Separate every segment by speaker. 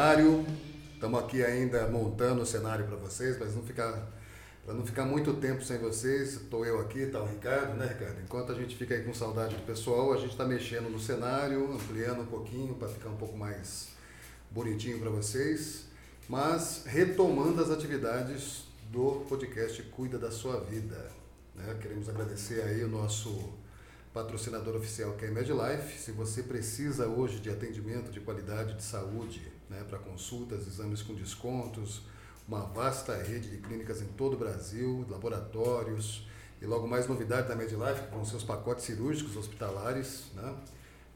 Speaker 1: cenário. Estamos aqui ainda montando o cenário para vocês, mas não ficar para não ficar muito tempo sem vocês, estou eu aqui, está o Ricardo, né, Ricardo? Enquanto a gente fica aí com saudade do pessoal, a gente está mexendo no cenário, ampliando um pouquinho para ficar um pouco mais bonitinho para vocês, mas retomando as atividades do podcast Cuida da Sua Vida. Né? Queremos agradecer aí o nosso patrocinador oficial que é a MedLife. Se você precisa hoje de atendimento de qualidade de saúde, né, para consultas, exames com descontos, uma vasta rede de clínicas em todo o Brasil, laboratórios e logo mais novidade da vão ser os pacotes cirúrgicos hospitalares, né?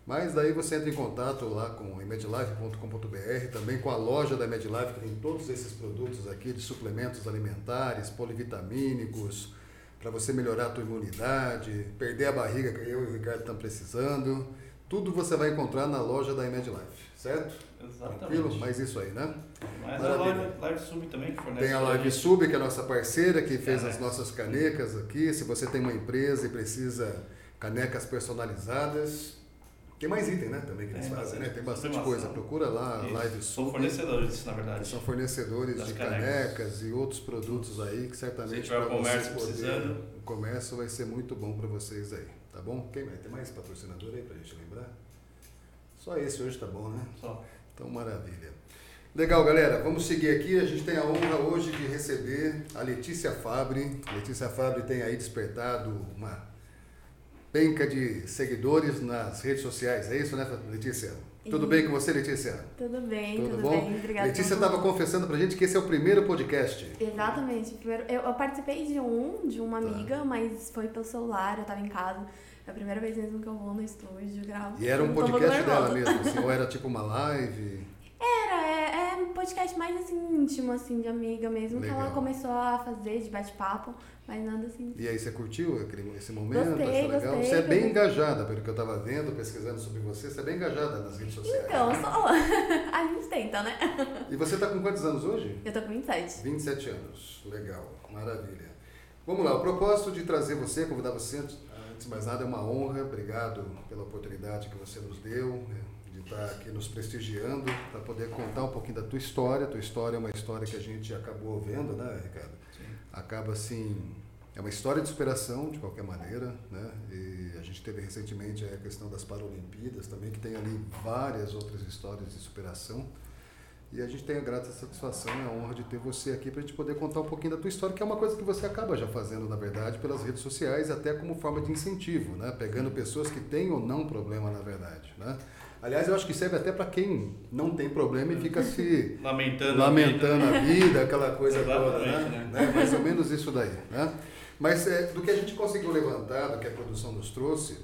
Speaker 1: Mas daí você entra em contato lá com medlife.com.br, também com a loja da MedLife, que tem todos esses produtos aqui de suplementos alimentares, polivitamínicos, para você melhorar a tua imunidade, perder a barriga que eu e o Ricardo estamos precisando. Tudo você vai encontrar na loja da MedLife, certo?
Speaker 2: Exatamente.
Speaker 1: Tranquilo? Mas isso aí, né?
Speaker 2: Mas
Speaker 1: Maravilha.
Speaker 2: a Live, Live Sub também que fornece.
Speaker 1: Tem a Live. Sub, que é a nossa parceira, que fez as
Speaker 2: Canecas.
Speaker 1: nossas canecas aqui. Se você tem uma empresa e precisa canecas personalizadas, tem mais item, né? Também que eles
Speaker 2: Tem
Speaker 1: fazem, né? Tem bastante coisa. Procura lá,
Speaker 2: Isso.
Speaker 1: Live
Speaker 2: São
Speaker 1: Sub.
Speaker 2: fornecedores, na verdade.
Speaker 1: são fornecedores
Speaker 2: Das
Speaker 1: de
Speaker 2: canecas.
Speaker 1: canecas e outros produtos aí que certamente
Speaker 2: Se tiver
Speaker 1: para
Speaker 2: comércio
Speaker 1: vocês
Speaker 2: precisando.
Speaker 1: o comércio vai ser muito bom para vocês aí, tá bom? Quem? Tem mais patrocinador aí pra gente lembrar? Só esse hoje tá bom, né?
Speaker 2: Só.
Speaker 1: Então, maravilha. Legal, galera. Vamos seguir aqui. A gente tem a honra hoje de receber a Letícia Fabre. A Letícia Fabre tem aí despertado uma penca de seguidores nas redes sociais. É isso, né, Letícia? Tudo bem com você, Letícia?
Speaker 3: Tudo bem,
Speaker 1: Tudo
Speaker 3: tudo,
Speaker 1: bom?
Speaker 3: bem. Obrigada.
Speaker 1: Letícia estava confessando pra gente que esse é o primeiro podcast.
Speaker 3: Exatamente. Primeiro, eu, participei de um, de uma
Speaker 1: Tá.
Speaker 3: amiga, mas foi pelo celular, eu tava em casa. É a primeira vez mesmo que eu vou no estúdio gravo.
Speaker 1: E era um podcast dela mesmo, assim, ou era tipo uma live?
Speaker 3: Era, é, é um podcast mais assim, íntimo, assim, de amiga mesmo, que
Speaker 1: Legal.
Speaker 3: ela começou a fazer de bate-papo, mas nada assim.
Speaker 1: E aí, você curtiu aquele- esse momento?
Speaker 3: Gostei,
Speaker 1: Achou legal?
Speaker 3: gostei,
Speaker 1: Você é bem engajada, pelo que eu estava vendo, pesquisando sobre você, você é bem engajada nas redes sociais.
Speaker 3: Então, só. a gente tenta, né?
Speaker 1: E você está com quantos anos hoje?
Speaker 3: Eu tô com 27.
Speaker 1: 27 anos. Legal, maravilha. Vamos lá, o propósito de trazer você, convidar você, antes de mais nada, é uma honra. Obrigado pela oportunidade que você nos deu né, de estar aqui nos prestigiando para poder contar um pouquinho da tua história. Tua história é uma história que a gente acabou vendo, né, Ricardo?
Speaker 2: Sim.
Speaker 1: Acaba assim, é uma história de superação de qualquer maneira, né? E a gente teve recentemente a questão das Paralimpíadas também, que tem ali várias outras histórias de superação. E a gente tem a grata satisfação e a honra de ter você aqui para a gente poder contar um pouquinho da tua história, que é uma coisa que você acaba já fazendo, na verdade, pelas redes sociais, até como forma de incentivo, né? Pegando pessoas que têm ou não problema, na verdade, né? Aliás, eu acho que serve até para quem não tem problema e fica se
Speaker 2: Lamentando.
Speaker 1: lamentando a vida, aquela coisa toda, né?
Speaker 2: né?
Speaker 1: Né? Mais ou menos isso daí, né? Mas é, do que a gente conseguiu levantar, do que a produção nos trouxe,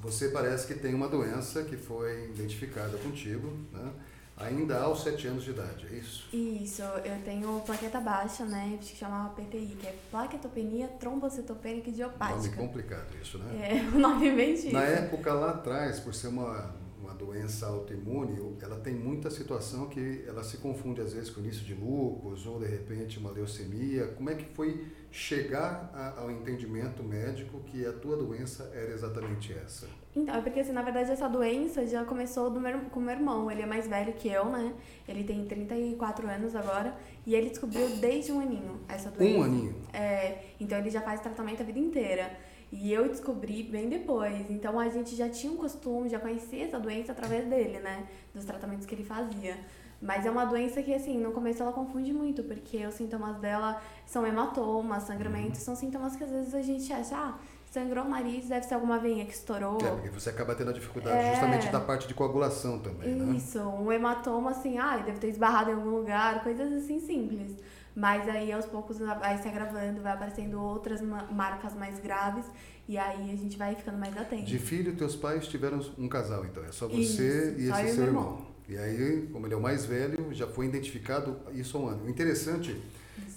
Speaker 1: você parece que tem uma doença que foi identificada contigo, né? Ainda aos 7 anos de idade, é isso?
Speaker 3: Isso, eu tenho plaqueta baixa, né? Que chama PTI, que é plaquetopenia trombocitopênica
Speaker 1: Nome
Speaker 3: idiopática.
Speaker 1: complicado isso, né?
Speaker 3: É, o nome bem difícil.
Speaker 1: Na época lá atrás, por ser uma, uma doença autoimune, ela tem muita situação que ela se confunde às vezes com início de lúpus ou de repente uma leucemia. Como é que foi chegar a- ao entendimento médico que a tua doença era exatamente essa?
Speaker 3: Então, é porque assim, na verdade essa doença já começou do meu, com o meu irmão. Ele é mais velho que eu, né? Ele tem 34 anos agora. E ele descobriu desde um aninho essa doença.
Speaker 1: Um aninho.
Speaker 3: É, então ele já faz tratamento a vida inteira. E eu descobri bem depois. Então a gente já tinha um costume, já conhecia essa doença através dele, né? Dos tratamentos que ele fazia. Mas é uma doença que, assim, no começo ela confunde muito, porque os sintomas dela são hematomas, sangramentos, são sintomas que às vezes a gente acha, ah, sangrou o nariz, deve ser alguma veinha que estourou.
Speaker 1: É, porque você acaba tendo a dificuldade
Speaker 3: É.
Speaker 1: justamente da parte de coagulação também, né?
Speaker 3: Isso, um hematoma assim, ah, deve ter esbarrado em algum lugar, coisas assim simples. Mas aí aos poucos vai se agravando, vai aparecendo outras ma- marcas mais graves e aí a gente vai ficando mais atento.
Speaker 1: De filho, teus pais tiveram um casal, então. É só você
Speaker 3: Isso,
Speaker 1: e
Speaker 3: só
Speaker 1: esse
Speaker 3: eu
Speaker 1: seu
Speaker 3: meu
Speaker 1: irmão. E aí, como ele é o mais velho, já foi identificado isso há um ano. O interessante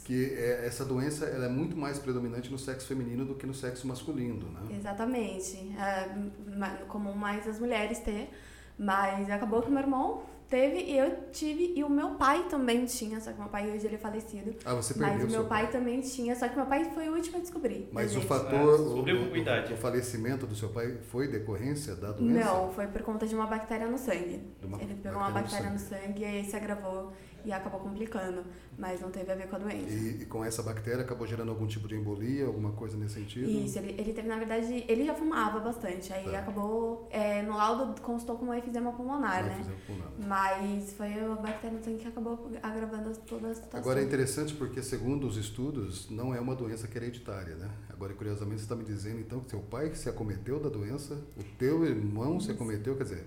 Speaker 1: que é, essa doença ela é muito mais predominante no sexo feminino do que no sexo masculino, né?
Speaker 3: Exatamente. É comum mais as mulheres ter, mas acabou que meu irmão teve e eu tive, e o meu pai também tinha, só que meu pai hoje ele é falecido.
Speaker 1: Ah, você
Speaker 3: Mas
Speaker 1: perdeu
Speaker 3: o meu
Speaker 1: seu
Speaker 3: pai também tinha, só que meu pai foi o último a descobrir.
Speaker 1: Mas o fator,
Speaker 2: É,
Speaker 1: o, o- o falecimento do seu pai foi decorrência da doença?
Speaker 3: Não, foi por conta de uma bactéria no sangue. Ele pegou uma
Speaker 1: bactéria no
Speaker 3: no sangue e aí se agravou e acabou complicando. Mas não teve a ver com a doença.
Speaker 1: E, e com essa bactéria acabou gerando algum tipo de embolia, alguma coisa nesse sentido?
Speaker 3: Isso, ele, ele teve, na verdade, ele já fumava bastante. Aí
Speaker 1: Tá.
Speaker 3: acabou, é, no laudo constou como efizema pulmonar,
Speaker 1: Não
Speaker 3: né?
Speaker 1: por nada.
Speaker 3: Mas foi a bactéria no sangue que acabou agravando toda a situação.
Speaker 1: Agora é interessante porque, segundo os estudos, não é uma doença que é hereditária, né? Agora, curiosamente, você está me dizendo então que seu pai se acometeu da doença, o teu irmão se
Speaker 3: Isso.
Speaker 1: acometeu, quer dizer,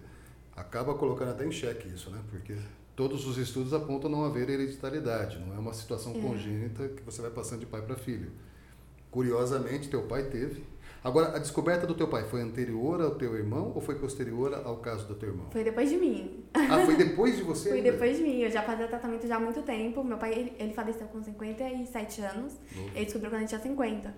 Speaker 1: acaba colocando até em xeque isso, né? Porque todos os estudos apontam não haver hereditariedade, não é uma situação
Speaker 3: É.
Speaker 1: congênita que você vai passando de pai para filho. Curiosamente, teu pai teve. Agora, a descoberta do teu pai foi anterior ao teu irmão ou foi posterior ao caso do teu irmão?
Speaker 3: Foi depois de mim.
Speaker 1: Ah, foi depois de você?
Speaker 3: Foi
Speaker 1: ainda?
Speaker 3: depois de mim. Eu já fazia tratamento já há muito tempo. Meu pai, ele, ele faleceu com 57 anos.
Speaker 1: Novo.
Speaker 3: Ele descobriu quando ele tinha 50.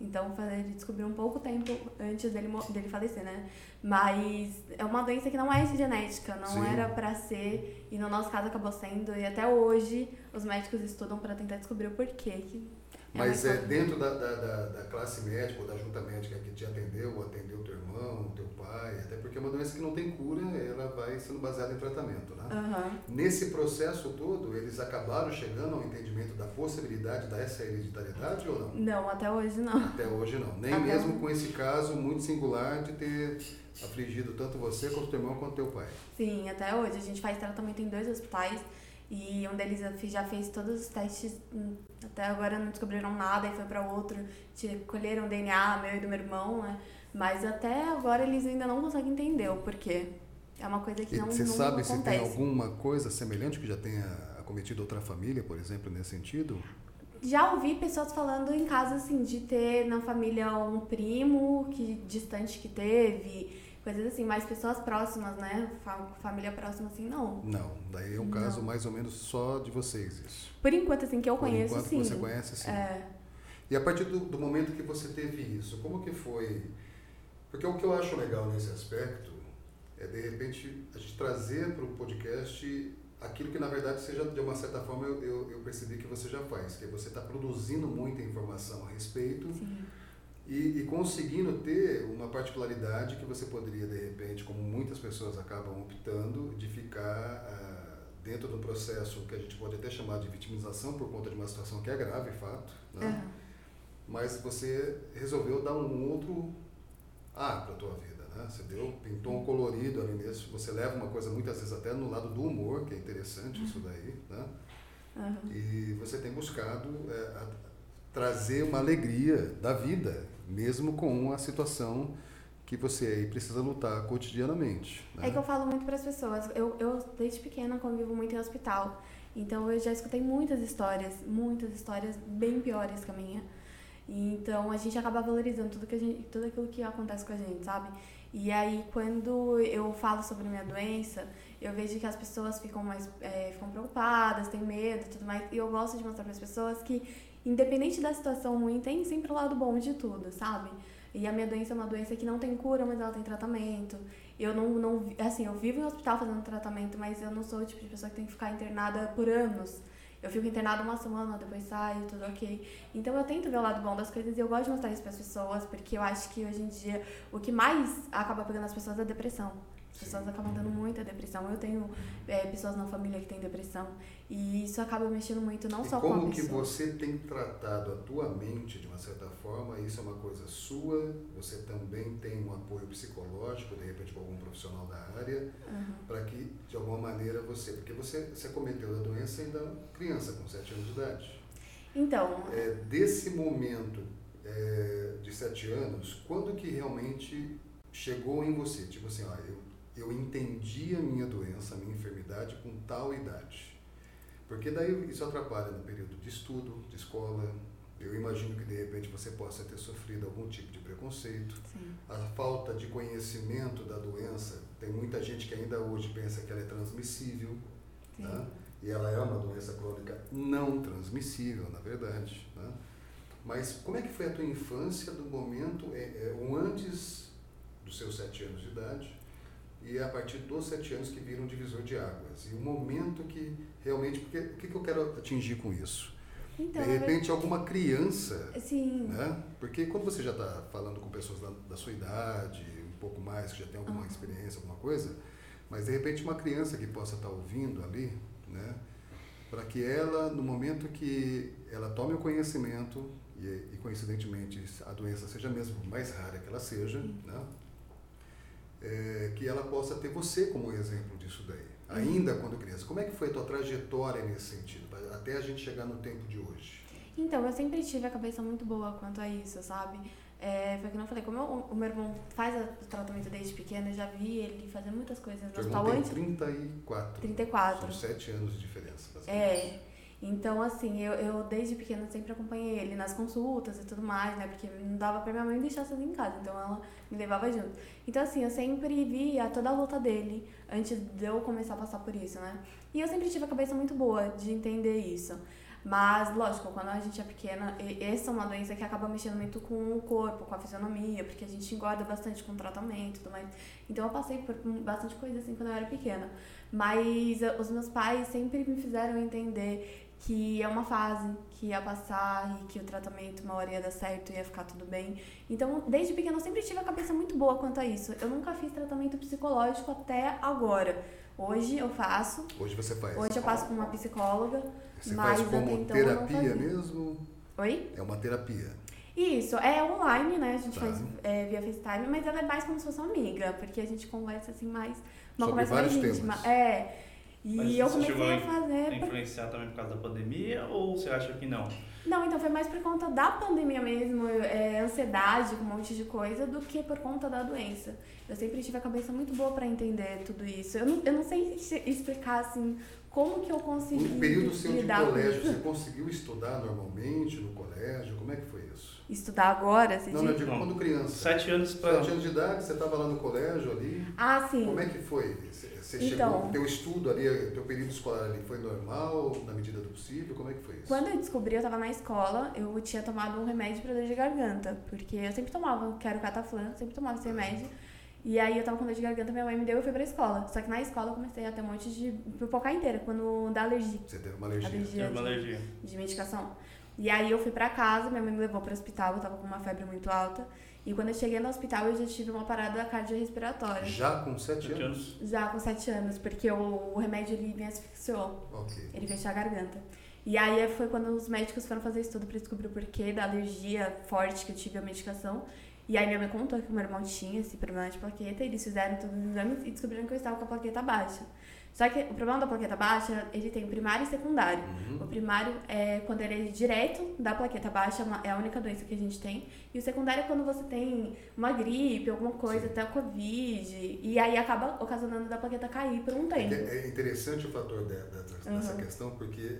Speaker 3: Então, ele descobriu um pouco tempo antes dele, dele falecer, né? Mas é uma doença que não é genética, não
Speaker 1: Sim.
Speaker 3: era pra ser. E no nosso caso acabou sendo. E até hoje, os médicos estudam pra tentar descobrir o porquê. Que
Speaker 1: Mas
Speaker 3: uma
Speaker 1: é
Speaker 3: incógnita.
Speaker 1: dentro da, da, da, classe médica ou da junta médica que te atendeu, ou atendeu teu irmão, teu pai, até porque é uma doença que não tem cura, ela vai sendo baseada em tratamento, né?
Speaker 3: Aham.
Speaker 1: Nesse processo todo, eles acabaram chegando ao entendimento da possibilidade dessa hereditariedade ou não?
Speaker 3: Não, até hoje não.
Speaker 1: Até hoje não. Nem
Speaker 3: Até
Speaker 1: mesmo
Speaker 3: hoje.
Speaker 1: com esse caso muito singular de ter afligido tanto você quanto teu irmão quanto teu pai.
Speaker 3: Sim, até hoje. A gente faz tratamento em dois hospitais e um deles já fez todos os testes. hum, Até agora não descobriram nada e foi para outro. te- Colheram DNA meu e do meu irmão, né? Mas até agora eles ainda não conseguem entender o porquê. É uma coisa que
Speaker 1: E
Speaker 3: não,
Speaker 1: você
Speaker 3: não
Speaker 1: sabe se tem
Speaker 3: acontece.
Speaker 1: alguma coisa semelhante que já tenha acometido outra família, por exemplo, nesse sentido?
Speaker 3: Já ouvi pessoas falando em casos assim, de ter na família um primo que distante que teve, coisas assim, mas pessoas próximas, né? Fa- família próxima assim, não.
Speaker 1: Não, daí é um
Speaker 3: Não.
Speaker 1: caso mais ou menos só de vocês isso.
Speaker 3: Por enquanto, assim, que eu
Speaker 1: Por
Speaker 3: conheço,
Speaker 1: enquanto
Speaker 3: sim.
Speaker 1: você conhece, sim.
Speaker 3: É.
Speaker 1: E a partir do, do momento que você teve isso, como que foi? Porque o que eu acho legal nesse aspecto é, de repente, a gente trazer para o podcast aquilo que, na verdade, seja, de uma certa forma, eu, eu, eu percebi que você já faz, que é você está produzindo muita informação a respeito
Speaker 3: Sim.
Speaker 1: E, e conseguindo ter uma particularidade que você poderia, de repente, como muitas pessoas acabam optando, de ficar ah, dentro do processo que a gente pode até chamar de vitimização por conta de uma situação que é grave, fato, né?
Speaker 3: Aham.
Speaker 1: mas você resolveu dar um outro ar para a tua vida, né? Você deu, pintou um colorido ali nisso, você leva uma coisa muitas vezes até no lado do humor, que é interessante isso daí, né?
Speaker 3: Aham.
Speaker 1: E você tem buscado é, a- trazer uma alegria da vida, mesmo com a situação que você aí precisa lutar cotidianamente. Né?
Speaker 3: É que eu falo muito para as pessoas. Eu, eu, desde pequena, convivo muito em hospital. Então, eu já escutei muitas histórias, muitas histórias bem piores que a minha. E, então, a gente acaba valorizando tudo, que gente, tudo aquilo que acontece com a gente, sabe? E aí, quando eu falo sobre minha doença, eu vejo que as pessoas ficam mais é, ficam preocupadas, têm medo e tudo mais. E eu gosto de mostrar para as pessoas que, independente da situação ruim, tem sempre o lado bom de tudo, sabe? E a minha doença é uma doença que não tem cura, mas ela tem tratamento. Eu não, não, assim, eu vivo em hospital fazendo tratamento, mas eu não sou o tipo de pessoa que tem que ficar internada por anos. Eu fico internada uma semana, depois saio, tudo ok. Então eu tento ver o lado bom das coisas e eu gosto de mostrar isso para as pessoas, porque eu acho que hoje em dia o que mais acaba pegando as pessoas é a depressão. As pessoas acabam dando muita depressão. Eu tenho é, pessoas na família que têm depressão e isso acaba mexendo muito não
Speaker 1: e
Speaker 3: só com a
Speaker 1: como que você tem tratado a tua mente de uma certa forma? Isso é uma coisa sua? Você também tem um apoio psicológico, de repente com algum profissional da área,
Speaker 3: Aham.
Speaker 1: para que de alguma maneira você, porque você se acometeu da doença ainda criança, com 7 anos de idade.
Speaker 3: Então,
Speaker 1: É, desse momento é, de sete anos, quando que realmente chegou em você? Tipo assim, ó, eu, eu entendi a minha doença, a minha enfermidade com tal idade. Porque daí isso atrapalha no período de estudo, de escola. Eu imagino que de repente você possa ter sofrido algum tipo de preconceito.
Speaker 3: sim.
Speaker 1: A falta de conhecimento da doença, tem muita gente que ainda hoje pensa que ela é transmissível. Né? E ela é uma doença crônica não transmissível, na verdade. Né? Mas como é que foi a tua infância do momento, é, é, o antes dos seus sete anos de idade, e é a partir dos sete anos que vira um divisor de águas. E o momento que realmente, porque o que, que eu quero atingir com isso?
Speaker 3: Então,
Speaker 1: de repente, alguma criança,
Speaker 3: sim.
Speaker 1: né? Porque quando você já está falando com pessoas da, da, sua idade, um pouco mais, que já tem alguma
Speaker 3: Uhum.
Speaker 1: experiência, alguma coisa, mas de repente uma criança que possa estar ouvindo ali, né? Para que ela, no momento que ela tome o conhecimento, e, e coincidentemente a doença seja mesmo mais rara que ela seja, né? É, que ela possa ter você como exemplo disso daí. Ainda quando criança. Como é que foi a tua trajetória nesse sentido, até a gente chegar no tempo de hoje?
Speaker 3: Então, eu sempre tive a cabeça muito boa quanto a isso, sabe? É, foi que eu falei, como eu- o meu irmão faz o tratamento desde pequeno, eu já vi ele fazer muitas coisas no hospital antes.
Speaker 1: 34.
Speaker 3: 34.
Speaker 1: São 7 anos de diferença.
Speaker 3: É. Então, assim, eu, eu desde pequena sempre acompanhei ele nas consultas e tudo mais, né? Porque não dava pra minha mãe deixar sozinha em casa, então ela me levava junto. Então, assim, eu sempre via toda a luta dele antes de eu começar a passar por isso, né? E eu sempre tive a cabeça muito boa de entender isso. Mas, lógico, quando a gente é pequena, essa é uma doença que acaba mexendo muito com o corpo, com a fisionomia, porque a gente engorda bastante com o tratamento e tudo mais. Então eu passei por bastante coisa assim quando eu era pequena. Mas eh, os meus pais sempre me fizeram entender que é uma fase, que ia passar e que o tratamento uma hora ia dar certo, ia ficar tudo bem. Então, desde pequena eu sempre tive a cabeça muito boa quanto a isso. Eu nunca fiz tratamento psicológico até agora. Hoje eu faço,
Speaker 1: Hoje você faz.
Speaker 3: hoje eu passo com uma psicóloga.
Speaker 1: Você
Speaker 3: mas
Speaker 1: faz como
Speaker 3: então
Speaker 1: terapia mesmo?
Speaker 3: Oi?
Speaker 1: É uma terapia.
Speaker 3: Isso, é online, né? A gente
Speaker 1: Tá.
Speaker 3: faz é, via FaceTime, mas ela é mais como se fosse uma amiga, porque a gente conversa assim mais. Uma
Speaker 1: Sobre
Speaker 3: conversa mais íntima.
Speaker 1: temas.
Speaker 3: É. E
Speaker 2: Mas
Speaker 3: eu comecei a fazer.
Speaker 2: influenciar também por causa da pandemia ou você acha que não?
Speaker 3: Não, então foi mais por conta da pandemia mesmo, é, ansiedade, um monte de coisa, do que por conta da doença. Eu sempre tive a cabeça muito boa pra entender tudo isso. Eu não, eu não sei se- explicar assim como que eu consegui
Speaker 1: No período seu de colégio, você conseguiu estudar normalmente no colégio? Como é que foi isso?
Speaker 3: Estudar agora, você
Speaker 1: Não, não, eu
Speaker 3: diz?
Speaker 1: digo
Speaker 2: Não.
Speaker 1: quando criança.
Speaker 2: Sete anos pra.
Speaker 1: Sete anos de idade, você estava lá no colégio ali.
Speaker 3: Ah, sim.
Speaker 1: Como é que foi? Você
Speaker 3: Então.
Speaker 1: chegou, teu estudo ali, teu período escolar ali foi normal, na medida do possível? Como é que foi isso?
Speaker 3: Quando eu descobri, eu tava na escola, eu tinha tomado um remédio pra dor de garganta, porque eu sempre tomava, que era o cataflã, sempre tomava esse remédio. E aí eu tava com dor de garganta, minha mãe me deu e eu fui pra escola. Só que na escola eu comecei a ter um monte de pipocar inteira, quando dá alergia,
Speaker 1: Você teve uma alergia.
Speaker 3: alergia
Speaker 2: Teve uma
Speaker 3: de,
Speaker 2: alergia.
Speaker 3: de medicação. E aí eu fui pra casa, minha mãe me levou pro hospital, eu tava com uma febre muito alta. E quando eu cheguei no hospital, eu já tive uma parada cardiorrespiratória.
Speaker 1: Já com sete
Speaker 2: Sete
Speaker 1: anos?
Speaker 2: anos.
Speaker 3: Já com sete anos, porque o, o remédio ele me asfixiou.
Speaker 1: Ok.
Speaker 3: Ele fechou a garganta. E aí foi quando os médicos foram fazer estudo pra descobrir o porquê da alergia forte que eu tive à medicação. E aí minha mãe contou que o meu irmão tinha esse problema de plaqueta, eles fizeram todos os exames e descobriram que eu estava com a plaqueta baixa. Só que o problema da plaqueta baixa, ele tem primário e secundário.
Speaker 1: Uhum.
Speaker 3: O primário é quando ele é direto da plaqueta baixa, é é a única doença que a gente tem. E o secundário é quando você tem uma gripe, alguma coisa,
Speaker 1: Sim.
Speaker 3: até o Covid. E aí acaba ocasionando da plaqueta cair por um tempo.
Speaker 1: É é interessante o fator de- de- dessa
Speaker 3: Uhum.
Speaker 1: questão, porque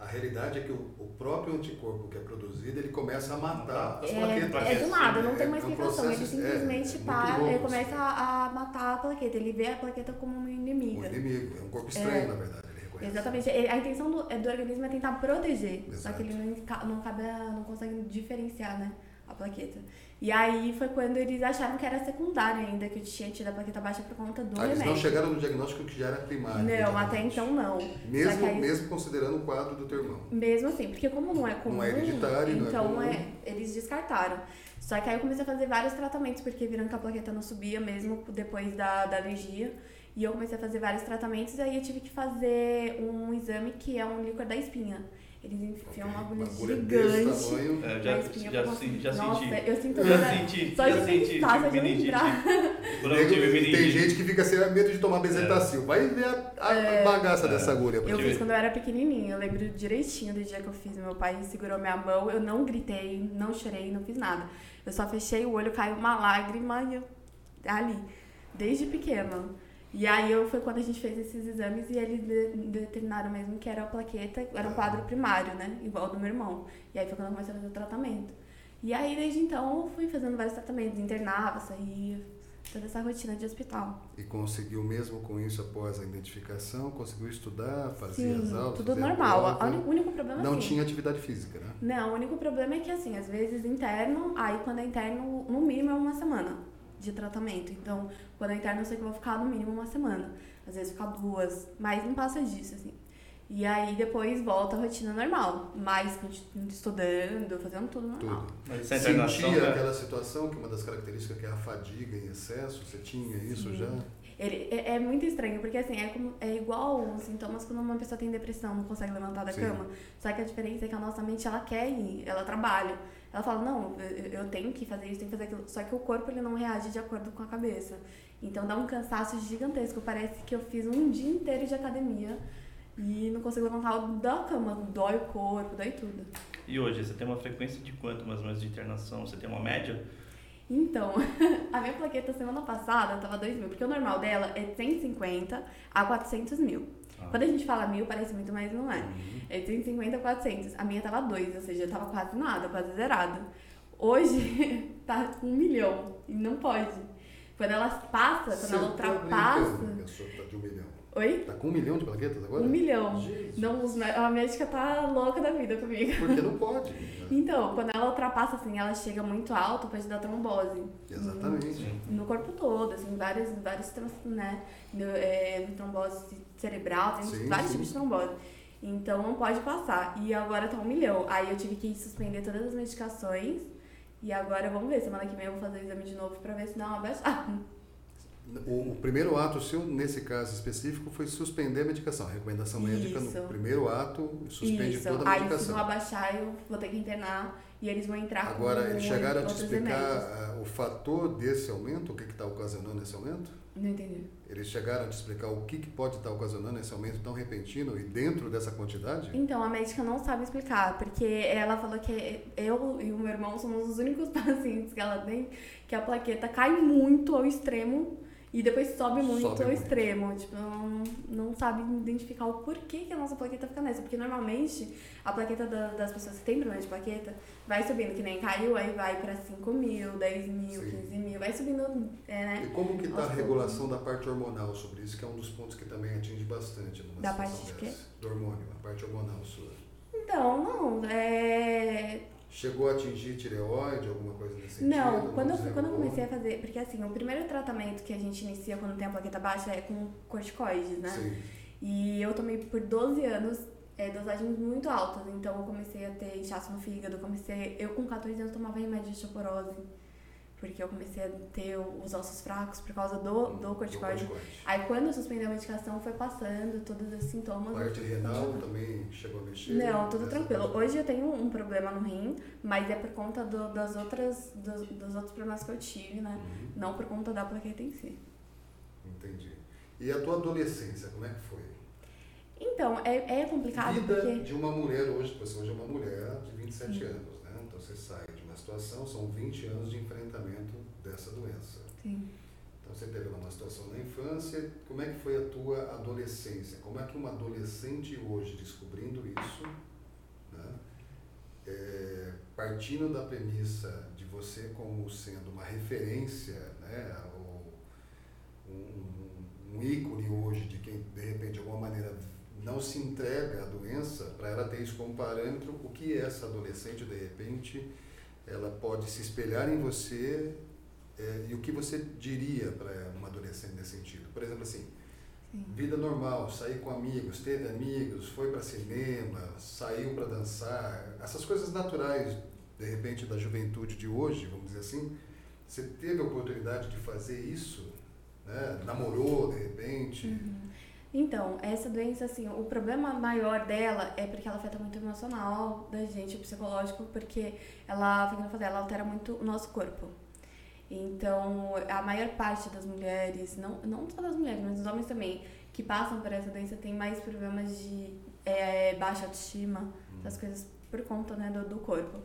Speaker 1: a realidade é que o, o próprio anticorpo que é produzido, ele começa a matar as plaquetas.
Speaker 3: É, é do nada, não tem uma
Speaker 1: É um
Speaker 3: explicação. ele
Speaker 1: processo-
Speaker 3: simplesmente
Speaker 1: é, é
Speaker 3: para, ele começa a, a matar a plaqueta. Ele vê a plaqueta como uma
Speaker 1: Um
Speaker 3: inimiga.
Speaker 1: inimigo, é um corpo estranho, na verdade. Ele reconhece.
Speaker 3: Exatamente. A intenção do, é do organismo é tentar proteger. Só
Speaker 1: Exato.
Speaker 3: que ele não, não, cabe, não consegue diferenciar, né? A plaqueta. E aí foi quando eles acharam que era secundário ainda, que eu tinha tido a plaqueta baixa por conta do
Speaker 1: Ah, eles
Speaker 3: remédio.
Speaker 1: não chegaram no diagnóstico que já era primário.
Speaker 3: Não, até então não.
Speaker 1: Mesmo,
Speaker 3: aí-
Speaker 1: mesmo considerando o quadro do teu irmão.
Speaker 3: Mesmo assim, porque como não é comum,
Speaker 1: Não é hereditário, não é
Speaker 3: então
Speaker 1: comum.
Speaker 3: é, eles descartaram. Só que aí eu comecei a fazer vários tratamentos, porque viram que a plaqueta não subia mesmo depois da, da alergia. E eu comecei a fazer vários tratamentos, e aí eu tive que fazer um exame que é um líquor da espinha. Eles enfiam uma agulha
Speaker 1: agulha desse
Speaker 3: gigante.
Speaker 1: tamanho.
Speaker 2: É, já,
Speaker 3: espinha
Speaker 2: já,
Speaker 3: pra
Speaker 2: sim- já
Speaker 3: Nossa,
Speaker 2: senti.
Speaker 3: eu sinto
Speaker 2: Já
Speaker 3: dor-
Speaker 2: senti.
Speaker 3: Só
Speaker 2: já
Speaker 3: de
Speaker 2: senti.
Speaker 3: pensar, só
Speaker 2: tive
Speaker 3: de lembrar.
Speaker 1: Tem
Speaker 2: meningite.
Speaker 1: gente que fica sem medo de tomar bezetacil. Vai ver a, a
Speaker 3: É.
Speaker 1: bagaça dessa agulha.
Speaker 3: Eu fiz quando eu era pequenininha, eu lembro direitinho do dia que eu fiz. Meu pai segurou minha mão, eu não gritei, não chorei, não fiz nada. Eu só fechei o olho, caiu uma lágrima e eu, ali, desde pequena. E aí eu, foi quando a gente fez esses exames e eles de- determinaram mesmo que era a plaqueta, era um quadro primário, né? Igual do meu irmão. E aí foi quando eu comecei a fazer o tratamento. E aí desde então eu fui fazendo vários tratamentos, internava, saía, toda essa rotina de hospital.
Speaker 1: E conseguiu mesmo com isso após a identificação? Conseguiu estudar, fazia
Speaker 3: Sim,
Speaker 1: as aulas?
Speaker 3: tudo normal. O único problema
Speaker 1: Não
Speaker 3: assim,
Speaker 1: tinha atividade física, né?
Speaker 3: Não, o único problema é que, assim, às vezes interno, aí quando é interno, no mínimo é uma semana. de tratamento. Então, quando eu interno, eu sei que eu vou ficar no mínimo uma semana. Às vezes ficar duas, mas não passa disso, assim. E aí depois volta a rotina normal, mas continuo estudando, fazendo tudo normal.
Speaker 1: Tudo.
Speaker 2: Mas essa internação,
Speaker 1: Sentia
Speaker 2: né?
Speaker 1: aquela situação que uma das características que é a fadiga em excesso, você tinha isso
Speaker 3: Sim.
Speaker 1: já?
Speaker 3: Ele, é, é muito estranho, porque assim, é, como, é igual os sintomas quando uma pessoa tem depressão, não consegue levantar da
Speaker 1: Sim.
Speaker 3: cama. Só que a diferença é que a nossa mente, ela quer ir, ela trabalha. Ela fala, não, eu, eu tenho que fazer isso, tenho que fazer aquilo. Só que o corpo, ele não reage de acordo com a cabeça. Então dá um cansaço gigantesco. Parece que eu fiz um dia inteiro de academia e não consigo levantar da cama. Dói o corpo, dói tudo.
Speaker 2: E hoje, você tem uma frequência de quanto mais ou menos de internação? Você tem uma média?
Speaker 3: Então, a minha plaqueta semana passada tava 2 mil, porque o normal dela é de 150 a 400 mil.
Speaker 2: Ah.
Speaker 3: Quando a gente fala mil, parece muito, mas não é.
Speaker 1: Uhum.
Speaker 3: É de 150 a 400. A minha tava 2, ou seja, tava quase nada, quase zerado. Hoje tá com um milhão e não pode. Quando ela passa, quando ela ultrapassa.
Speaker 1: brincando, A pessoa tá de um milhão.
Speaker 3: Oi?
Speaker 1: Tá com um milhão de plaquetas agora?
Speaker 3: Um milhão.
Speaker 1: Jesus.
Speaker 3: Não, a médica tá louca da vida comigo.
Speaker 1: Porque não pode. né?
Speaker 3: Então, quando ela ultrapassa, assim, ela chega muito alto, pode dar trombose.
Speaker 1: Exatamente.
Speaker 3: no corpo todo, assim, vários, vários né, no, é, trombose cerebral, tem
Speaker 1: Sim,
Speaker 3: vários
Speaker 1: sim.
Speaker 3: tipos de trombose. Então não pode passar. E agora tá um milhão. Aí eu tive que suspender todas as medicações. E agora vamos ver, semana que vem eu vou fazer o exame de novo pra ver se dá uma baixada.
Speaker 1: O, o primeiro ato seu, nesse caso específico, foi suspender a medicação. A recomendação médica
Speaker 3: Isso.
Speaker 1: no primeiro ato suspende
Speaker 3: Isso.
Speaker 1: toda a
Speaker 3: Aí se
Speaker 1: medicação.
Speaker 3: não abaixar, eu vou ter que internar e eles vão entrar
Speaker 1: Agora,
Speaker 3: com
Speaker 1: eles chegaram a te explicar ah, o fator desse aumento, o que está ocasionando esse aumento?
Speaker 3: Não entendi.
Speaker 1: Eles chegaram a te explicar o que, que pode estar ocasionando esse aumento tão repentino e dentro dessa quantidade?
Speaker 3: Então, a médica não sabe explicar, porque ela falou que eu e o meu irmão somos os únicos pacientes que ela tem que a plaqueta cai muito ao extremo e depois sobe muito
Speaker 1: Sobe
Speaker 3: ao
Speaker 1: muito.
Speaker 3: extremo. Tipo, não, não sabe identificar o porquê que a nossa plaqueta fica nessa. Porque normalmente a plaqueta da- das pessoas que têm problema de plaqueta vai subindo, que nem caiu, aí vai pra 5 mil, 10 mil,
Speaker 1: Sim.
Speaker 3: 15 mil, vai subindo, é, né?
Speaker 1: E como que está a regulação da parte hormonal sobre isso, que é um dos pontos que também atinge bastante numa
Speaker 3: Da parte de quê?
Speaker 1: Do hormônio, a parte hormonal sua.
Speaker 3: Então, não, é.
Speaker 1: Chegou a atingir tireoide, alguma coisa nesse sentido?
Speaker 3: Não, quando eu, quando eu comecei a fazer. Porque assim, o primeiro tratamento que a gente inicia quando tem a plaqueta baixa é com corticoides, né?
Speaker 1: Sim.
Speaker 3: E eu tomei por 12 anos é, dosagens muito altas. Então eu comecei a ter inchaço no fígado, comecei. Eu com 14 anos tomava remédio de osteoporose. Porque eu comecei a ter os ossos fracos por causa do, do corticoide.
Speaker 1: corticoide.
Speaker 3: Aí quando eu suspendi a medicação foi passando todos esses sintomas.
Speaker 1: Parte renal também chegou a mexer?
Speaker 3: Não, tudo
Speaker 1: Nessa
Speaker 3: tranquilo. Hoje eu tenho um problema no rim, mas é por conta do- das outras, dos, dos outros problemas que eu tive, né?
Speaker 1: Uhum,
Speaker 3: Não por conta da plaqueta em si.
Speaker 1: entendi. E a tua adolescência, como é que foi?
Speaker 3: Então, é, é complicado
Speaker 1: Vida
Speaker 3: porque.
Speaker 1: de uma mulher hoje, você hoje é uma mulher de 27
Speaker 3: Sim.
Speaker 1: anos, né? Então você sai de uma situação, são 20 anos de enfrentamento dessa doença.
Speaker 3: Sim.
Speaker 1: Então você teve uma situação na infância, como é que foi a tua adolescência? Como é que uma adolescente hoje, descobrindo isso, né, é, partindo da premissa de você como sendo uma referência, né, ou um, um ícone hoje de quem de repente de alguma maneira não se entrega à doença, para ela ter isso como parâmetro, o que essa adolescente de repente ela pode se espelhar em você é, e o que você diria para uma adolescente nesse sentido? Por exemplo, assim,
Speaker 3: Sim.
Speaker 1: vida normal, sair com amigos, teve amigos, foi para cinema, saiu para dançar, essas coisas naturais, de repente, da juventude de hoje, vamos dizer assim, você teve a oportunidade de fazer isso? Né? Namorou, de repente?
Speaker 3: Uhum. Então, essa doença, assim, o problema maior dela é porque ela afeta muito o emocional da gente, o psicológico, porque ela, eu falei, ela altera muito o nosso corpo. Então, a maior parte das mulheres, não, não só das mulheres, mas dos homens também, que passam por essa doença tem mais problemas de é, baixa autoestima, essas coisas por conta né, do, do corpo.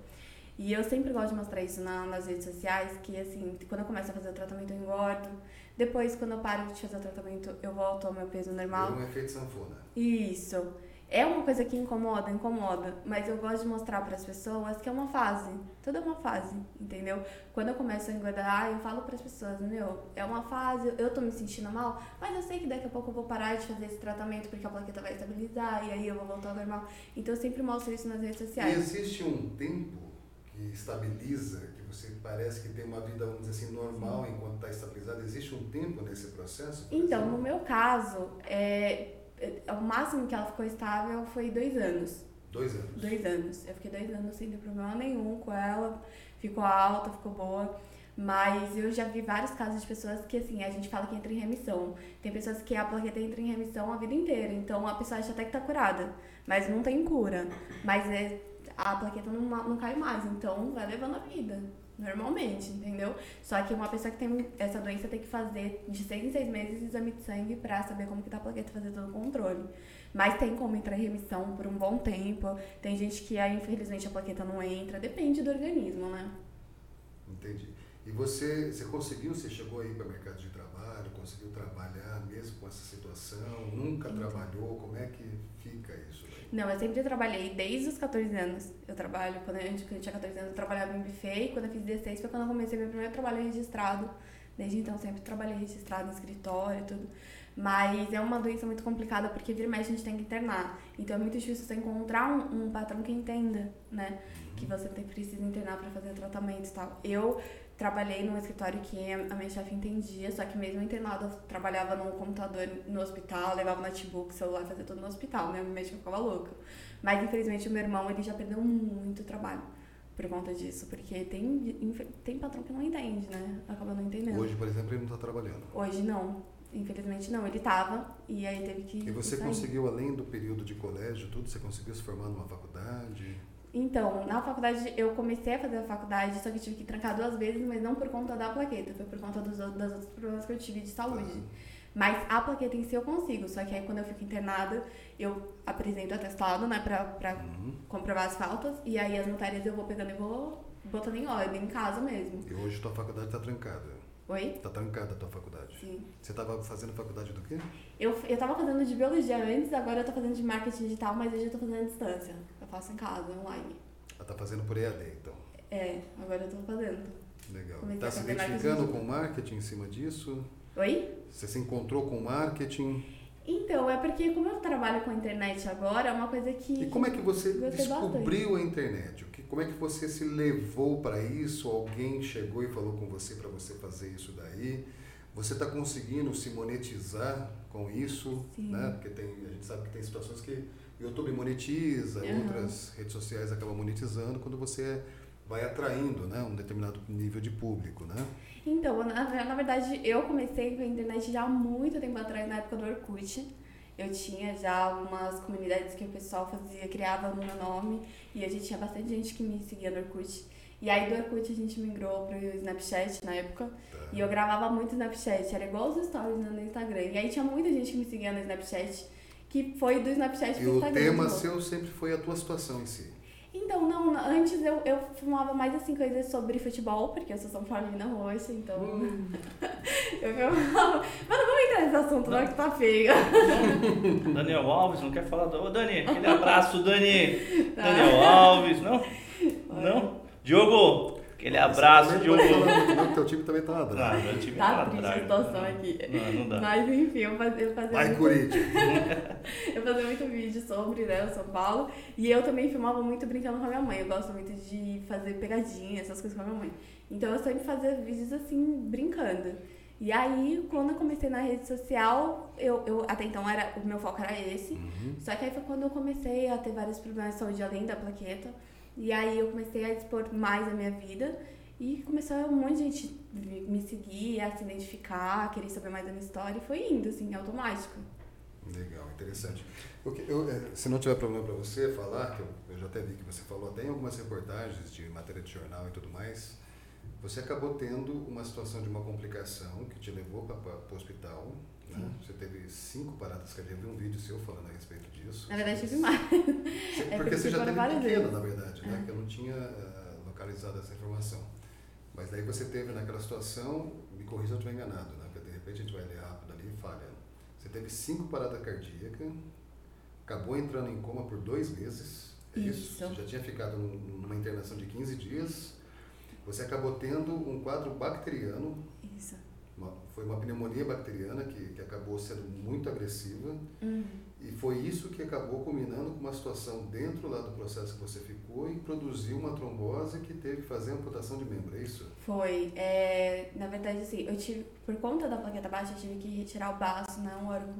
Speaker 3: E eu sempre gosto de mostrar isso na- nas redes sociais, que assim, quando eu começo a fazer o tratamento eu engordo, depois quando eu paro de fazer o tratamento eu volto ao meu peso normal.
Speaker 1: Deu um efeito sanfona.
Speaker 3: Isso. É uma coisa que incomoda, incomoda, mas eu gosto de mostrar para as pessoas que é uma fase. Tudo é uma fase, entendeu? Quando eu começo a engordar, eu falo para as pessoas, meu, é uma fase, eu tô me sentindo mal, mas eu sei que daqui a pouco eu vou parar de fazer esse tratamento porque a plaqueta vai estabilizar e aí eu vou voltar ao normal. Então eu sempre mostro isso nas redes
Speaker 1: E
Speaker 3: sociais.
Speaker 1: existe um tempo que estabiliza, que você parece que tem uma vida, vamos dizer assim, normal enquanto está estabilizado? Existe um tempo nesse processo?
Speaker 3: Então, exemplo? no meu caso, é, é, o máximo que ela ficou estável foi dois anos.
Speaker 1: Dois anos?
Speaker 3: Dois anos. Eu fiquei dois anos sem ter problema nenhum com ela. Ficou alta, ficou boa. Mas eu já vi vários casos de pessoas que, assim, a gente fala que entra em remissão. Tem pessoas que a plaqueta entra em remissão a vida inteira. Então a pessoa acha até que tá curada. Mas não tem cura. Mas é, a plaqueta não, não cai mais. Então vai levando a vida. Normalmente, entendeu? Só que uma pessoa que tem essa doença tem que fazer de seis em seis meses exame de sangue pra saber como que tá a plaqueta fazer todo o controle. Mas tem como entrar em remissão por um bom tempo. Tem gente que, infelizmente, a plaqueta não entra. Depende do organismo, né?
Speaker 1: Entendi. E você, você conseguiu, você chegou aí para o mercado de trabalho, conseguiu trabalhar mesmo com essa situação? Nunca trabalhou? Como é que fica isso? Aí?
Speaker 3: Não, eu sempre trabalhei, desde os 14 anos eu trabalho. Quando eu, quando eu tinha 14 anos eu trabalhava em buffet e quando eu fiz 16 foi quando eu comecei meu primeiro trabalho registrado. Desde então sempre trabalhei registrado em escritório e tudo. Mas é uma doença muito complicada porque vira mais a gente tem que internar. Então é muito difícil você encontrar um, um patrão que entenda, né? Que você tem, precisa internar para fazer tratamento e tal. Eu trabalhei num escritório que a minha chefe entendia, só que mesmo internada eu trabalhava no computador no hospital, levava notebook, celular, fazia tudo no hospital, né? Minha médica ficava louca. Mas infelizmente o meu irmão, ele já perdeu muito trabalho por conta disso, porque tem, tem patrão que não entende, né? Acaba não entendendo.
Speaker 1: Hoje, por exemplo, ele não está trabalhando?
Speaker 3: Hoje não. Infelizmente não, ele estava e aí teve que.
Speaker 1: E você conseguiu, além do período de colégio, tudo, você conseguiu se formar numa faculdade?
Speaker 3: Então, na faculdade, eu comecei a fazer a faculdade, só que tive que trancar duas vezes, mas não por conta da plaqueta, foi por conta dos, das outros problemas que eu tive de saúde. Uhum. Mas a plaqueta em si eu consigo, só que aí quando eu fico internada, eu apresento atestado, né, pra, pra uhum. comprovar as faltas, e aí as matérias eu vou pegando e vou botando em ordem, em casa mesmo.
Speaker 1: E hoje tua faculdade tá trancada?
Speaker 3: Oi?
Speaker 1: Tá trancada a tua faculdade?
Speaker 3: Sim.
Speaker 1: Você estava fazendo faculdade do quê?
Speaker 3: Eu, eu tava fazendo de biologia antes, agora eu tô fazendo de marketing digital, mas hoje eu tô fazendo à distância. Faço em casa, online.
Speaker 1: Ela tá fazendo por EAD, então?
Speaker 3: É, agora eu tô fazendo.
Speaker 1: Legal. Comecei tá se identificando com marketing em cima disso?
Speaker 3: Oi?
Speaker 1: Você se encontrou com marketing?
Speaker 3: Então, é porque como eu trabalho com a internet agora, é uma coisa que.
Speaker 1: E como é que você descobriu bastante. a internet? Como é que você se levou para isso? Alguém chegou e falou com você para você fazer isso daí? Você está conseguindo se monetizar com isso?
Speaker 3: Sim.
Speaker 1: Né? Porque tem, a gente sabe que tem situações que YouTube monetiza, uhum. outras redes sociais acabam monetizando quando você vai atraindo né, um determinado nível de público, né?
Speaker 3: Então, na, na verdade, eu comecei com a internet já há muito tempo atrás, na época do Orkut eu tinha já algumas comunidades que o pessoal fazia, criava no meu nome, e a gente tinha bastante gente que me seguia no Orkut. E aí do Orkut a gente migrou pro Snapchat na época. Tá. E eu gravava muito Snapchat, era igual os stories no Instagram. E aí tinha muita gente que me seguia no Snapchat, que foi do Snapchat.
Speaker 1: E o tema seu sempre foi a tua situação em si.
Speaker 3: Então, não, antes eu, eu filmava mais assim coisas sobre futebol, porque eu sou São Paulina roxa, então. Hum. eu filmava. Mas não vamos entrar nesse assunto, não, que tá feio.
Speaker 2: Daniel Alves, não quer falar do. Ô, Dani, aquele abraço, Dani! Tá. Daniel Alves, não? Não? Diogo, Aquele abraço de um.
Speaker 1: Não, teu time também tá atrás.
Speaker 2: Ah, meu time
Speaker 3: tá, tá triste a situação aqui.
Speaker 2: Não, não dá.
Speaker 3: Mas enfim, eu fazia, eu fazia
Speaker 1: Vai, muito... Corinthians!
Speaker 3: eu fazia muito vídeo sobre né, o São Paulo. E eu também filmava muito brincando com a minha mãe. Eu gosto muito de fazer pegadinha, essas coisas com a minha mãe. Então eu sempre fazia vídeos assim, brincando. E aí, quando eu comecei na rede social, eu, eu até então era, o meu foco era esse. Uhum. Só que aí foi quando eu comecei a ter vários problemas de saúde além da plaqueta. E aí eu comecei a expor mais a minha vida e começou um monte de gente me seguir, a se identificar, a querer saber mais da minha história e foi indo, assim, automático.
Speaker 1: Legal, interessante. Eu, eu, eh, se não tiver problema para você falar, que eu, eu, já até vi que você falou até em algumas reportagens de matéria de jornal e tudo mais, você acabou tendo uma situação de uma complicação que te levou para o hospital. Né? Você teve cinco paradas cardíacas, vi um vídeo seu falando a respeito disso.
Speaker 3: Na verdade, tive mais.
Speaker 1: É porque você já teve pequena, na verdade, né? É. que eu não tinha uh, localizado essa informação. Mas daí você teve naquela situação, me corrija se eu estiver enganado, né? porque de repente a gente vai ler rápido ali e falha. Você teve cinco paradas cardíacas, acabou entrando em coma por dois meses. É isso. isso. Você já tinha ficado numa internação de 15 dias. Você acabou tendo um quadro bacteriano.
Speaker 3: Isso.
Speaker 1: Uma, foi uma pneumonia bacteriana que, que acabou sendo muito agressiva.
Speaker 3: Uhum.
Speaker 1: E foi isso que acabou culminando com uma situação dentro lá do processo que você ficou e produziu uma trombose que teve que fazer amputação de membro, é isso?
Speaker 3: Foi. É, na verdade, assim, eu tive, por conta da plaqueta baixa, eu tive que retirar o baço, né? Um órgão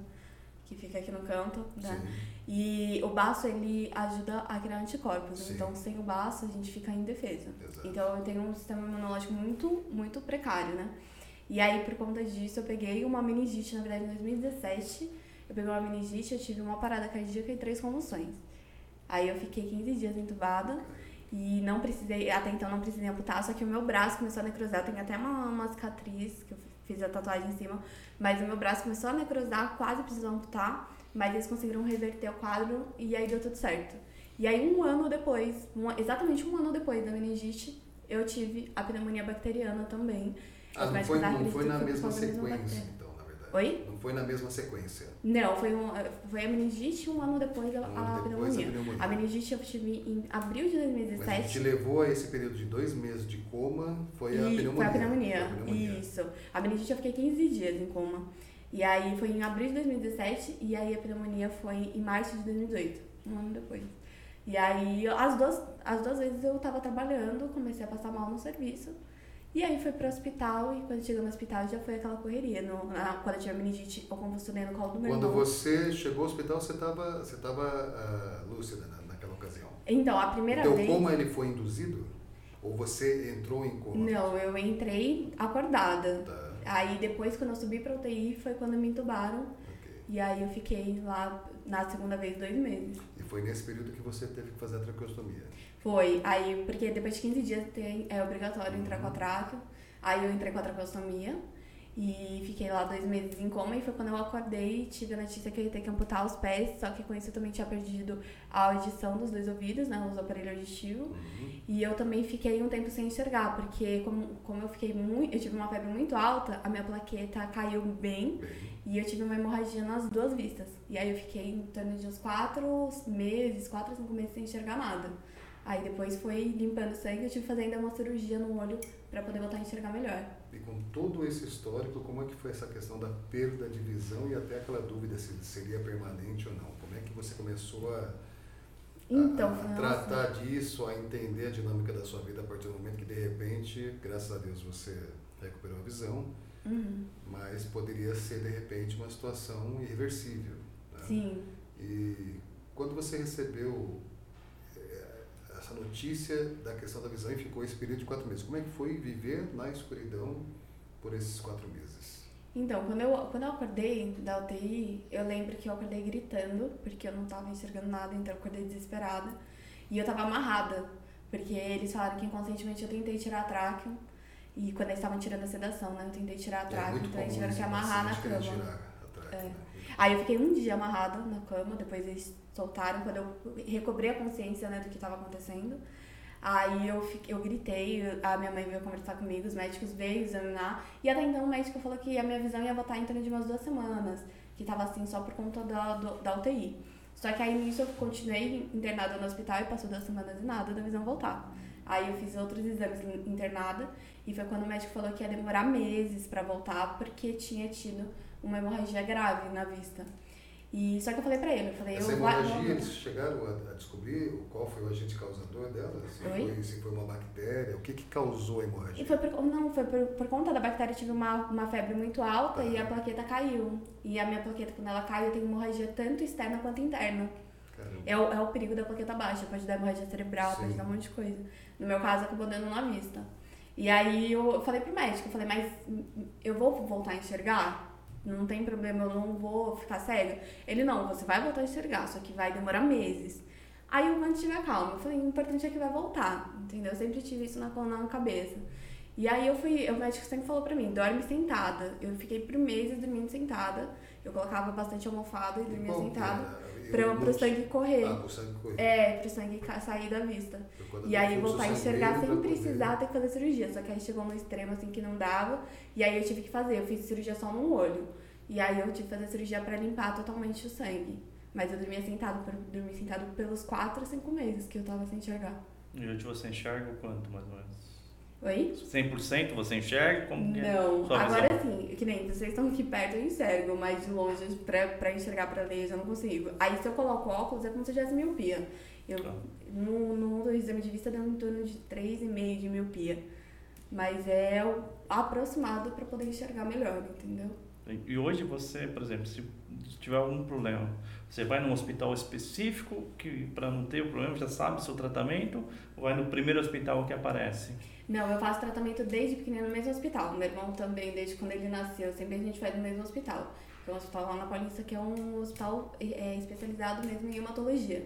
Speaker 3: que fica aqui no canto, né? E o baço, ele ajuda a criar anticorpos. Sim. Então, sem o baço, a gente fica indefesa. Exato. Então, eu tenho um sistema imunológico muito, muito precário, né? E aí, por conta disso, eu peguei uma meningite, na verdade, em 2017. Eu peguei uma meningite, eu tive uma parada cardíaca e três convulsões. Aí eu fiquei 15 dias entubada e não precisei, até então não precisei amputar, só que o meu braço começou a necrosar. Eu tenho até uma, uma cicatriz, que eu fiz a tatuagem em cima, mas o meu braço começou a necrosar, quase precisou amputar, mas eles conseguiram reverter o quadro e aí deu tudo certo. E aí um ano depois, exatamente um ano depois da meningite, eu tive a pneumonia bacteriana também.
Speaker 1: Ah, não foi, não foi na mesma sequência.
Speaker 3: Oi?
Speaker 1: Não foi na mesma sequência.
Speaker 3: Não, foi, um, foi a meningite um ano depois, um ano a, depois pneumonia. a pneumonia. A meningite eu tive em abril de 2017. Mas
Speaker 1: te levou a esse período de dois meses de coma, foi a pneumonia.
Speaker 3: Foi a pneumonia, a pneumonia. isso. A meningite eu fiquei 15 dias em coma. E aí foi em abril de 2017 e aí a pneumonia foi em março de 2018, um ano depois. E aí as duas, as duas vezes eu tava trabalhando, comecei a passar mal no serviço. E aí foi pro hospital e quando chegou no hospital já foi aquela correria. No, na, quando eu tinha meningite, eu convulsionei no colo do meu
Speaker 1: Quando
Speaker 3: irmão.
Speaker 1: você chegou ao hospital, você estava você tava, uh, lúcida na, naquela ocasião?
Speaker 3: Então, a primeira
Speaker 1: então,
Speaker 3: vez...
Speaker 1: Então, como ele foi induzido? Ou você entrou em coma?
Speaker 3: Não, eu entrei acordada. Tá. Aí depois, quando eu subi pra UTI, foi quando me entubaram. Okay. E aí eu fiquei lá na segunda vez dois meses.
Speaker 1: E foi nesse período que você teve que fazer a traqueostomia?
Speaker 3: Foi. Aí, porque depois de 15 dias tem, é obrigatório entrar com a uhum. traque. Aí eu entrei com a traqueostomia. E fiquei lá dois meses em coma e foi quando eu acordei e tive a notícia que eu ia ter que amputar os pés, só que com isso eu também tinha perdido a audição dos dois ouvidos, né, os aparelhos auditivos. Uhum. E eu também fiquei um tempo sem enxergar, porque como, como eu fiquei muito, eu tive uma febre muito alta, a minha plaqueta caiu bem, bem, e eu tive uma hemorragia nas duas vistas. E aí eu fiquei em torno de uns quatro meses, quatro, cinco meses sem enxergar nada. Aí depois foi limpando sangue, eu tive que fazer ainda uma cirurgia no olho para poder voltar a enxergar melhor.
Speaker 1: E com todo esse histórico, como é que foi essa questão da perda de visão e até aquela dúvida se seria permanente ou não? Como é que você começou a,
Speaker 3: então,
Speaker 1: a, a tratar disso, a entender a dinâmica da sua vida a partir do momento que de repente, graças a Deus, você recuperou a visão,
Speaker 3: uhum.
Speaker 1: mas poderia ser de repente uma situação irreversível. Né?
Speaker 3: Sim.
Speaker 1: E quando você recebeu essa notícia da questão da visão e ficou esse período de quatro meses. Como é que foi viver na escuridão por esses quatro meses?
Speaker 3: Então, quando eu, quando eu acordei da UTI, eu lembro que eu acordei gritando, porque eu não estava enxergando nada, então eu acordei desesperada. E eu estava amarrada, porque eles falaram que inconscientemente eu tentei tirar a tráqueo. E quando eles estavam tirando a sedação, né? Eu tentei tirar a tráqueo, é então eles tiveram que amarrar na cama. Tráqueo, é. né? Aí eu fiquei um dia amarrada na cama, depois eles soltaram, quando eu recobrei a consciência né, do que estava acontecendo. Aí eu, fiquei, eu gritei, a minha mãe veio conversar comigo, os médicos veio examinar. E até então o médico falou que a minha visão ia voltar em torno de umas duas semanas, que estava assim só por conta da, do, da UTI. Só que aí nisso eu continuei internada no hospital e passou duas semanas e nada da visão voltar. Aí eu fiz outros exames internada e foi quando o médico falou que ia demorar meses para voltar porque tinha tido uma hemorragia grave na vista. E só que eu falei pra ele, eu falei,
Speaker 1: Essa
Speaker 3: eu
Speaker 1: hemorragia, vou... eles chegaram a, a, descobrir qual foi o agente causador dela? Se, Oi? Foi, se foi uma bactéria, o que que causou a hemorragia?
Speaker 3: E foi por, não, foi por, por conta da bactéria, eu tive uma, uma febre muito alta e a plaqueta caiu. E a minha plaqueta, quando ela cai, eu tenho hemorragia tanto externa quanto interna. É o, é o perigo da plaqueta baixa, pode dar hemorragia cerebral, Sim. pode dar um monte de coisa. No meu caso, acabou dando na vista. E aí eu falei pro médico, eu falei, mas eu vou voltar a enxergar? Não tem problema, eu não vou ficar cega. Ele, não, você vai voltar a enxergar, só que vai demorar meses. Aí eu mantive a calma, eu falei, o importante é que vai voltar, entendeu? Eu sempre tive isso na, na cabeça. E aí eu fui, o médico sempre falou pra mim, dorme sentada. Eu fiquei por meses dormindo sentada. Eu colocava bastante almofada e dormia sentada. Pra, pro sangue correr.
Speaker 1: Ah, pro sangue correr.
Speaker 3: É, pro sangue sair da vista. E aí voltar a enxergar sem precisar ter que fazer cirurgia. Só que aí chegou no extremo assim que não dava. E aí eu tive que fazer. Eu fiz cirurgia só num olho. E aí eu tive que fazer cirurgia pra limpar totalmente o sangue. Mas eu dormia sentado, dormi sentado pelos 4 a 5 meses que eu tava sem enxergar.
Speaker 2: E hoje você enxerga o quanto, mais ou menos?
Speaker 3: Oi?
Speaker 2: 100% você enxerga? Como que é
Speaker 3: Não,
Speaker 2: sua
Speaker 3: agora sim, que nem vocês estão aqui perto eu enxergo, mas de longe pra, pra enxergar pra ler eu já não consigo. Aí se eu coloco óculos é como se eu tivesse miopia. Eu,
Speaker 2: Tá.
Speaker 3: no, no exame de vista deu em torno de 3,5 de miopia. Mas é o aproximado pra poder enxergar melhor, entendeu?
Speaker 2: E hoje você, por exemplo, se tiver algum problema, você vai num hospital específico que para não ter o problema já sabe o seu tratamento ou vai no primeiro hospital que aparece?
Speaker 3: Não, eu faço tratamento desde pequenino no mesmo hospital. Meu irmão também, desde quando ele nasceu, sempre a gente faz no mesmo hospital. Que é um hospital lá na Paulista, que é um hospital é, especializado mesmo em hematologia,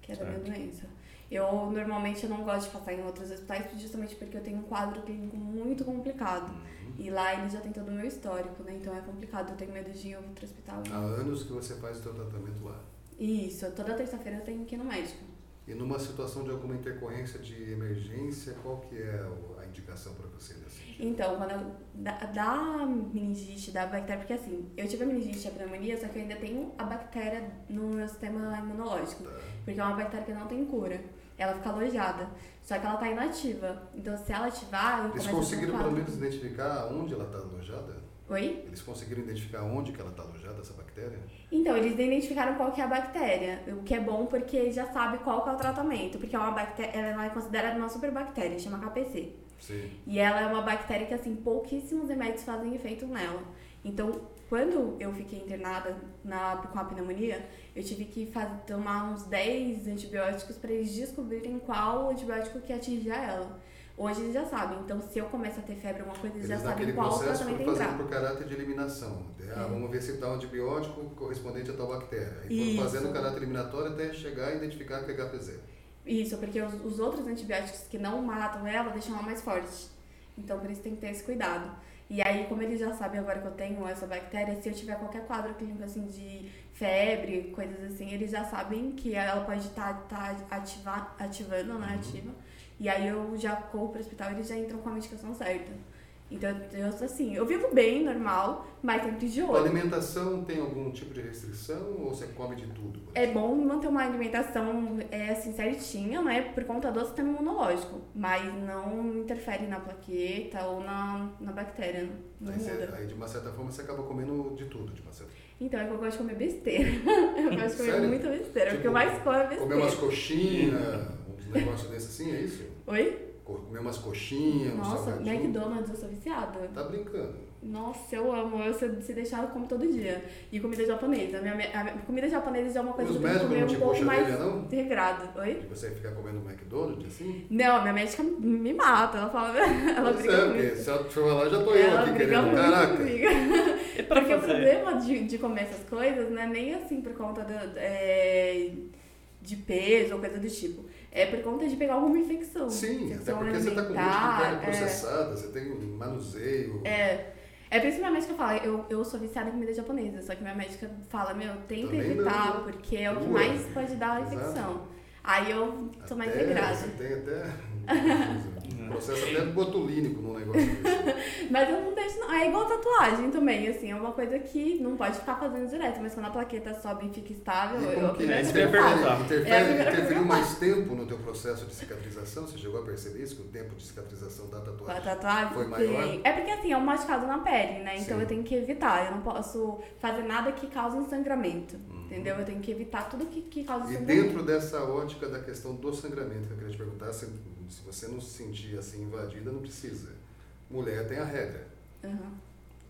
Speaker 3: que é da minha doença. Eu, normalmente, eu não gosto de passar em outros hospitais, justamente porque eu tenho um quadro clínico muito complicado. E lá eles já têm todo o meu histórico, né? Então é complicado, eu tenho medo de ir a outro hospital.
Speaker 1: Há anos que você faz o seu tratamento lá.
Speaker 3: Isso, toda terça-feira eu tenho que ir no médico.
Speaker 1: E numa situação de alguma intercorrência de emergência, qual que é a indicação para você nesse sentido?
Speaker 3: Então, quando eu, da, da meningite, da bactéria, porque assim, eu tive a meningite e a pneumonia, só que eu ainda tenho a bactéria no meu sistema imunológico.
Speaker 1: Tá.
Speaker 3: Porque é uma bactéria que não tem cura. Ela fica alojada. Só que ela tá inativa. Então, se ela ativar, eu
Speaker 1: Eles conseguiram pelo menos identificar onde ela está alojada?
Speaker 3: Oi?
Speaker 1: Eles conseguiram identificar onde que ela está alojada, essa bactéria?
Speaker 3: Então, eles identificaram qual que é a bactéria. O que é bom porque já sabe qual que é o tratamento. Porque é uma bactéria, ela é considerada uma superbactéria, chama KPC.
Speaker 1: Sim.
Speaker 3: E ela é uma bactéria que, assim, pouquíssimos remédios fazem efeito nela. Então, quando eu fiquei internada na, com a pneumonia, eu tive que fazer, tomar uns 10 antibióticos para eles descobrirem qual antibiótico que atingia ela. Hoje eles já sabem. Então, se eu começo a ter febre, alguma coisa, eles,
Speaker 1: Eles
Speaker 3: já sabem qual tratamento
Speaker 1: fazendo
Speaker 3: entrar.
Speaker 1: por caráter de eliminação. Ah,
Speaker 3: É.
Speaker 1: Vamos ver se tal antibiótico correspondente a tal bactéria. E fazendo o caráter eliminatório até chegar e identificar que é HPZ.
Speaker 3: Isso, porque os, os outros antibióticos que não matam ela deixam ela mais forte. Então, por isso tem que ter esse cuidado. E aí, como eles já sabem agora que eu tenho essa bactéria, se eu tiver qualquer quadro clínico assim de febre, coisas assim, eles já sabem que ela pode estar ativa, ativando, né? Ativa. E aí eu já corro pro hospital e eles já entram com a medicação certa. Então, eu, assim, eu vivo bem, normal, mas sempre de
Speaker 1: A
Speaker 3: olho.
Speaker 1: alimentação tem algum tipo de restrição ou você come de tudo?
Speaker 3: É bom manter uma alimentação é, assim, certinha, né? Por conta do sistema imunológico. Mas não interfere na plaqueta ou na, na bactéria. Não
Speaker 1: Aí, você-
Speaker 3: muda.
Speaker 1: aí, de uma certa forma, você acaba comendo de tudo, de uma certa forma.
Speaker 3: Então é que eu gosto de comer besteira. eu gosto de comer
Speaker 1: Sério?
Speaker 3: muita besteira.
Speaker 1: Tipo,
Speaker 3: eu mais como é
Speaker 1: Comer umas
Speaker 3: besteira.
Speaker 1: coxinhas, uns negócios desses assim, é isso?
Speaker 3: Oi?
Speaker 1: Co- Comer umas coxinhas,
Speaker 3: Nossa,
Speaker 1: salgadinhos.
Speaker 3: McDonald's, eu sou viciada.
Speaker 1: Tá brincando.
Speaker 3: Nossa, eu amo. Eu se, se deixar, eu como todo dia. E comida japonesa. Minha, minha- a comida japonesa já é uma coisa
Speaker 1: Os
Speaker 3: que eu tenho que
Speaker 1: médicos
Speaker 3: comer
Speaker 1: não
Speaker 3: um
Speaker 1: te
Speaker 3: pouco mais
Speaker 1: orelha, não?
Speaker 3: regrado. Oi?
Speaker 1: De você ficar comendo McDonald's assim?
Speaker 3: Não, a minha médica me mata. Ela fala. Ela
Speaker 1: Pois
Speaker 3: briga
Speaker 1: é,
Speaker 3: muito.
Speaker 1: porque se ela for lá, já tô eu
Speaker 3: Ela
Speaker 1: aqui
Speaker 3: briga
Speaker 1: querendo.
Speaker 3: muito
Speaker 1: Caraca.
Speaker 3: comigo.
Speaker 2: E para
Speaker 3: Porque o
Speaker 2: fazer?
Speaker 3: problema de, de comer essas coisas não é nem assim por conta do, é, de peso ou coisa do tipo. É por conta de pegar alguma infecção.
Speaker 1: Sim, até
Speaker 3: infecção
Speaker 1: porque você tá com monte de carne
Speaker 3: é.
Speaker 1: processada, você tem um manuseio.
Speaker 3: É. É por isso que minha médica fala, eu, eu sou viciada em comida japonesa, só que minha médica fala, meu, tenta
Speaker 1: Também
Speaker 3: evitar,
Speaker 1: não.
Speaker 3: porque é o que
Speaker 1: Crua.
Speaker 3: mais pode dar
Speaker 1: Exato.
Speaker 3: infecção. Aí eu sou mais
Speaker 1: Até-
Speaker 3: regrada.
Speaker 1: Você tem até. processo até botulínico num negócio desse.
Speaker 3: Mas eu não deixo, não. É igual tatuagem também, assim, é uma coisa que não pode ficar fazendo direto, mas quando a plaqueta sobe e fica estável,
Speaker 1: E
Speaker 3: eu
Speaker 1: que
Speaker 3: primeira
Speaker 2: isso que eu
Speaker 1: interfere,
Speaker 3: É
Speaker 1: interferiu mais tempo no teu processo de cicatrização? Você chegou a perceber isso? Que o tempo de cicatrização da tatuagem
Speaker 3: tatuagem
Speaker 1: foi maior?
Speaker 3: É porque assim, é um machucado na pele, né? Então
Speaker 1: Sim.
Speaker 3: eu tenho que evitar. Eu não posso fazer nada que cause um sangramento.
Speaker 1: Uhum.
Speaker 3: Entendeu? Eu tenho que evitar tudo que, que cause
Speaker 1: E
Speaker 3: sangramento.
Speaker 1: dentro dessa ótica da questão do sangramento, que eu queria te perguntar, se, se você não se sentir assim invadida, não precisa. Mulher tem a regra,
Speaker 3: Aham.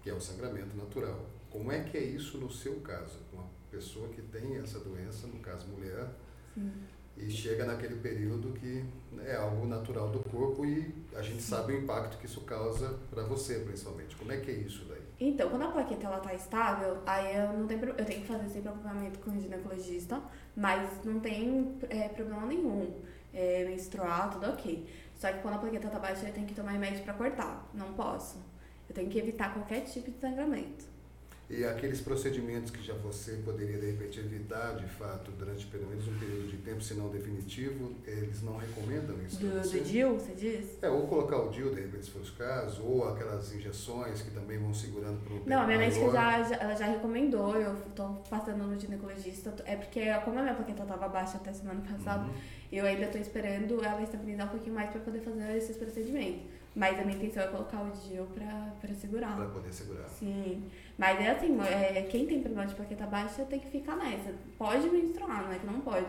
Speaker 1: que é o sangramento natural. Como é que é isso no seu caso? Uma pessoa que tem essa doença, no caso mulher,
Speaker 3: Sim.
Speaker 1: e chega naquele período que é algo natural do corpo e a gente sabe o impacto que isso causa para você, principalmente. Como é que é isso daí?
Speaker 3: Então, quando a plaqueta ela tá estável, aí eu não tenho, eu tenho que fazer sempre acompanhamento com o ginecologista, mas não tem é, problema nenhum. É, menstruar, tudo ok. Só que quando a plaqueta tá baixa, eu tenho que tomar remédio pra cortar. Não posso. Eu tenho que evitar qualquer tipo de sangramento.
Speaker 1: E aqueles procedimentos que já você poderia, de repente, evitar, de fato, durante pelo menos um período de tempo, se não definitivo, eles não recomendam isso
Speaker 3: Do, do DIL, você diz?
Speaker 1: É, ou colocar o DIL, de repente, se for os casos, ou aquelas injeções que também vão segurando por um tempo
Speaker 3: Não, a minha médica já, já, ela já recomendou, eu tô passando no ginecologista. É porque, como a minha plaqueta tava baixa até semana passada,
Speaker 1: Uhum.
Speaker 3: eu ainda tô esperando ela estabilizar um pouquinho mais pra poder fazer esses procedimentos. Mas a minha intenção é colocar o DIU pra, pra segurar.
Speaker 1: Pra poder segurar.
Speaker 3: Sim. Mas é assim, é, quem tem problema de plaqueta baixa tem que ficar nessa. Pode menstruar, não é que não pode.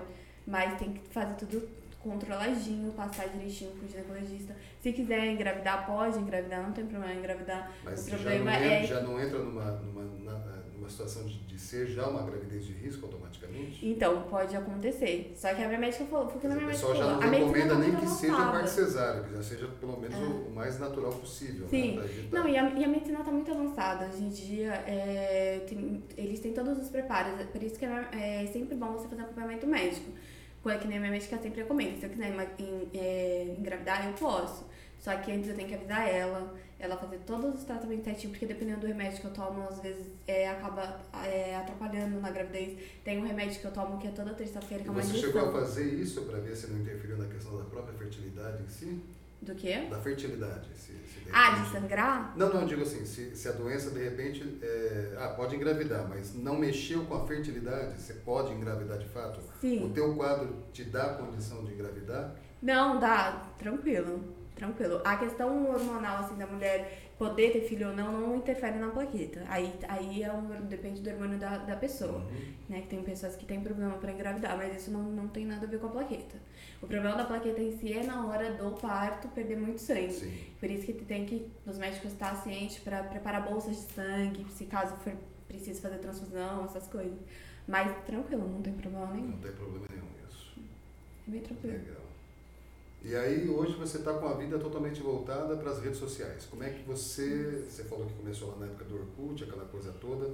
Speaker 3: Mas tem que fazer tudo controladinho, passar direitinho pro ginecologista. Se quiser engravidar, pode engravidar, não tem problema engravidar.
Speaker 1: Mas
Speaker 3: o
Speaker 1: já
Speaker 3: problema
Speaker 1: não, entra,
Speaker 3: é.
Speaker 1: já não entra numa, numa, na- numa situação de, de ser já uma gravidez de risco automaticamente?
Speaker 3: Então, pode acontecer. Só que a minha médica falou, porque na minha médica
Speaker 1: pessoal já
Speaker 3: falou,
Speaker 1: não recomenda nem que seja parte cesárea, que já seja pelo menos
Speaker 3: É.
Speaker 1: o, o mais natural possível.
Speaker 3: Sim.
Speaker 1: Né, pra evitar.
Speaker 3: Não, e a, e a medicina está muito avançada. Hoje em dia, é, tem- eles têm todos os preparos. é Por isso que é, é sempre bom você fazer acompanhamento médico. Coisa que nem a minha médica sempre recomenda. Se eu quiser ema- em- é, engravidar, eu posso. Só que antes eu tenho que avisar ela, ela fazer todos os tratamentos certinho, porque dependendo do remédio que eu tomo, às vezes é, acaba é, atrapalhando na gravidez. Tem um remédio que eu tomo que é toda terça-feira, que é uma
Speaker 1: você chegou a fazer isso para ver se não interferiu na questão da própria fertilidade em si?
Speaker 3: Do quê?
Speaker 1: Da fertilidade. Se, se de
Speaker 3: Ah, de sangrar?
Speaker 1: Não, não, eu digo assim, se, se a doença de repente, é, ah, pode engravidar, mas não mexeu com a fertilidade, você pode engravidar de fato?
Speaker 3: Sim.
Speaker 1: O teu quadro te dá condição de engravidar?
Speaker 3: Não, dá, tranquilo, tranquilo. A questão hormonal, assim, da mulher poder ter filho ou não, não interfere na plaqueta. Aí, aí é um, depende do hormônio da, da pessoa,
Speaker 1: Uhum.
Speaker 3: né? Que tem pessoas que têm problema para engravidar, mas isso não, não tem nada a ver com a plaqueta. O problema da plaqueta em si é na hora do parto perder muito sangue.
Speaker 1: Sim.
Speaker 3: Por isso que tem que os médicos estar cientes para preparar bolsas de sangue, se caso for preciso fazer transfusão, essas coisas. Mas tranquilo, não tem problema nenhum.
Speaker 1: Não tem problema nenhum nisso.
Speaker 3: É bem tranquilo.
Speaker 1: Legal. E aí hoje você está com a vida totalmente voltada para as redes sociais. Como é que você, você falou que começou lá na época do Orkut, aquela coisa toda,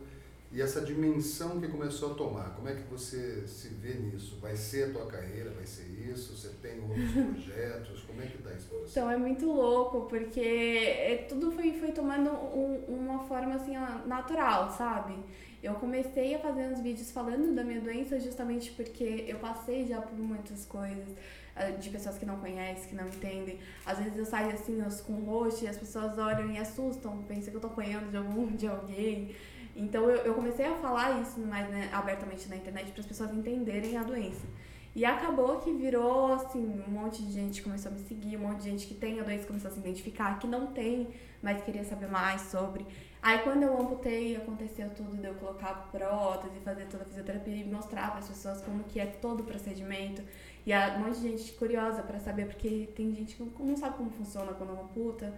Speaker 1: e essa dimensão que começou a tomar, como é que você se vê nisso? Vai ser a tua carreira, vai ser isso? Você tem outros projetos? Como é que tá isso você?
Speaker 3: Então é muito louco, porque é, tudo foi, foi tomando um- uma forma assim natural, sabe? Eu comecei a fazer uns vídeos falando da minha doença justamente porque eu passei já por muitas coisas de pessoas que não conhecem, que não entendem. Às vezes eu saio assim ó, com roxo e as pessoas olham e assustam, pensam que eu tô apanhando de algum de alguém. Então eu, eu comecei a falar isso mais né, abertamente na internet para as pessoas entenderem a doença. E acabou que virou, assim, um monte de gente começou a me seguir, um monte de gente que tem a doença começou a se identificar, que não tem, mas queria saber mais sobre. Aí quando eu amputei, aconteceu tudo de eu colocar prótese, fazer toda a fisioterapia e mostrar para as pessoas como que é todo o procedimento. E há um monte de gente curiosa para saber, porque tem gente que não- sabe como funciona quando amputa.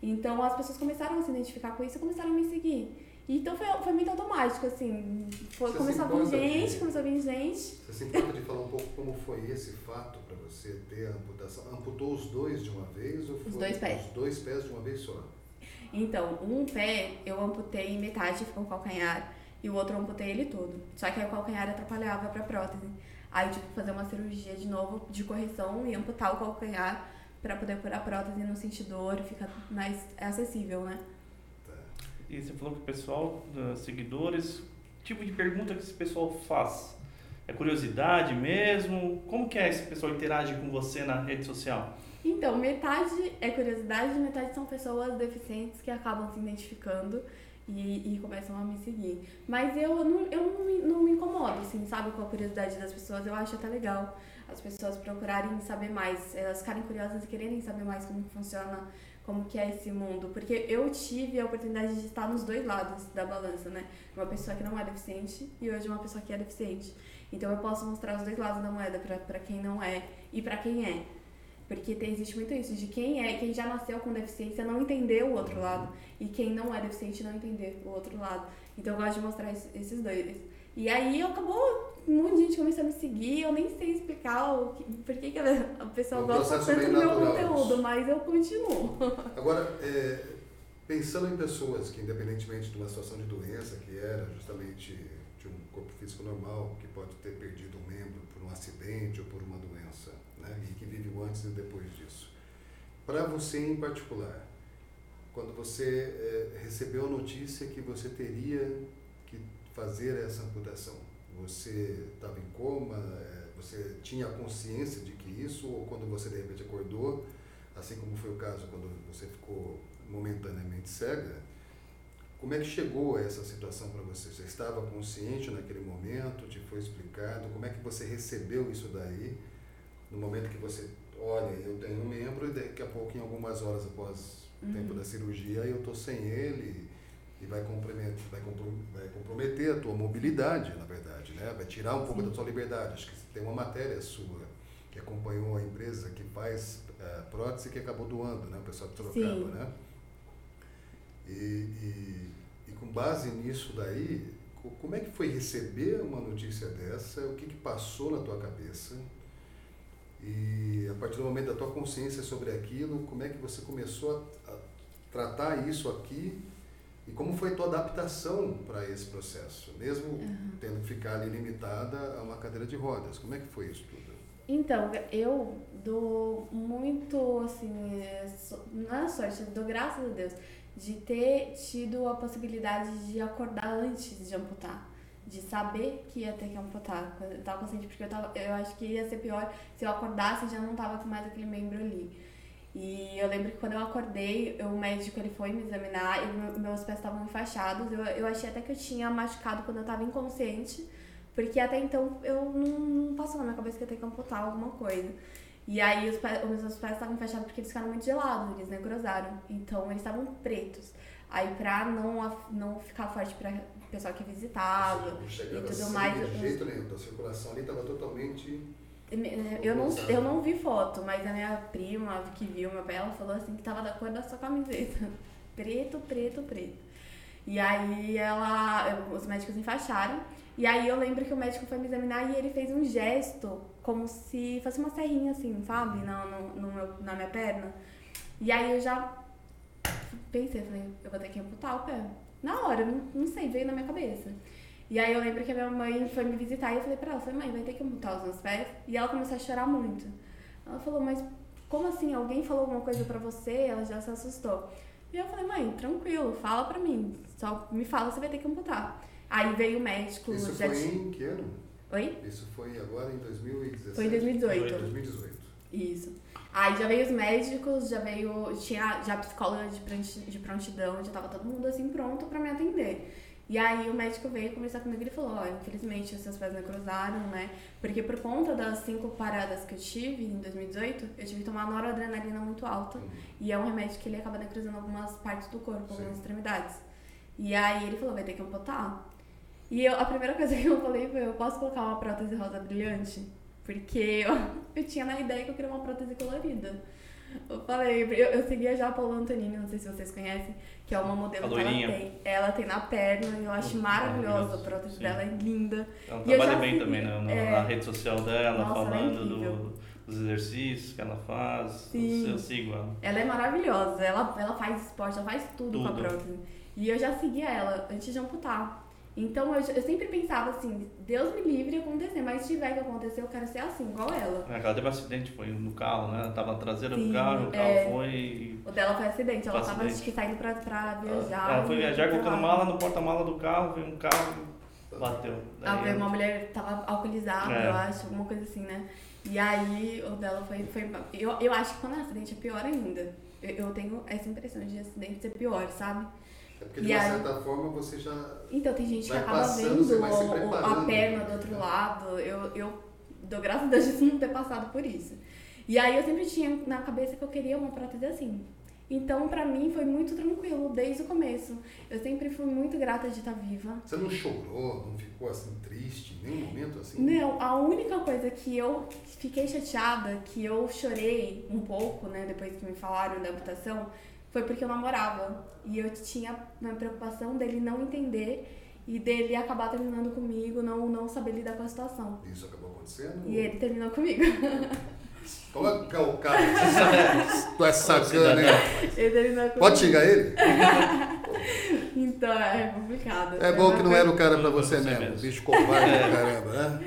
Speaker 3: Então as pessoas começaram a se identificar com isso e começaram a me seguir. Então foi, foi muito automático, assim. Foi,
Speaker 1: Você
Speaker 3: começou a vir gente,
Speaker 1: de-
Speaker 3: começou a vir gente.
Speaker 1: Você se importa de falar um pouco como foi esse fato para você ter a amputação? Amputou os dois de uma vez ou
Speaker 3: Os
Speaker 1: foi
Speaker 3: dois pés.
Speaker 1: os dois pés de uma vez só?
Speaker 3: Então, um pé eu amputei metade, ficou o calcanhar, e o outro eu amputei ele todo. Só que aí o calcanhar atrapalhava pra prótese. Aí que fazer uma cirurgia de novo de correção e amputar o calcanhar pra poder pôr a prótese não sentir dor e ficar mais acessível, né?
Speaker 2: E você falou que o pessoal, seguidores, tipo de pergunta que esse pessoal faz? É curiosidade mesmo? Como que é esse pessoal interage com você na rede social?
Speaker 3: Então, metade é curiosidade, metade são pessoas deficientes que acabam se identificando e, e começam a me seguir. Mas eu não, eu não, me, não me incomodo, assim, sabe, com a curiosidade das pessoas. Eu acho até legal as pessoas procurarem saber mais, elas ficarem curiosas e quererem saber mais como funciona, como que é esse mundo. Porque eu tive a oportunidade de estar nos dois lados da balança, né? Uma pessoa que não é deficiente e hoje uma pessoa que é deficiente. Então eu posso mostrar os dois lados da moeda pra quem não é e pra quem é. Porque tem, existe muito isso, de quem é, quem já nasceu com deficiência não entender o outro lado. E quem não é deficiente não entender o outro lado. Então eu gosto de mostrar es- esses dois. E aí acabou, um monte de gente começou a me seguir, eu nem sei explicar o que, por que, que a pessoa
Speaker 1: É um
Speaker 3: gosta tanto do meu conteúdo,
Speaker 1: isso.
Speaker 3: mas eu continuo.
Speaker 1: Agora, é, pensando em pessoas que, independentemente de uma situação de doença, que era justamente de um corpo físico normal, que pode ter perdido um membro por um acidente ou por uma doença, né, e vive o antes e depois disso. Para você em particular, quando você é, recebeu a notícia que você teria que fazer essa amputação, você estava em coma, é, você tinha consciência de que isso, ou quando você de repente acordou, assim como foi o caso quando você ficou momentaneamente cega, como é que chegou a essa situação para você? Você estava consciente naquele momento? Te foi explicado? Como é que você recebeu isso daí? No momento que você olha, eu tenho um membro e daqui a pouco, em algumas horas após o uhum. tempo da cirurgia, eu tô sem ele e vai comprometer, vai vai comprometer a tua mobilidade, na verdade, né? Vai tirar um pouco Sim. da tua liberdade. Acho que tem uma matéria sua que acompanhou a empresa que faz é, prótese que acabou doando, né? O pessoal de Sorocaba, né? E, e, e, com base nisso daí, como é que foi receber uma notícia dessa? O que, que passou na tua cabeça? E a partir do momento da tua consciência sobre aquilo, como é que você começou a, a tratar isso aqui e como foi a tua adaptação para esse processo, mesmo uhum. tendo que ficar ali limitada a uma cadeira de rodas? Como é que foi isso tudo?
Speaker 3: Então, eu dou muito, assim, na é sorte, dou graças a Deus de ter tido a possibilidade de acordar antes de amputar. De saber que ia ter que amputar. Eu tava consciente, porque eu, tava, eu acho que ia ser pior se eu acordasse já não tava com mais aquele membro ali. E eu lembro que quando eu acordei, o médico ele foi me examinar, e meus pés estavam enfaixados. Eu, eu achei até que eu tinha machucado quando eu tava inconsciente, porque até então eu não, não passou na minha cabeça que eu ia ter que amputar alguma coisa. E aí os, pés, os meus pés estavam fechados porque eles ficaram muito gelados, eles necrosaram. Então eles estavam pretos. Aí pra não, não ficar forte pra pessoal que visitava e tudo
Speaker 1: assim, mais. De jeito nenhum, a circulação ali estava totalmente.
Speaker 3: Eu não, eu não vi foto, mas a minha prima que viu meu pé, ela falou assim que tava da cor da sua camiseta. Preto, preto, preto. E aí ela. Os médicos enfaixaram. E aí eu lembro que o médico foi me examinar e ele fez um gesto como se fosse uma serrinha assim, sabe? Na, no, no meu, na minha perna. E aí eu já pensei, falei, eu vou ter que amputar o pé. Na hora, não, não sei, veio na minha cabeça. E aí eu lembro que a minha mãe foi me visitar e eu falei pra ela, falei, mãe, vai ter que amputar os meus pés? E ela começou a chorar muito. Ela falou, mas como assim? Alguém falou alguma coisa pra você? Ela já se assustou. E eu falei, mãe, tranquilo, fala pra mim. Só me fala, você vai ter que amputar. Aí veio o médico.
Speaker 1: Isso foi tinha... em que ano?
Speaker 3: Oi?
Speaker 1: Isso foi agora em 2017?
Speaker 3: Foi em 2018.
Speaker 1: 2018.
Speaker 3: Isso. Aí já veio os médicos, já veio. Tinha já psicóloga de prontidão, já tava todo mundo assim pronto pra me atender. E aí o médico veio conversar comigo e ele falou, ó, oh, infelizmente os seus pés necrosaram, né? Porque por conta das cinco paradas que eu tive em 2018, eu tive que tomar noradrenalina muito alta. Uhum. E é um remédio que ele acaba necrosando algumas partes do corpo, Sim. algumas extremidades. E aí ele falou, vai ter que amputar. E eu, a primeira coisa que eu falei foi, eu posso colocar uma prótese rosa brilhante? Porque eu, eu tinha na ideia que eu queria uma prótese colorida. Eu falei, eu, eu seguia já a Paula Antonini, não sei se vocês conhecem, que é uma modelo que ela tem. Ela tem na perna, eu acho maravilhosa, a prótese Sim. dela é linda.
Speaker 2: Ela e trabalha bem também né, na, é... na, rede social dela, Nossa, é falando é do, dos exercícios que ela faz. Sim. Eu sigo ela.
Speaker 3: Ela é maravilhosa, ela, ela faz esporte, ela faz tudo, tudo. com a prótese. E eu já seguia ela antes de amputar. Então eu, eu, sempre pensava assim, Deus me livre de acontecer, mas se tiver que acontecer, eu quero ser assim, igual ela.
Speaker 2: É, ela teve um acidente, foi no carro, né? Ela tava na traseira Sim, do carro, o carro é... foi.
Speaker 3: O dela foi acidente, ela foi tava acidente. saindo pra, pra viajar.
Speaker 2: Ela foi viajar colocando mala no porta-mala do carro, veio um carro bateu.
Speaker 3: Daí ah, veio uma mulher tava alcoolizada, é. eu acho, alguma coisa assim, né? E aí o dela foi. foi eu, eu acho que quando é acidente é pior ainda. Eu, eu tenho essa impressão de acidente ser pior, sabe?
Speaker 1: É porque de e uma aí, certa forma você já.
Speaker 3: Então tem gente que acaba vendo a perna do outro lado. Eu, eu dou graças a Deus de não ter passado por isso. E aí eu sempre tinha na cabeça que eu queria uma prótese assim. Então, pra mim, foi muito tranquilo desde o começo. Eu sempre fui muito grata de estar viva.
Speaker 1: Você não chorou, não ficou assim triste, nenhum momento assim?
Speaker 3: Não, a única coisa que eu fiquei chateada, que eu chorei um pouco, né, depois que me falaram da amputação, foi porque eu namorava. E eu tinha uma preocupação dele não entender e dele acabar terminando comigo, não, não saber lidar com a situação.
Speaker 1: Isso acabou acontecendo?
Speaker 3: E ele terminou comigo.
Speaker 1: Coloca o cara. Tu é sacana, hein?
Speaker 3: Ele terminou comigo.
Speaker 1: Pode xingar ele?
Speaker 3: então é complicado.
Speaker 1: É bom que não era o cara pra você, você mesmo. mesmo. Bicho covarde é. caramba, né?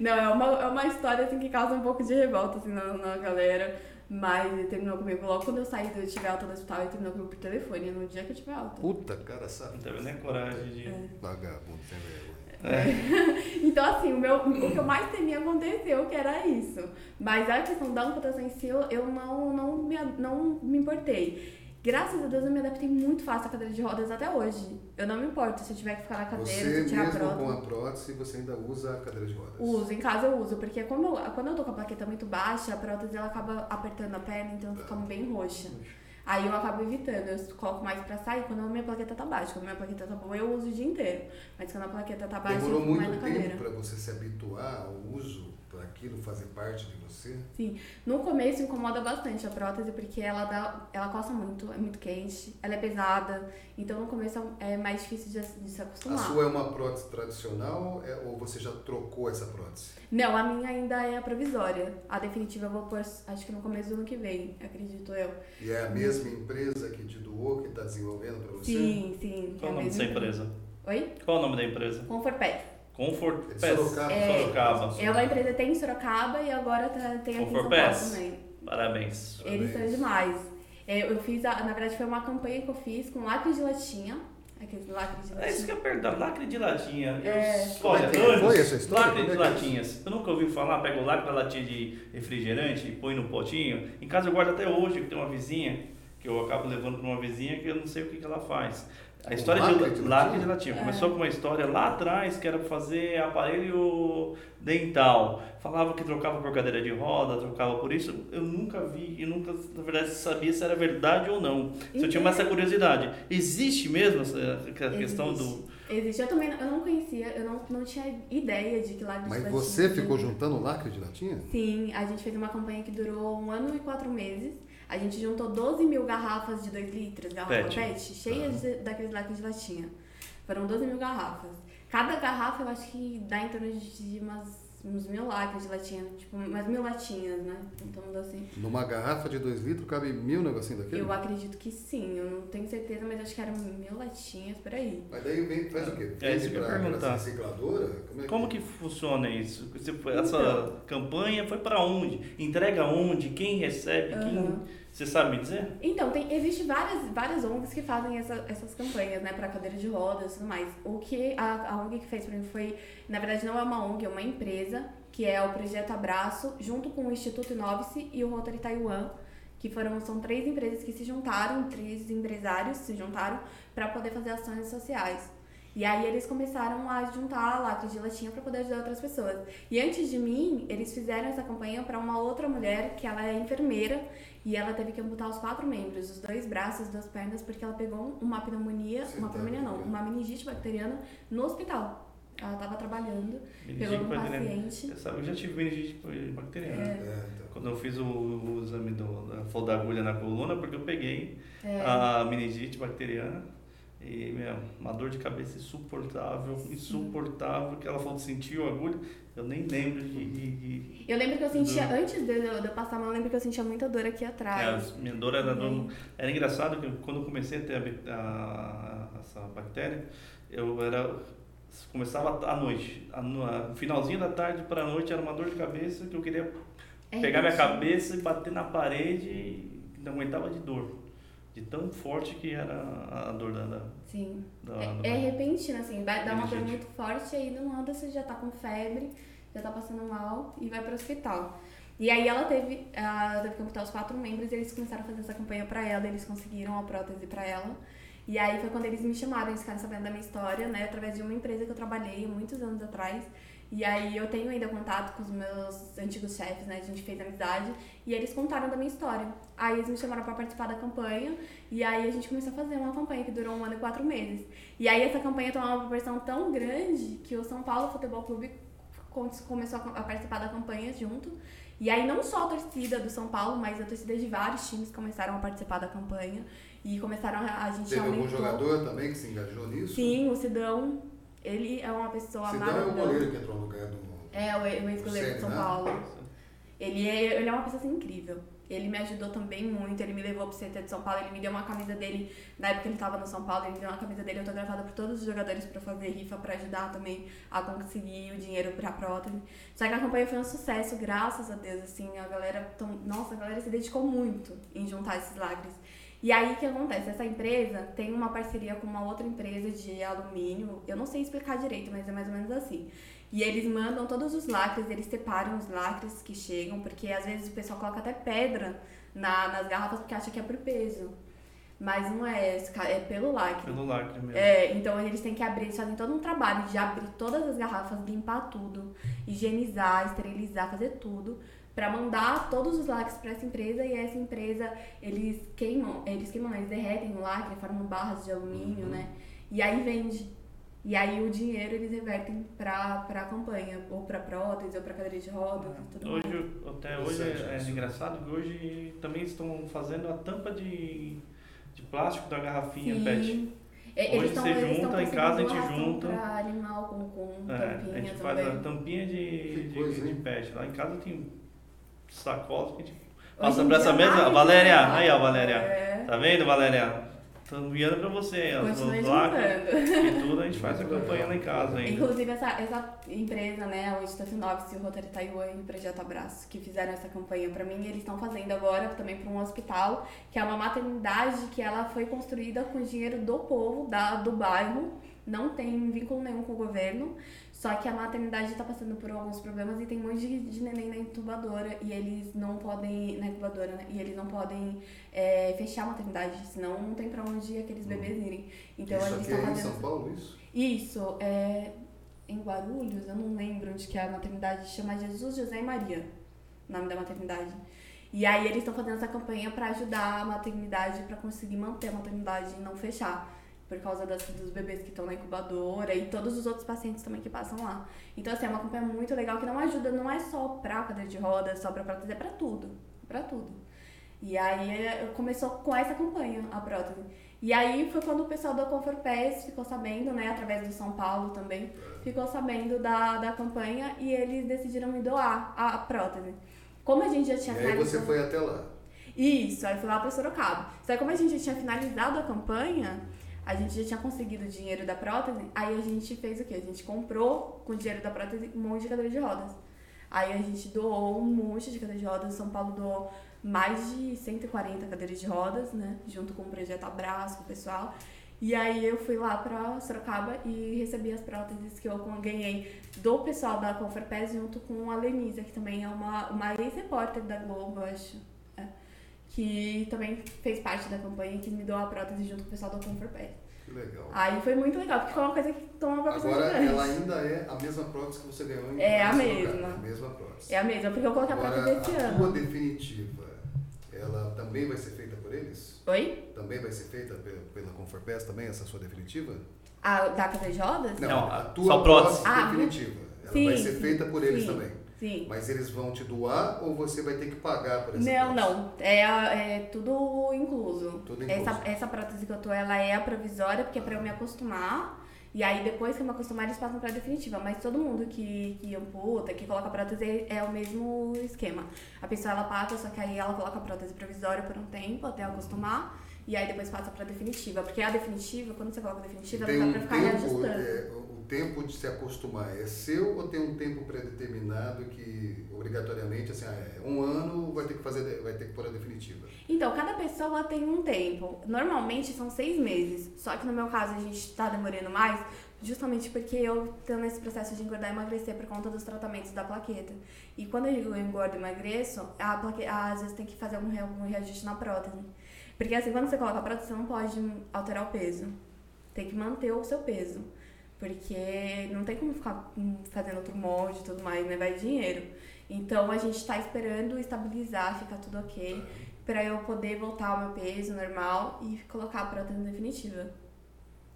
Speaker 3: Não, é uma, é uma história assim, que causa um pouco de revolta assim, na, na galera. Mas ele terminou comigo logo quando eu saí, eu tive alta do hospital, ele terminou comigo por telefone, no dia que eu tive alta.
Speaker 1: Puta, cara, sabe?
Speaker 2: Não teve nem coragem de.
Speaker 1: É. Vagabundo, sem vergonha.
Speaker 3: É. então, assim, o, meu, o que eu mais temia aconteceu, que era isso. Mas a questão da amputação em si, eu não, não, me, não me importei. Graças a Deus eu me adaptei muito fácil à cadeira de rodas até hoje. Eu não me importo se eu tiver que ficar na cadeira,
Speaker 1: Você
Speaker 3: se tirar a
Speaker 1: mesmo
Speaker 3: prótese.
Speaker 1: com a prótese, você ainda usa a cadeira de rodas?
Speaker 3: Uso, em casa eu uso, porque como eu, quando eu tô com a plaqueta muito baixa, a prótese ela acaba apertando a perna, então fica bem roxa. Aí eu acabo evitando, eu coloco mais pra sair quando a minha plaqueta tá baixa. Quando a minha plaqueta tá boa, eu uso o dia inteiro. Mas quando a plaqueta tá baixa,
Speaker 1: Demorou
Speaker 3: eu fico mais
Speaker 1: muito
Speaker 3: na
Speaker 1: tempo
Speaker 3: cadeira.
Speaker 1: para você se habituar ao uso para aquilo fazer parte de você?
Speaker 3: Sim. No começo incomoda bastante a prótese, porque ela dá. Ela coça muito, é muito quente, ela é pesada. Então no começo é mais difícil de, de se
Speaker 1: A
Speaker 3: acostumar.
Speaker 1: sua é uma prótese tradicional é- ou você já trocou essa prótese?
Speaker 3: Não, a minha ainda é a provisória. A definitiva eu vou pôr, acho que no começo do ano que vem, acredito eu.
Speaker 1: E é a mesma empresa que te doou, que está desenvolvendo para você?
Speaker 3: Sim, sim.
Speaker 2: Qual
Speaker 3: é
Speaker 2: o
Speaker 3: a
Speaker 2: nome dessa
Speaker 3: mesma
Speaker 2: empresa?
Speaker 3: Oi?
Speaker 2: Qual o nome da empresa?
Speaker 3: Comfort Pet.
Speaker 2: Comfort
Speaker 1: É
Speaker 2: Pets.
Speaker 1: Sorocaba.
Speaker 3: É,
Speaker 2: Sorocaba.
Speaker 3: É uma empresa que tem em Sorocaba e agora tá- tem aqui em
Speaker 2: Comfort
Speaker 3: São Paulo também.
Speaker 2: Parabéns.
Speaker 3: Eles são demais. É, Eu fiz, a- na verdade foi uma campanha que eu fiz com lacre de latinha. Aqueles lacres de
Speaker 2: É isso que
Speaker 3: latinha.
Speaker 2: eu pergunto, lacre de latinha.
Speaker 3: É.
Speaker 2: Olha,
Speaker 1: é que
Speaker 2: anos,
Speaker 1: foi essa história?
Speaker 2: lacre
Speaker 1: é
Speaker 2: de
Speaker 1: é
Speaker 2: latinhas. Eu nunca ouvi falar, pega o lacre da latinha de refrigerante e põe no potinho. Em casa eu guardo até hoje, que tem uma vizinha, que eu acabo levando para uma vizinha que eu não sei o que, que ela faz. A história
Speaker 1: lacre
Speaker 2: de
Speaker 1: de
Speaker 2: lacre de latinha.
Speaker 3: É.
Speaker 2: Começou com uma história lá atrás que era fazer aparelho dental. Falava que trocava por cadeira de roda, trocava por isso. Eu nunca vi e nunca, na verdade, sabia se era verdade ou não. Se eu tinha mais essa curiosidade. Existe mesmo essa essa questão do.
Speaker 3: Existe. Eu também não- eu não conhecia, eu não, não tinha ideia de que lacre de
Speaker 1: Mas
Speaker 3: latinha
Speaker 1: você
Speaker 3: tinha.
Speaker 1: ficou juntando lacre de latinha?
Speaker 3: Sim, a gente fez uma campanha que durou um ano e quatro meses. A gente juntou 12 mil garrafas de 2 litros, garrafa
Speaker 2: Pet.
Speaker 3: pet, cheias de- daqueles lacres de latinha. Foram 12 mil garrafas. Cada garrafa eu acho que dá em torno de umas, uns mil lacres de latinha, tipo, umas mil latinhas, né? Então, assim.
Speaker 1: Numa garrafa de 2 litros cabe mil negocinho daquele?
Speaker 3: Eu acredito que sim, eu não tenho certeza, mas acho que eram mil latinhas por aí.
Speaker 1: Mas daí vem, faz o quê?
Speaker 2: É isso que eu ia perguntar.
Speaker 1: recicladora? Como, é
Speaker 2: Como que funciona isso? Você foi- Essa
Speaker 3: Então.
Speaker 2: campanha foi para onde? Entrega onde? Quem recebe? Quem... Você sabe me dizer?
Speaker 3: Então, tem, existe várias, várias ONGs que fazem essa- essas campanhas, né, para cadeira de rodas e tudo mais. O que a, a ONG que fez para mim foi, na verdade, não é uma ONG, é uma empresa, que é o Projeto Abraço, junto com o Instituto Inovice e o Rotary Taiwan, que foram, são três empresas que se juntaram, três empresários se juntaram para poder fazer ações sociais. E aí eles começaram a juntar lacres de latinha para poder ajudar outras pessoas. E antes de mim, eles fizeram essa campanha para uma outra mulher que ela é enfermeira e ela teve que amputar os quatro membros, os dois braços, as duas pernas, porque ela pegou uma pneumonia,
Speaker 1: Você
Speaker 3: uma
Speaker 1: tá
Speaker 3: pneumonia não, uma meningite bacteriana no hospital. Ela estava trabalhando,
Speaker 2: Meningite
Speaker 3: pegou um paciente.
Speaker 2: Eu sabe, eu já tive meningite bacteriana.
Speaker 3: É.
Speaker 1: É, então.
Speaker 2: Quando eu fiz o, o exame do, da da agulha na coluna, porque eu peguei
Speaker 3: É.
Speaker 2: a meningite bacteriana e, meu, uma dor de cabeça insuportável, insuportável, que ela falou que sentiu a agulha, eu nem lembro de... de, de
Speaker 3: Eu lembro que eu sentia,
Speaker 2: Do-
Speaker 3: antes de eu, de eu passar mão, eu lembro que eu sentia muita dor aqui
Speaker 2: é,
Speaker 3: atrás.
Speaker 2: a minha dor era dor. Era engraçado que quando eu comecei a ter a, a- essa bactéria, eu era começava à noite, a- no a- finalzinho da tarde para a noite era uma dor de cabeça que eu queria
Speaker 3: É
Speaker 2: pegar minha cabeça e bater na parede e não aguentava de dor, de tão forte que era a dor da,
Speaker 3: Sim.
Speaker 2: da-
Speaker 3: É,
Speaker 2: da-
Speaker 3: é repentino, assim, vai dar uma dor muito forte, aí não anda, você já tá com febre, já tá passando mal e vai pro hospital. E aí ela teve, ela teve que amputar os quatro membros e eles começaram a fazer essa campanha pra ela, eles conseguiram a prótese pra ela. E aí foi quando eles me chamaram, eles ficaram sabendo da minha história, né, através de uma empresa que eu trabalhei muitos anos atrás. E aí eu tenho ainda contato com os meus antigos chefes, né, a gente fez amizade, e eles contaram da minha história. Aí eles me chamaram pra participar da campanha, e aí a gente começou a fazer uma campanha que durou um ano e quatro meses. E aí essa campanha tomou uma proporção tão grande que o São Paulo Futebol Clube com- começou a participar da campanha junto. E aí não só a torcida do São Paulo, mas a torcida de vários times começaram a participar da campanha. E começaram a, a gente
Speaker 1: Teve algum
Speaker 3: aumentou.
Speaker 1: jogador também que se engajou nisso?
Speaker 3: Sim, o Sidão, ele é uma pessoa
Speaker 1: Sidão é o
Speaker 3: maravilhosa.
Speaker 1: goleiro que entrou no lugar do.
Speaker 3: É, o ex-goleiro de São
Speaker 1: né?
Speaker 3: Paulo. Ele é, ele é uma pessoa assim, incrível. Ele me ajudou também muito, ele me levou pro CT de São Paulo, ele me deu uma camisa dele, na época ele tava no São Paulo, ele me deu uma camisa dele autografada por todos os jogadores pra fazer rifa, pra ajudar também a conseguir o dinheiro pra prótese. Só que a campanha foi um sucesso, graças a Deus, assim, a galera, nossa, a galera se dedicou muito em juntar esses lacres. E aí o que acontece? Essa empresa tem uma parceria com uma outra empresa de alumínio, eu não sei explicar direito, mas é mais ou menos assim. E eles mandam todos os lacres, eles separam os lacres que chegam, porque às vezes o pessoal coloca até pedra na, nas garrafas porque acha que é por peso. Mas não é, é pelo lacre.
Speaker 2: Pelo lacre mesmo.
Speaker 3: É, então eles têm que abrir, eles fazem todo um trabalho de abrir todas as garrafas, limpar tudo, higienizar, esterilizar, fazer tudo, para mandar todos os lacres para essa empresa e essa empresa eles queimam, eles queimam, eles derretem o lacre, formam barras de alumínio, uhum. né? E aí vende. E aí o dinheiro eles revertem para a campanha, ou para prótese, ou para cadeira de rodas
Speaker 2: e tudo hoje, mais. Até hoje é, é engraçado que hoje também estão fazendo a tampa de, de plástico da garrafinha Sim. PET.
Speaker 3: É,
Speaker 2: hoje você junta, em casa a gente junta.
Speaker 3: Pra animal com, com
Speaker 2: é,
Speaker 3: tampinha
Speaker 2: A gente
Speaker 3: também.
Speaker 2: faz a tampinha de, de, de, PET. Lá em casa tem sacolas que a gente passa para essa mesa. Valéria, aí ó, Valéria. É. Tá vendo, Valéria? Tô enviando pra você, as placas e tudo, a gente faz a campanha lá em casa ainda.
Speaker 3: Inclusive, essa, essa empresa, né, o Instituto e o Rotary Taiwan e o Projeto Abraço, que fizeram essa campanha pra mim, eles estão fazendo agora também pra um hospital, que é uma maternidade que ela foi construída com dinheiro do povo, da, do bairro, não tem vínculo nenhum com o governo. Só que a maternidade está passando por alguns problemas e tem um monte de, de neném na incubadora e eles não podem. Na incubadora, né? E eles não podem é, fechar a maternidade, senão não tem para onde aqueles bebês uhum. irem.
Speaker 1: Então isso a gente está fazendo. É em São Paulo, isso?
Speaker 3: Isso, é. Em Guarulhos, eu não lembro onde que é a maternidade, chama Jesus, José e Maria, o nome da maternidade. E aí eles estão fazendo essa campanha para ajudar a maternidade, para conseguir manter a maternidade e não fechar por causa das, dos bebês que estão na incubadora e todos os outros pacientes também que passam lá. Então, assim, é uma campanha muito legal que não ajuda, não é só pra cadeira de rodas, só pra prótese, é pra tudo. Pra tudo. E aí é, começou com essa campanha, a prótese. E aí foi quando o pessoal da Conforpes ficou sabendo, né, através do São Paulo também, ficou sabendo da, da campanha e eles decidiram me doar a, a prótese. Como a gente já tinha
Speaker 1: E aí você foi até lá?
Speaker 3: Isso, aí fui lá pra Sorocaba. Só que como a gente já tinha finalizado a campanha, a gente já tinha conseguido o dinheiro da prótese, aí a gente fez o quê? A gente comprou com o dinheiro da prótese um monte de cadeira de rodas. Aí a gente doou um monte de cadeira de rodas, São Paulo doou mais de 140 cadeiras de rodas, né? Junto com o projeto Abraço, com o pessoal. E aí eu fui lá pra Sorocaba e recebi as próteses que eu ganhei do pessoal da Conferpes junto com a Lenisa, que também é uma, uma ex-repórter da Globo, acho que também fez parte da campanha que me deu a prótese junto com o pessoal do Conforpé.
Speaker 1: Que legal.
Speaker 3: Aí foi muito legal, porque foi uma coisa que tomou uma
Speaker 1: Agora ela ainda é a mesma prótese que você ganhou em
Speaker 3: É a mesma.
Speaker 1: Lugar, a mesma prótese.
Speaker 3: É a mesma, porque eu coloquei Agora, a prótese esse
Speaker 1: ano.
Speaker 3: A
Speaker 1: tua definitiva, ela também vai ser feita por eles?
Speaker 3: Oi?
Speaker 1: Também vai ser feita pela, pela Conforpés também, essa sua definitiva?
Speaker 3: A da rodas?
Speaker 1: Não, Não a tua prótese, prótese ah, definitiva. Ela
Speaker 3: sim,
Speaker 1: vai ser feita por eles
Speaker 3: sim.
Speaker 1: também.
Speaker 3: Sim.
Speaker 1: Mas eles vão te doar ou você vai ter que pagar por essa
Speaker 3: Não, prótese? não. É, é tudo incluso.
Speaker 1: Tudo incluso.
Speaker 3: Essa, essa prótese que eu tô, ela é a provisória, porque é pra eu me acostumar. E aí, depois que eu me acostumar, eles passam pra definitiva. Mas todo mundo que, que amputa, que coloca prótese, é o mesmo esquema. A pessoa, ela paga, só que aí ela coloca a prótese provisória por um tempo, até acostumar. E aí, depois passa pra definitiva. Porque a definitiva, quando você coloca a definitiva, ela dá pra ficar
Speaker 1: tempo,
Speaker 3: reajustando.
Speaker 1: É, tempo de se acostumar é seu ou tem um tempo predeterminado que obrigatoriamente assim, ah, é um ano vai ter que fazer, vai ter que pôr a definitiva?
Speaker 3: Então, cada pessoa tem um tempo. Normalmente são seis meses. Só que no meu caso a gente está demorando mais, justamente porque eu estou nesse processo de engordar e emagrecer por conta dos tratamentos da plaqueta. E quando eu engordo e emagreço, a plaqueta, às vezes tem que fazer algum, algum reajuste na prótese. Porque assim, quando você coloca a prótese, você não pode alterar o peso. Tem que manter o seu peso. Porque não tem como ficar fazendo outro molde e tudo mais, né? Vai dinheiro. Então a gente está esperando estabilizar, ficar tudo ok, para eu poder voltar ao meu peso normal e colocar a prótese definitiva.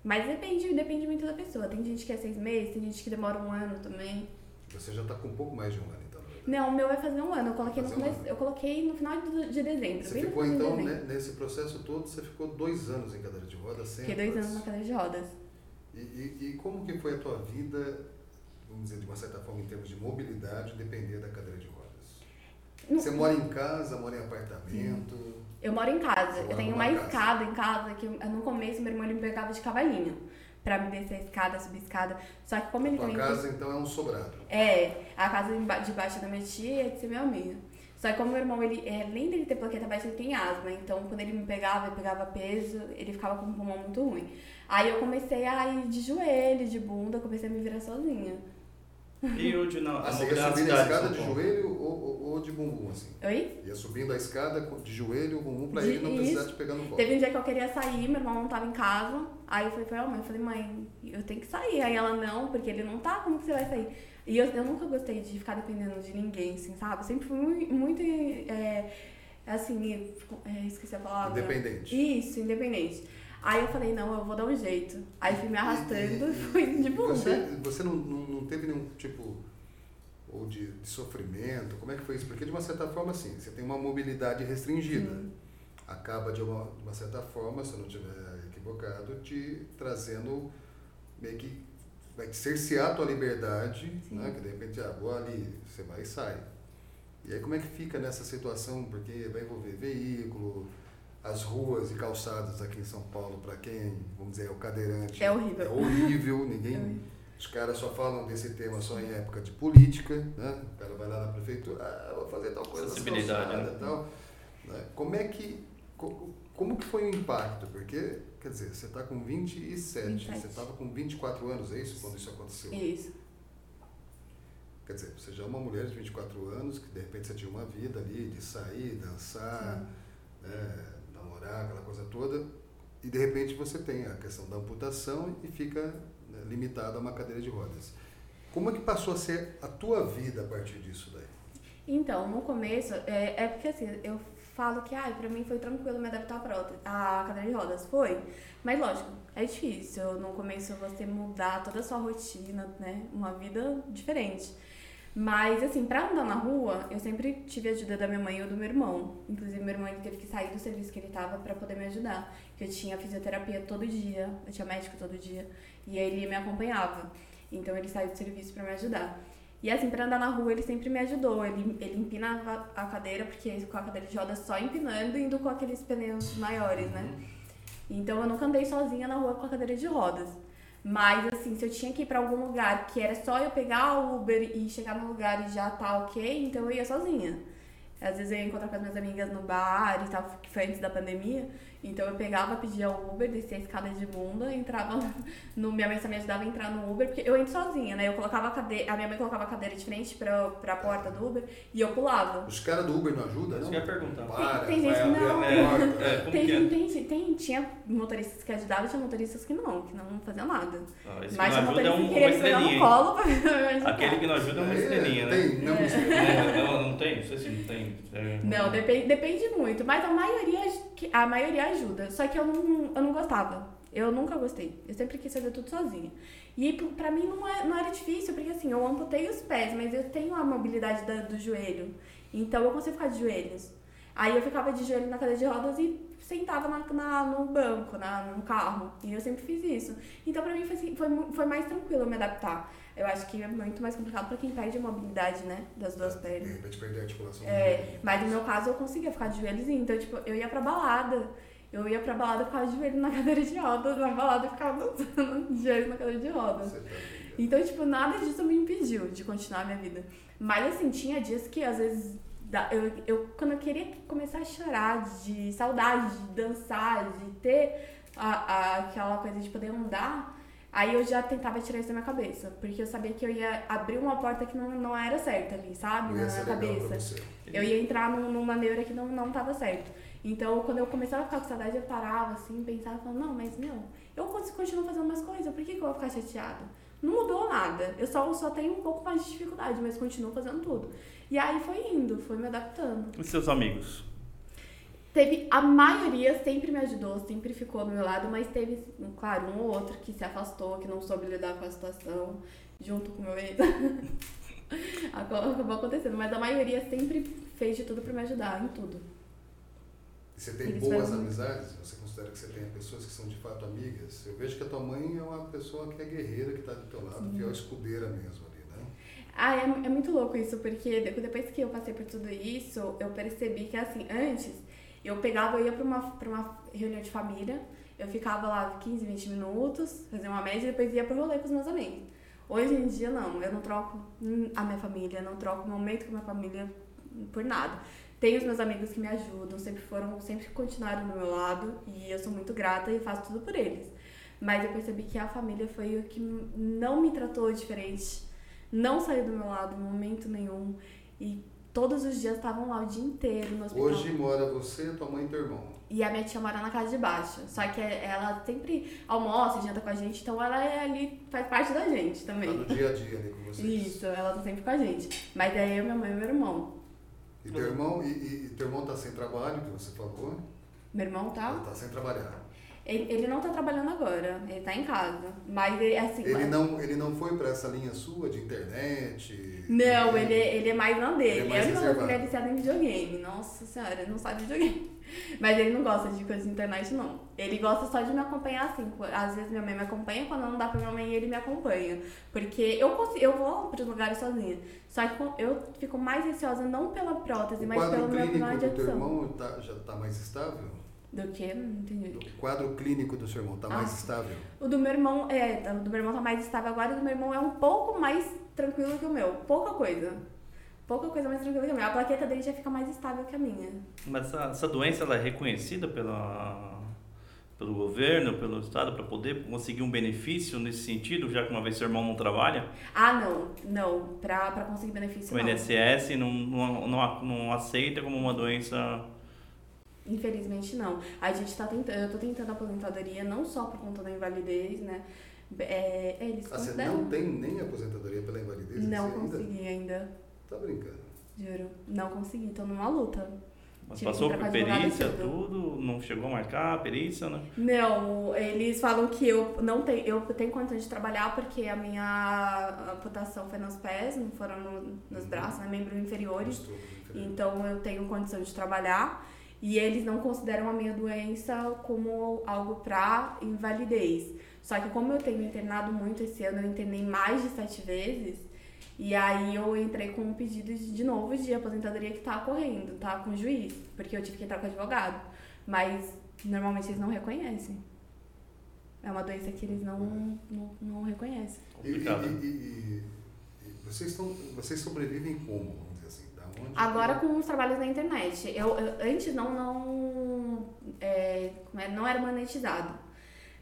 Speaker 3: Mas depende, depende muito da pessoa. Tem gente que é seis meses, tem gente que demora um ano também.
Speaker 1: Você já está com um pouco mais de um ano, então?
Speaker 3: Não, o meu vai fazer um ano. Eu coloquei, no, começo, um eu coloquei no final de dezembro.
Speaker 1: Você ficou então, de né, nesse processo todo, você ficou dois anos em cadeira de rodas?
Speaker 3: Fiquei dois anos na cadeira de rodas.
Speaker 1: E, e, e, como que foi a tua vida, vamos dizer, de uma certa forma, em termos de mobilidade, depender da cadeira de rodas? Você mora em casa, mora em apartamento?
Speaker 3: Eu moro em casa. Eu tenho uma casa. escada em casa que no começo meu irmão ele me pegava de cavalinho para me descer a escada, subir a escada. Só que como ele
Speaker 1: a casa então é um sobrado.
Speaker 3: É, a casa debaixo da minha tia é de ser meu amigo. Só que como meu irmão, ele, é, além dele ter plaqueta baixa, ele tem asma. Então, quando ele me pegava, ele pegava peso, ele ficava com um pulmão muito ruim. Aí eu comecei a ir de joelho, de bunda, comecei a me virar sozinha.
Speaker 2: E hoje não?
Speaker 1: Ah, você ia subir na escada de joelho ou, ou, ou de bumbum, assim.
Speaker 3: Oi?
Speaker 1: Ia subindo a escada de joelho, o bumbum, pra
Speaker 3: De-
Speaker 1: ele não precisar
Speaker 3: isso.
Speaker 1: te pegar no colo.
Speaker 3: Teve um dia que eu queria sair, meu irmão não tava em casa. Aí eu falei pra ela, mãe, eu falei, mãe, eu tenho que sair. Aí ela, não, porque ele não tá, como que você vai sair? E eu, eu nunca gostei de ficar dependendo de ninguém, assim, sabe? Eu sempre fui mui- muito, é, assim, é, esqueci a palavra.
Speaker 1: Independente.
Speaker 3: Isso, independente. Aí eu falei, não, eu vou dar um jeito. Aí fui me arrastando
Speaker 1: E-
Speaker 3: fui de bunda.
Speaker 1: Você, você não, não, não teve nenhum tipo ou de, de sofrimento? Como é que foi isso? Porque de uma certa forma, assim, você tem uma mobilidade restringida. Acaba de uma, de uma certa forma, se eu não estiver equivocado, te trazendo meio que vai te cercear a tua liberdade,
Speaker 3: Sim.
Speaker 1: né? Que de repente, ah, vou ali, você vai e sai. E aí como é que fica nessa situação? Porque vai envolver veículo, as ruas e calçadas aqui em São Paulo, para quem, vamos dizer, é o cadeirante.
Speaker 3: É horrível.
Speaker 1: É horrível, ninguém.
Speaker 3: É horrível.
Speaker 1: Os caras só falam desse tema só em época de política, né? O cara vai lá na prefeitura, ah, vou fazer tal coisa, nas
Speaker 2: Acessibilidade,
Speaker 1: calçadas
Speaker 2: né?
Speaker 1: e tal. né? Como é que. co- Como que foi o impacto? Porque, quer dizer, você está com 27,
Speaker 3: 27.
Speaker 1: você estava com 24 anos, é isso? Quando isso aconteceu?
Speaker 3: Isso.
Speaker 1: Quer dizer, você já é uma mulher de 24 anos, que de repente você tinha uma vida ali de sair, dançar, né, namorar, aquela coisa toda, e de repente você tem a questão da amputação e fica né, limitado a uma cadeira de rodas. Como é que passou a ser a tua vida a partir disso daí?
Speaker 3: Então, no começo, é, é porque assim, eu falo que, ai, pra mim foi tranquilo me adaptar à prótese, à cadeira de rodas. Foi. Mas lógico, é difícil no começo você mudar toda a sua rotina, né? Uma vida diferente. Mas, assim, pra andar na rua, eu sempre tive a ajuda da minha mãe ou do meu irmão. Inclusive, meu irmão teve que sair do serviço que ele tava pra poder me ajudar. Porque eu tinha fisioterapia todo dia, eu tinha médico todo dia. E aí ele me acompanhava. Então, ele saiu do serviço pra me ajudar. E assim, pra andar na rua, ele sempre me ajudou. Ele, ele empinava a cadeira, porque com a cadeira de rodas só empinando indo com aqueles pneus maiores, né? Então eu nunca andei sozinha na rua com a cadeira de rodas. Mas assim, se eu tinha que ir pra algum lugar que era só eu pegar o Uber e chegar no lugar e já tá ok, então eu ia sozinha. Às vezes eu ia encontrar com as minhas amigas no bar e tal, que foi antes da pandemia. Então eu pegava, pedia o Uber, descia a escada de bunda, entrava no. Minha mãe só me ajudava a entrar no Uber, porque eu entro sozinha, né? Eu colocava a cadeira. A minha mãe colocava a cadeira de frente pra, pra porta do Uber e eu pulava.
Speaker 1: Os caras do Uber não ajudam, não?
Speaker 2: eu ia perguntar.
Speaker 1: Para,
Speaker 3: Tem gente
Speaker 1: vai
Speaker 3: que não.
Speaker 2: É, como
Speaker 3: Tem,
Speaker 2: é?
Speaker 3: tem, tem, tinha motoristas que ajudavam e tinha motoristas que não, que não faziam nada.
Speaker 2: Ah,
Speaker 3: Mas tinha
Speaker 2: ajuda é
Speaker 3: motorista
Speaker 2: um,
Speaker 3: que
Speaker 2: uma
Speaker 3: queria me pegar no colo pra me.
Speaker 2: Aquele que não ajuda é uma
Speaker 1: É,
Speaker 2: estrelinha, né?
Speaker 1: Tem, não,
Speaker 2: É, não, não tem? Não sei se não tem. É,
Speaker 3: Não, depende, depende muito, mas a maioria, que- a maioria ajuda. Só que eu não, eu não gostava. Eu nunca gostei. Eu sempre quis fazer tudo sozinha. E p- pra mim não, é, não era difícil, porque assim, eu amputei os pés, mas eu tenho a mobilidade da- do joelho. Então eu consigo ficar de joelhos. Aí eu ficava de joelho na cadeira de rodas e sentava na, na- no banco, na, no carro. E eu sempre fiz isso. Então pra mim foi, assim, foi, foi mais tranquilo me adaptar. Eu acho que é muito mais complicado pra quem perde a mobilidade, né? Das duas
Speaker 1: De
Speaker 3: pernas.
Speaker 1: repente perder a articulação.
Speaker 3: É, mas no meu caso eu conseguia ficar de joelhozinho. Então, tipo, eu ia pra balada. Eu ia pra balada e ficava de joelho na cadeira de rodas. Na balada eu ficava dançando de joelho na cadeira de rodas.
Speaker 1: Tá.
Speaker 3: Então, tipo, nada disso me impediu de continuar a minha vida. Mas, assim, tinha dias que, às vezes, eu, eu, quando eu queria começar a chorar de saudade de dançar, de ter a, a- aquela coisa de poder andar, aí eu já tentava tirar isso da minha cabeça. Porque eu sabia que eu ia abrir uma porta que não, não era certa ali, sabe? Na minha cabeça. Eu ia entrar num- numa neura que não, não tava certo. Então, quando eu começava a ficar com saudade, eu parava assim, pensava, falando, não, mas meu, eu continuo fazendo umas coisas, por que, que eu vou ficar chateada? Não mudou nada. Eu só, só tenho um pouco mais de dificuldade, mas continuo fazendo tudo. E aí foi indo, foi me adaptando.
Speaker 2: E seus amigos?
Speaker 3: Teve, a maioria sempre me ajudou, sempre ficou do meu lado, mas teve, claro, um ou outro que se afastou, que não soube lidar com a situação, junto com o meu ex. Acabou acontecendo, mas a maioria sempre fez de tudo pra me ajudar, em tudo.
Speaker 1: E você tem boas amizades? Você considera que você tem pessoas que são de fato amigas? Eu vejo que a tua mãe é uma pessoa que é guerreira, que está do teu lado, fiel escudeira mesmo ali, né?
Speaker 3: Ah, é, é muito louco isso, porque de- depois que eu passei por tudo isso, eu percebi que, assim, antes, eu pegava, eu ia pra uma, pra uma reunião de família, eu ficava lá 15, 20 minutos, fazia uma média e depois ia pro rolê com os meus amigos. Hoje em dia, não, eu não troco a minha família, não troco o momento com a minha família por nada. Tenho os meus amigos que me ajudam, sempre foram, sempre continuaram do meu lado e eu sou muito grata e faço tudo por eles. Mas eu percebi que a família foi o que não me tratou diferente, não saiu do meu lado em momento nenhum e todos os dias estavam lá o dia inteiro no hospital.
Speaker 1: Hoje mora você, tua mãe e teu irmão.
Speaker 3: E a minha tia mora na casa de baixo. Só que ela sempre almoça, janta com a gente, então ela é ali, faz parte da gente
Speaker 1: Tá
Speaker 3: também.
Speaker 1: no dia a dia ali com vocês.
Speaker 3: Isso, ela tá sempre com a gente. Mas é eu, minha mãe e meu irmão.
Speaker 1: E teu irmão, e, e- teu irmão tá sem trabalho, que você falou?
Speaker 3: Meu irmão tá.
Speaker 1: Ele tá sem trabalhar.
Speaker 3: Ele, ele não tá trabalhando agora, ele tá em casa. Mas ele, assim.
Speaker 1: Ele
Speaker 3: mas-
Speaker 1: não, ele não foi pra essa linha sua de internet?
Speaker 3: Não, ele, ele é mais na
Speaker 1: Ele
Speaker 3: dele.
Speaker 1: é
Speaker 3: É
Speaker 1: mais
Speaker 3: ele é viciado em videogame. Nossa senhora, ele não sabe videogame. Mas ele não gosta de coisa de internet, não. Ele gosta só de me acompanhar assim. Às vezes minha mãe me acompanha, quando não dá pra minha mãe, ele me acompanha. Porque eu consigo, eu vou pros lugares sozinha. Só que eu fico mais ansiosa não pela prótese,
Speaker 1: O
Speaker 3: mas pelo meu problema de
Speaker 1: do teu irmão tá- já tá mais estável?
Speaker 3: Do que? Não entendi.
Speaker 1: O quadro clínico do seu irmão tá mais
Speaker 3: Ah.
Speaker 1: estável?
Speaker 3: O do meu irmão, é, o do meu irmão tá mais estável agora, o do meu irmão é um pouco mais tranquilo que o meu. Pouca coisa. Pouca coisa mais tranquila que o meu. A plaqueta dele já fica mais estável que a minha.
Speaker 2: Mas essa, essa doença ela é reconhecida pela, pelo governo, pelo Estado, para poder conseguir um benefício nesse sentido, já que uma vez seu irmão não trabalha?
Speaker 3: Ah, não. Não. Pra conseguir benefício,
Speaker 2: O
Speaker 3: não.
Speaker 2: INSS não, não, não, não aceita como uma doença.
Speaker 3: Infelizmente, não. A gente tá tentando... Eu tô tentando aposentadoria não só por conta da invalidez, né? É, eles
Speaker 1: Ah, você não tem nem aposentadoria pela invalidez?
Speaker 3: Não
Speaker 1: ainda
Speaker 3: consegui ainda.
Speaker 1: Tá brincando.
Speaker 3: Juro. Não consegui. Tô numa luta.
Speaker 2: Mas
Speaker 3: que
Speaker 2: passou por perícia,
Speaker 3: tudo.
Speaker 2: tudo, não chegou a marcar a perícia, né?
Speaker 3: Não, eles falam que eu não tenho, eu tenho condição de trabalhar porque a minha amputação foi nos pés, não foram no- nos braços, né, membros inferiores.
Speaker 1: Infeliz.
Speaker 3: Então eu tenho condição de trabalhar e eles não consideram a minha doença como algo pra invalidez. Só que como eu tenho internado muito esse ano, eu internei mais de sete vezes. E aí eu entrei com um pedido de, de novo de aposentadoria que tá correndo, tá? Com o juiz, porque eu tive que entrar com advogado. Mas normalmente eles não reconhecem. É uma doença que eles não, não, não reconhecem.
Speaker 1: E, e,
Speaker 2: Complicado.
Speaker 1: e- e- e vocês, estão, vocês sobrevivem como, assim? Da onde?
Speaker 3: Agora com os trabalhos na internet. Eu, eu- antes não não é, como é, não era monetizado.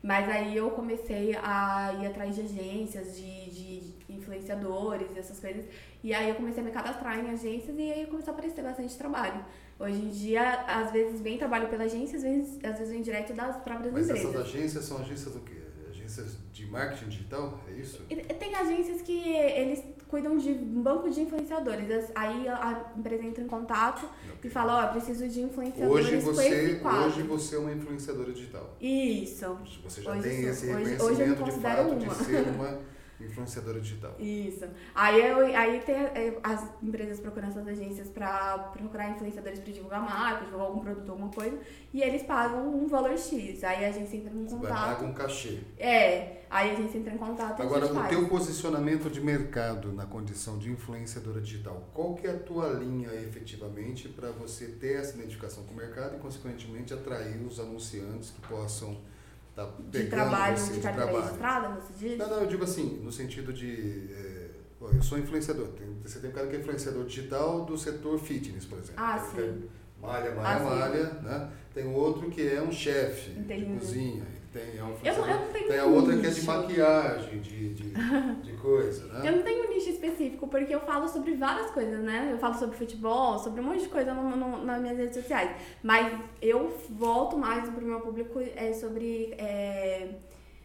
Speaker 3: Mas aí eu comecei a ir atrás de agências, de, de influenciadores, essas coisas. E aí eu comecei a me cadastrar em agências e aí começou a aparecer bastante trabalho. Hoje em dia, às vezes vem trabalho pela agência, às vezes, às vezes vem direto das próprias
Speaker 1: Mas essas
Speaker 3: empresas.
Speaker 1: agências são agências do quê? Agências de marketing digital? É isso?
Speaker 3: E Tem agências que eles cuidam de um banco de influenciadores. Aí a empresa entra em contato e fala, ó, eu preciso de influenciadores
Speaker 1: Hoje você, hoje você é uma influenciadora digital.
Speaker 3: Isso,
Speaker 1: Você já
Speaker 3: Hoje
Speaker 1: tem
Speaker 3: sou.
Speaker 1: esse
Speaker 3: Hoje- hoje
Speaker 1: reconhecimento de
Speaker 3: considero
Speaker 1: fato de
Speaker 3: uma.
Speaker 1: ser uma influenciadora digital.
Speaker 3: isso. Aí, eu, aí tem é, as empresas procuram essas agências pra procurar influenciadores pra divulgar marca, divulgar algum produto, alguma coisa, e eles pagam um valor X. Aí a agência entra em
Speaker 1: Você vai
Speaker 3: contato.
Speaker 1: pagar um cachê.
Speaker 3: É, aí a agência entra em contato
Speaker 1: Agora,
Speaker 3: gente
Speaker 1: o
Speaker 3: faz.
Speaker 1: teu posicionamento de mercado na condição de influenciadora digital, qual que é a tua linha efetivamente para você ter essa identificação com o mercado e, consequentemente, atrair os anunciantes que possam estar
Speaker 3: De trabalho,
Speaker 1: você
Speaker 3: de carteira
Speaker 1: trabalho?
Speaker 3: registrada, você diz?
Speaker 1: Não, não, eu digo assim, no sentido de. é, eu sou influenciador. Tem- você tem um cara que é influenciador digital do setor fitness, por exemplo.
Speaker 3: Ah, sim.
Speaker 1: Malha, malha,
Speaker 3: Ah, sim.
Speaker 1: malha, né? Tem outro que é um chefe de cozinha. Tem, é um
Speaker 3: Eu não, eu não tenho
Speaker 1: Tem a outra que é de maquiagem, de, de, de coisa, né?
Speaker 3: Eu não tenho um nicho específico, porque eu falo sobre várias coisas, né? Eu falo sobre futebol, sobre um monte de coisa no, no- nas minhas redes sociais. Mas eu volto mais pro meu público é, sobre é,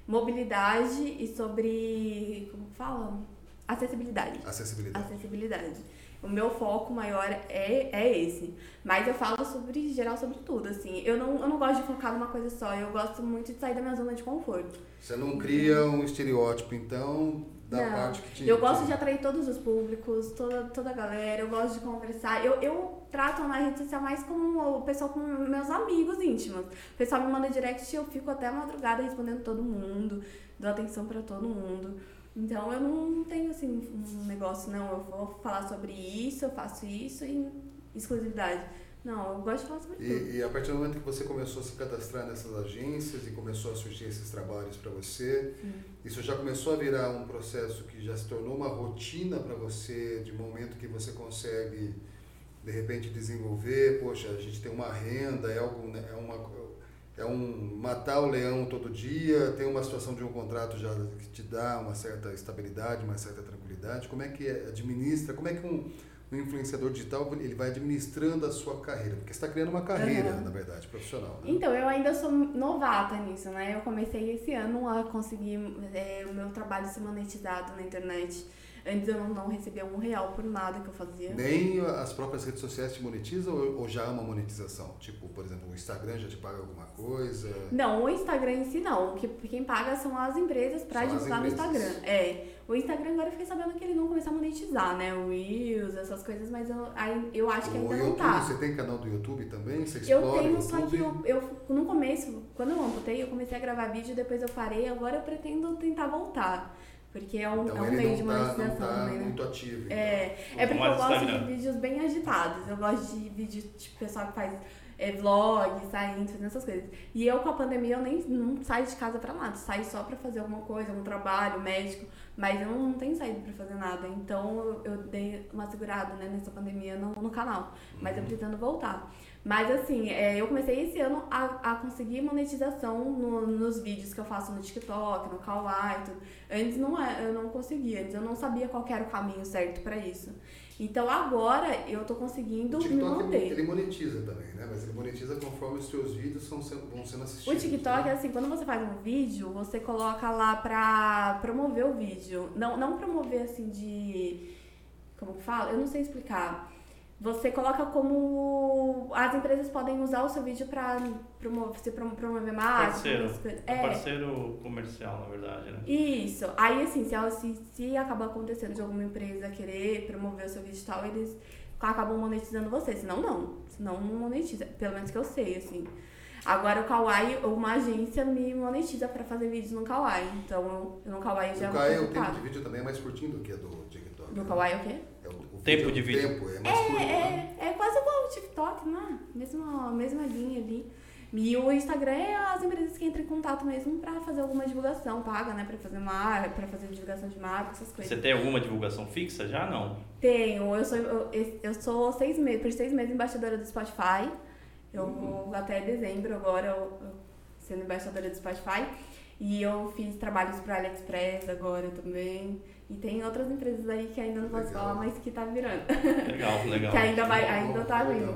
Speaker 3: mobilidade e sobre. Como fala? Acessibilidade.
Speaker 1: Acessibilidade.
Speaker 3: Acessibilidade. O meu foco maior é, é esse. Mas eu falo sobre geral sobre tudo, assim. Eu não, eu não gosto de focar numa coisa só. Eu gosto muito de sair da minha zona de conforto.
Speaker 1: Você não cria um estereótipo, então, da
Speaker 3: Não.
Speaker 1: parte que te.
Speaker 3: Eu gosto de atrair todos os públicos, toda, toda a galera, eu gosto de conversar. Eu, eu trato na rede social mais como o pessoal, como meus amigos íntimos. O pessoal me manda direct e eu fico até madrugada respondendo todo mundo, dou atenção pra todo mundo. Então eu não tenho assim um negócio, não, eu vou falar sobre isso, eu faço isso e exclusividade. Não, eu gosto de falar sobre tudo.
Speaker 1: E, e a partir do momento que você começou a se cadastrar nessas agências e começou a surgir esses trabalhos para você, isso já começou a virar um processo que já se tornou uma rotina para você, de momento que você consegue de repente desenvolver, poxa, a gente tem uma renda, é algo, né, é uma é um matar o leão todo dia, tem uma situação de um contrato já que te dá uma certa estabilidade, uma certa tranquilidade. Como é que é- administra, como é que um, o influenciador digital ele vai administrando a sua carreira, porque você está criando uma carreira, uhum. na verdade, profissional. Né?
Speaker 3: Então, eu ainda sou novata nisso, né? Eu comecei esse ano a conseguir é, o meu trabalho ser monetizado na internet. Antes eu não recebia um real por nada que eu fazia.
Speaker 1: Nem as próprias redes sociais te monetizam ou, já há uma monetização? Tipo, por exemplo, o Instagram já te paga alguma coisa?
Speaker 3: Não, o Instagram em si não. Que, quem paga são as empresas para divulgar no Instagram. É. O Instagram agora eu fiquei sabendo que eles vão começar a monetizar, né? O Reels, essas coisas, mas eu, eu acho que ainda
Speaker 1: o
Speaker 3: não tá.
Speaker 1: Você tem canal do YouTube também? Você
Speaker 3: explora Eu tenho, só que eu, eu, no começo, quando eu amputei, eu comecei a gravar vídeo, depois eu parei, agora eu pretendo tentar voltar. Porque é um,
Speaker 1: então,
Speaker 3: é um meio de
Speaker 1: tá-
Speaker 3: monetização
Speaker 1: tá
Speaker 3: também, né?
Speaker 1: muito ativo.
Speaker 3: Então. É, é porque eu gosto de vídeos bem agitados. Eu gosto de vídeo tipo pessoal que faz é, vlog, saindo, fazendo essas coisas. E eu com a pandemia eu nem não saio de casa pra nada. Saio só pra fazer alguma coisa, um trabalho, médico. Mas eu não tenho saído pra fazer nada. Então eu, dei uma segurada né, nessa pandemia no, no canal. Mas eu uhum. pretendo voltar. Mas assim, é, eu comecei esse ano a, a conseguir monetização no, nos vídeos que eu faço no TikTok, no Kawaii e tudo. Antes não, é, eu não conseguia, antes eu não sabia qual era o caminho certo para isso. Então agora eu tô conseguindo
Speaker 1: o TikTok
Speaker 3: me manter.
Speaker 1: Ele monetiza também, né? Mas ele monetiza conforme os seus vídeos são, vão sendo assistidos.
Speaker 3: O TikTok
Speaker 1: né?
Speaker 3: é assim, quando você faz um vídeo, você coloca lá pra promover o vídeo. Não, não promover assim de. Como que fala? Eu não sei explicar você coloca como as empresas podem usar o seu vídeo para promover, se promover mais.
Speaker 2: Parceiro. É. parceiro comercial, na verdade, né?
Speaker 3: Isso. Aí, assim, se, se, se acaba acontecendo de alguma empresa querer promover o seu vídeo e tal, eles acabam monetizando você. Senão, não. Senão, não monetiza. Pelo menos que eu sei, assim. Agora, o Kawaii, uma agência me monetiza para fazer vídeos no Kawaii. Então, no Kawaii já...
Speaker 1: O Kawaii, o tempo de vídeo também é mais curtinho do que a do TikTok.
Speaker 3: Do Kawaii é o quê?
Speaker 2: Tempo de vídeo.
Speaker 1: Tempo, é, mais é, curto,
Speaker 3: é, né? é quase igual o TikTok, né? Mesma, mesma linha ali. E o Instagram é as empresas que entram em contato mesmo para fazer alguma divulgação, paga, né? Para fazer marca, para fazer divulgação de marca, essas coisas.
Speaker 2: Você tem alguma divulgação fixa já? Não?
Speaker 3: Tenho. Eu sou, eu, eu sou seis meses, por seis meses embaixadora do Spotify. Eu uhum. vou até dezembro agora eu, eu, sendo embaixadora do Spotify. E eu fiz trabalhos para AliExpress agora também. E tem outras empresas aí que ainda não posso legal. falar, mas que tá virando.
Speaker 2: Legal, legal.
Speaker 3: que ainda, vai, ainda tá vindo.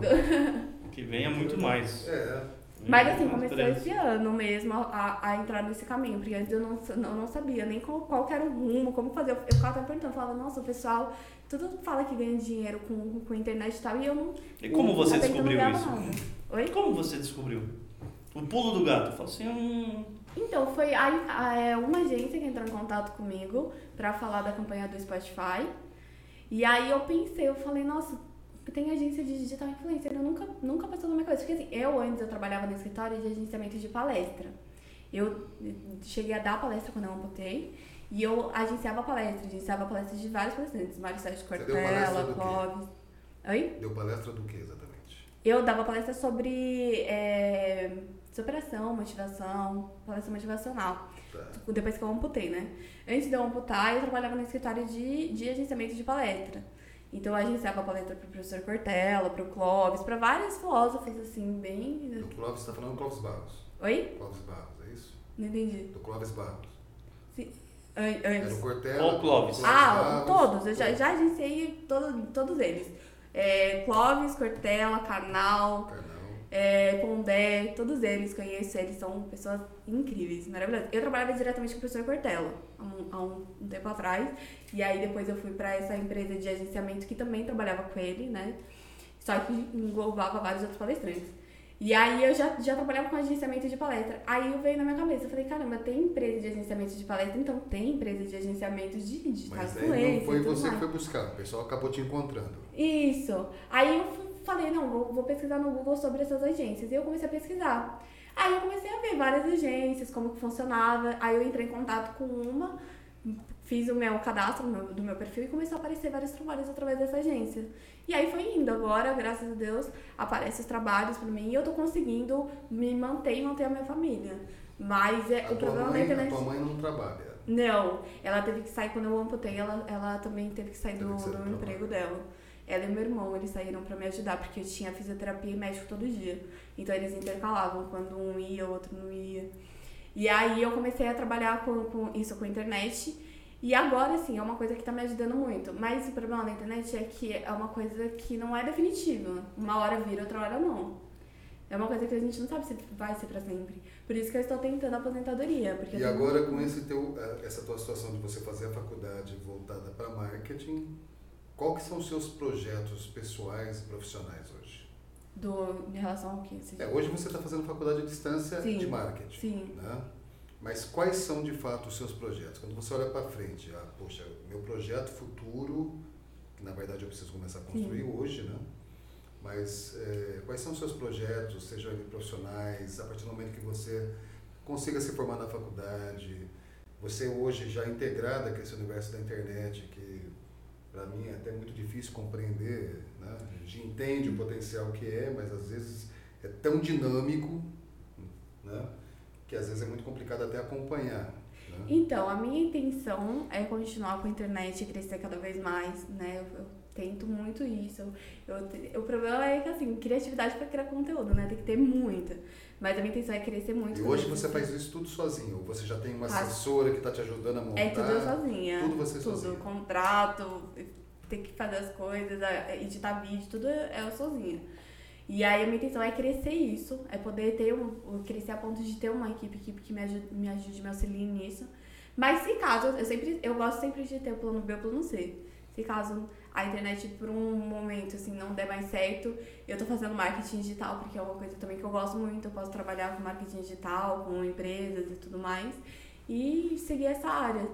Speaker 2: Que venha muito mais.
Speaker 1: É.
Speaker 3: Mas assim, começou esse ano mesmo a, a entrar nesse caminho, porque antes eu não, não, não sabia nem qual, qual era o rumo, como fazer. Eu, eu ficava até perguntando, falava, nossa, o pessoal, tudo fala que ganha dinheiro com, com internet e tal, e eu não.
Speaker 2: E como
Speaker 3: não,
Speaker 2: você descobriu isso?
Speaker 3: Nada. Oi?
Speaker 2: Como você descobriu? O pulo do gato. Eu falo assim, hum,
Speaker 3: então, foi a, a, é, uma agência que entrou em contato comigo para falar da campanha do Spotify. E aí eu pensei, eu falei, nossa, tem agência de digital influencer, eu nunca, nunca passou na minha cabeça. Porque assim, eu antes eu trabalhava no escritório de agenciamento de palestra. Eu cheguei a dar palestra quando eu amputei. E eu agenciava palestra, agenciava palestras de vários palestrantes, Mário Sérgio Cortella, Clóvis. Oi?
Speaker 1: Deu palestra do que exatamente?
Speaker 3: Eu dava palestra sobre é, superação, motivação, palestra motivacional. Tá. Depois que eu amputei, né? Antes de eu amputar, eu trabalhava no escritório de, de agenciamento de palestra. Então eu agenciava palestra para o professor Cortella, para o Clóvis, para vários filósofos, assim, bem.
Speaker 1: Do Clóvis, você está falando do Clóvis Barros?
Speaker 3: Oi?
Speaker 1: Clóvis Barros, é isso?
Speaker 3: Não entendi.
Speaker 1: Do Clóvis Barros.
Speaker 3: Sim. Antes. Era
Speaker 1: o Cortella.
Speaker 2: Ou Clóvis.
Speaker 3: Ah, Barros, todos. Eu já, já agenciei todo, todos eles. É, Clóvis, Cortella, Canal.
Speaker 1: Canal
Speaker 3: é, Pondé, todos eles, conheço eles, são pessoas incríveis, maravilhosas. Eu trabalhava diretamente com o professor Cortella há um, há um tempo atrás, e aí depois eu fui para essa empresa de agenciamento que também trabalhava com ele, né? Só que englobava vários outros palestrantes. E aí eu já, já trabalhava com agenciamento de palestra. Aí eu veio na minha cabeça, eu falei, caramba, tem empresa de agenciamento de palestra, então tem empresa de agenciamento de digital
Speaker 1: Mas aí não foi você que foi buscar, o pessoal acabou te encontrando.
Speaker 3: Isso. Aí eu falei, não, vou, vou pesquisar no Google sobre essas agências. E eu comecei a pesquisar. Aí eu comecei a ver várias agências, como que funcionava. Aí eu entrei em contato com uma, fiz o meu cadastro do meu perfil e começou a aparecer vários trabalhos através dessa agência. E aí foi indo. Agora, graças a Deus, aparecem os trabalhos para mim e eu tô conseguindo me manter e manter a minha família. Mas é,
Speaker 1: a o
Speaker 3: problema
Speaker 1: mãe,
Speaker 3: da internet.
Speaker 1: A tua mãe não trabalha?
Speaker 3: Não, ela teve que sair quando eu amputei, ela, ela também teve que sair teve do, que do emprego dela. Ela e meu irmão, eles saíram para me ajudar, porque eu tinha fisioterapia e médico todo dia. Então eles intercalavam, quando um ia, o outro não ia. E aí eu comecei a trabalhar com, com isso com internet. E agora, sim, é uma coisa que tá me ajudando muito. Mas o problema da internet é que é uma coisa que não é definitiva. Uma hora vira, outra hora não. É uma coisa que a gente não sabe se vai ser para sempre. Por isso que eu estou tentando a aposentadoria. Porque
Speaker 1: e agora, com esse teu, eh, essa tua situação de você fazer a faculdade voltada para marketing, qual que são os seus projetos pessoais e profissionais hoje?
Speaker 3: Do, em relação ao que?
Speaker 1: É, hoje você está fazendo faculdade à distância
Speaker 3: sim,
Speaker 1: de marketing.
Speaker 3: Sim.
Speaker 1: Né? Mas quais são de fato os seus projetos? Quando você olha para frente, ah, poxa, meu projeto futuro, que na verdade eu preciso começar a construir sim. hoje, né? Mas é, quais são os seus projetos, sejam profissionais, a partir do momento que você consiga se formar na faculdade, você hoje já integrada com esse universo da internet, que para mim é até muito difícil compreender, né? a gente entende o potencial que é, mas às vezes é tão dinâmico, né? que às vezes é muito complicado até acompanhar. Né?
Speaker 3: Então, a minha intenção é continuar com a internet e crescer cada vez mais, né? Eu, eu tento muito isso. Eu, eu, o problema é que, assim, criatividade para criar conteúdo, né? Tem que ter muita. Mas a minha intenção é crescer muito.
Speaker 1: E hoje você faz isso tudo sozinho? Ou você já tem uma assessora que está te ajudando a montar?
Speaker 3: É tudo sozinha.
Speaker 1: Tudo você
Speaker 3: tudo,
Speaker 1: sozinha?
Speaker 3: Tudo, contrato, ter que fazer as coisas, editar vídeo, tudo é eu sozinha. E aí a minha intenção é crescer isso, é poder ter um, crescer a ponto de ter uma equipe, equipe que me ajude, me ajude, me auxilie nisso. Mas se caso, eu sempre, eu gosto sempre de ter o plano B e o plano C. Se caso a internet por um momento assim não der mais certo, eu tô fazendo marketing digital porque é uma coisa também que eu gosto muito, eu posso trabalhar com marketing digital, com empresas e tudo mais e seguir essa área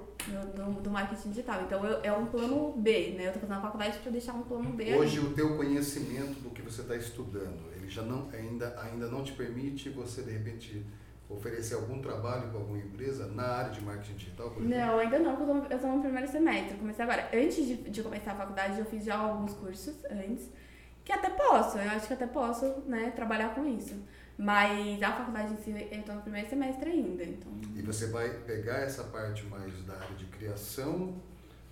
Speaker 3: do, do marketing digital. Então eu, é um plano B, né? Eu tô fazendo a faculdade para deixar um plano B.
Speaker 1: Hoje o teu conhecimento do que você está estudando, ele já não ainda ainda não te permite você de repente oferecer algum trabalho para alguma empresa na área de marketing digital?
Speaker 3: Não, ainda não, porque eu estou no primeiro semestre. Comecei agora. Antes de, de começar a faculdade, eu fiz já alguns cursos antes, que até posso, eu acho que até posso né, trabalhar com isso. Mas a faculdade em si, eu estou no primeiro semestre ainda. Então...
Speaker 1: E você vai pegar essa parte mais da área de criação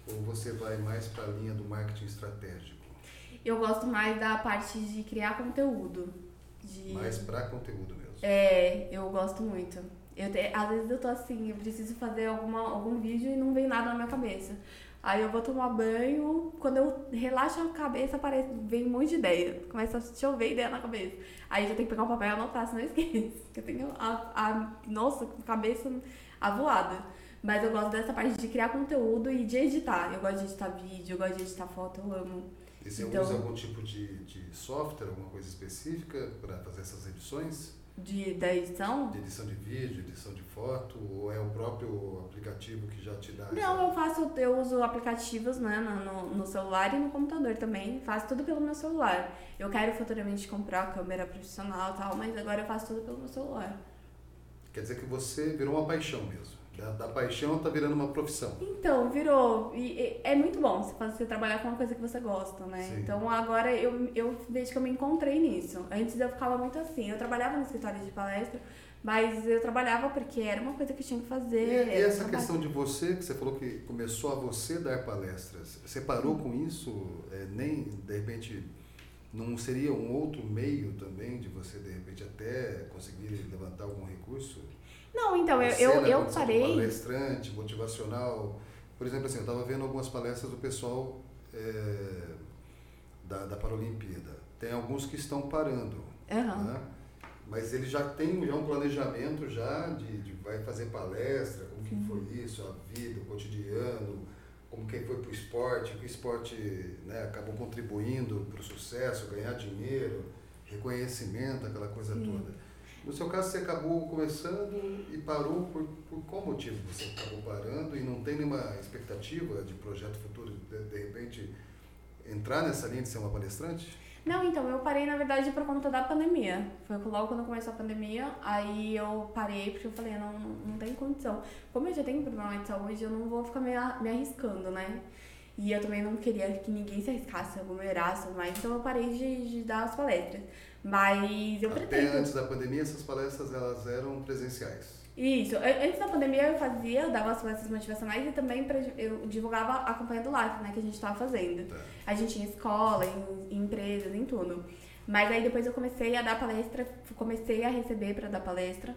Speaker 1: ou você vai mais para a linha do marketing estratégico?
Speaker 3: Eu gosto mais da parte de criar conteúdo. De...
Speaker 1: Mais para conteúdo.
Speaker 3: É, eu gosto muito. Eu te, às vezes eu tô assim, eu preciso fazer alguma, algum vídeo e não vem nada na minha cabeça. Aí eu vou tomar banho, quando eu relaxo a cabeça, aparece, vem um monte de ideia. Começa a chover ideia na cabeça. Aí eu já tenho que pegar um papel e anotar, senão eu esqueço. Eu tenho a, a nossa, cabeça avoada. Mas eu gosto dessa parte de criar conteúdo e de editar. Eu gosto de editar vídeo, eu gosto de editar foto, eu amo.
Speaker 1: E você então, usa algum tipo de, de software, alguma coisa específica para fazer essas edições?
Speaker 3: De, da edição?
Speaker 1: De edição de vídeo, edição de foto, ou é o próprio aplicativo que já te dá?
Speaker 3: Não, eu faço, eu uso aplicativos né, no, no celular e no computador também. Faço tudo pelo meu celular. Eu quero futuramente comprar câmera profissional e tal, mas agora eu faço tudo pelo meu celular.
Speaker 1: Quer dizer que você virou uma paixão mesmo. Da, da paixão tá virando uma profissão.
Speaker 3: Então, virou. E, e, é muito bom você, fazer, você trabalhar com uma coisa que você gosta, né? Sim. Então agora eu, eu vejo que eu me encontrei nisso. Antes eu ficava muito assim. Eu trabalhava no escritório de palestra, mas eu trabalhava porque era uma coisa que tinha que fazer.
Speaker 1: E, e essa questão de você, que você falou que começou a você dar palestras, você parou com isso? É, nem, de repente, não seria um outro meio também de você, de repente, até conseguir levantar algum recurso?
Speaker 3: Não, então, eu, eu, eu parei.
Speaker 1: Palestrante, motivacional. Por exemplo, assim, eu estava vendo algumas palestras do pessoal é, da, da Paralimpíada. Tem alguns que estão parando.
Speaker 3: Uhum. Né?
Speaker 1: Mas ele já tem já um planejamento já de, de vai fazer palestra, como que foi isso, a vida, o cotidiano, como que foi para o esporte, que o esporte né, acabou contribuindo para o sucesso, ganhar dinheiro, reconhecimento, aquela coisa Sim. toda. No seu caso, você acabou começando e parou por, por qual motivo você acabou parando e não tem nenhuma expectativa de projeto futuro, de, de repente, entrar nessa linha de ser uma palestrante?
Speaker 3: Não, então, eu parei, na verdade, por conta da pandemia. Foi logo quando começou a pandemia, aí eu parei porque eu falei, não, não tem condição. Como eu já tenho problema de saúde, eu não vou ficar me, me arriscando, né? E eu também não queria que ninguém se arriscasse, aglomerasse, mas então eu parei de, de dar as palestras. Mas eu
Speaker 1: Até
Speaker 3: pretendo.
Speaker 1: antes da pandemia, essas palestras elas eram presenciais.
Speaker 3: Isso. Antes da pandemia eu fazia, eu dava as palestras motivacionais e também eu divulgava a campanha do né, que a gente estava fazendo. Tá. A gente tinha escola, em, em, empresas, em tudo. Mas aí depois eu comecei a dar palestra, comecei a receber para dar palestra.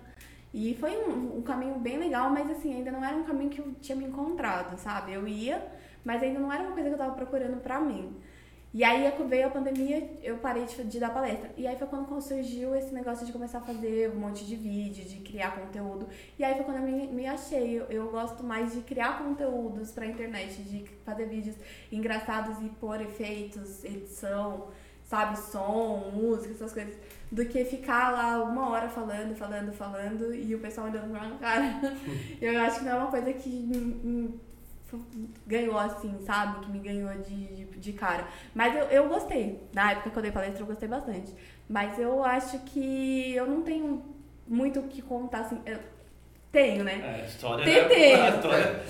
Speaker 3: E foi um, um caminho bem legal, mas assim, ainda não era um caminho que eu tinha me encontrado, sabe? Eu ia, mas ainda não era uma coisa que eu tava procurando pra mim. E aí veio a pandemia, eu parei de, de, dar palestra. E aí foi quando surgiu esse negócio de começar a fazer um monte de vídeo, de criar conteúdo. E aí foi quando eu me, me achei. Eu, eu gosto mais de criar conteúdos pra internet, de fazer vídeos engraçados e pôr efeitos, edição, sabe, som, música, essas coisas, do que ficar lá uma hora falando, falando, falando e o pessoal olhando pra minha cara. eu acho que não é uma coisa que ganhou assim, sabe? Que me ganhou de, de, de, cara. Mas eu, eu gostei. Na época que eu dei palestra, eu gostei bastante. Mas eu acho que eu não tenho muito o que contar, assim. Eu tenho, né?
Speaker 2: É, história. É,
Speaker 3: tenho.
Speaker 2: História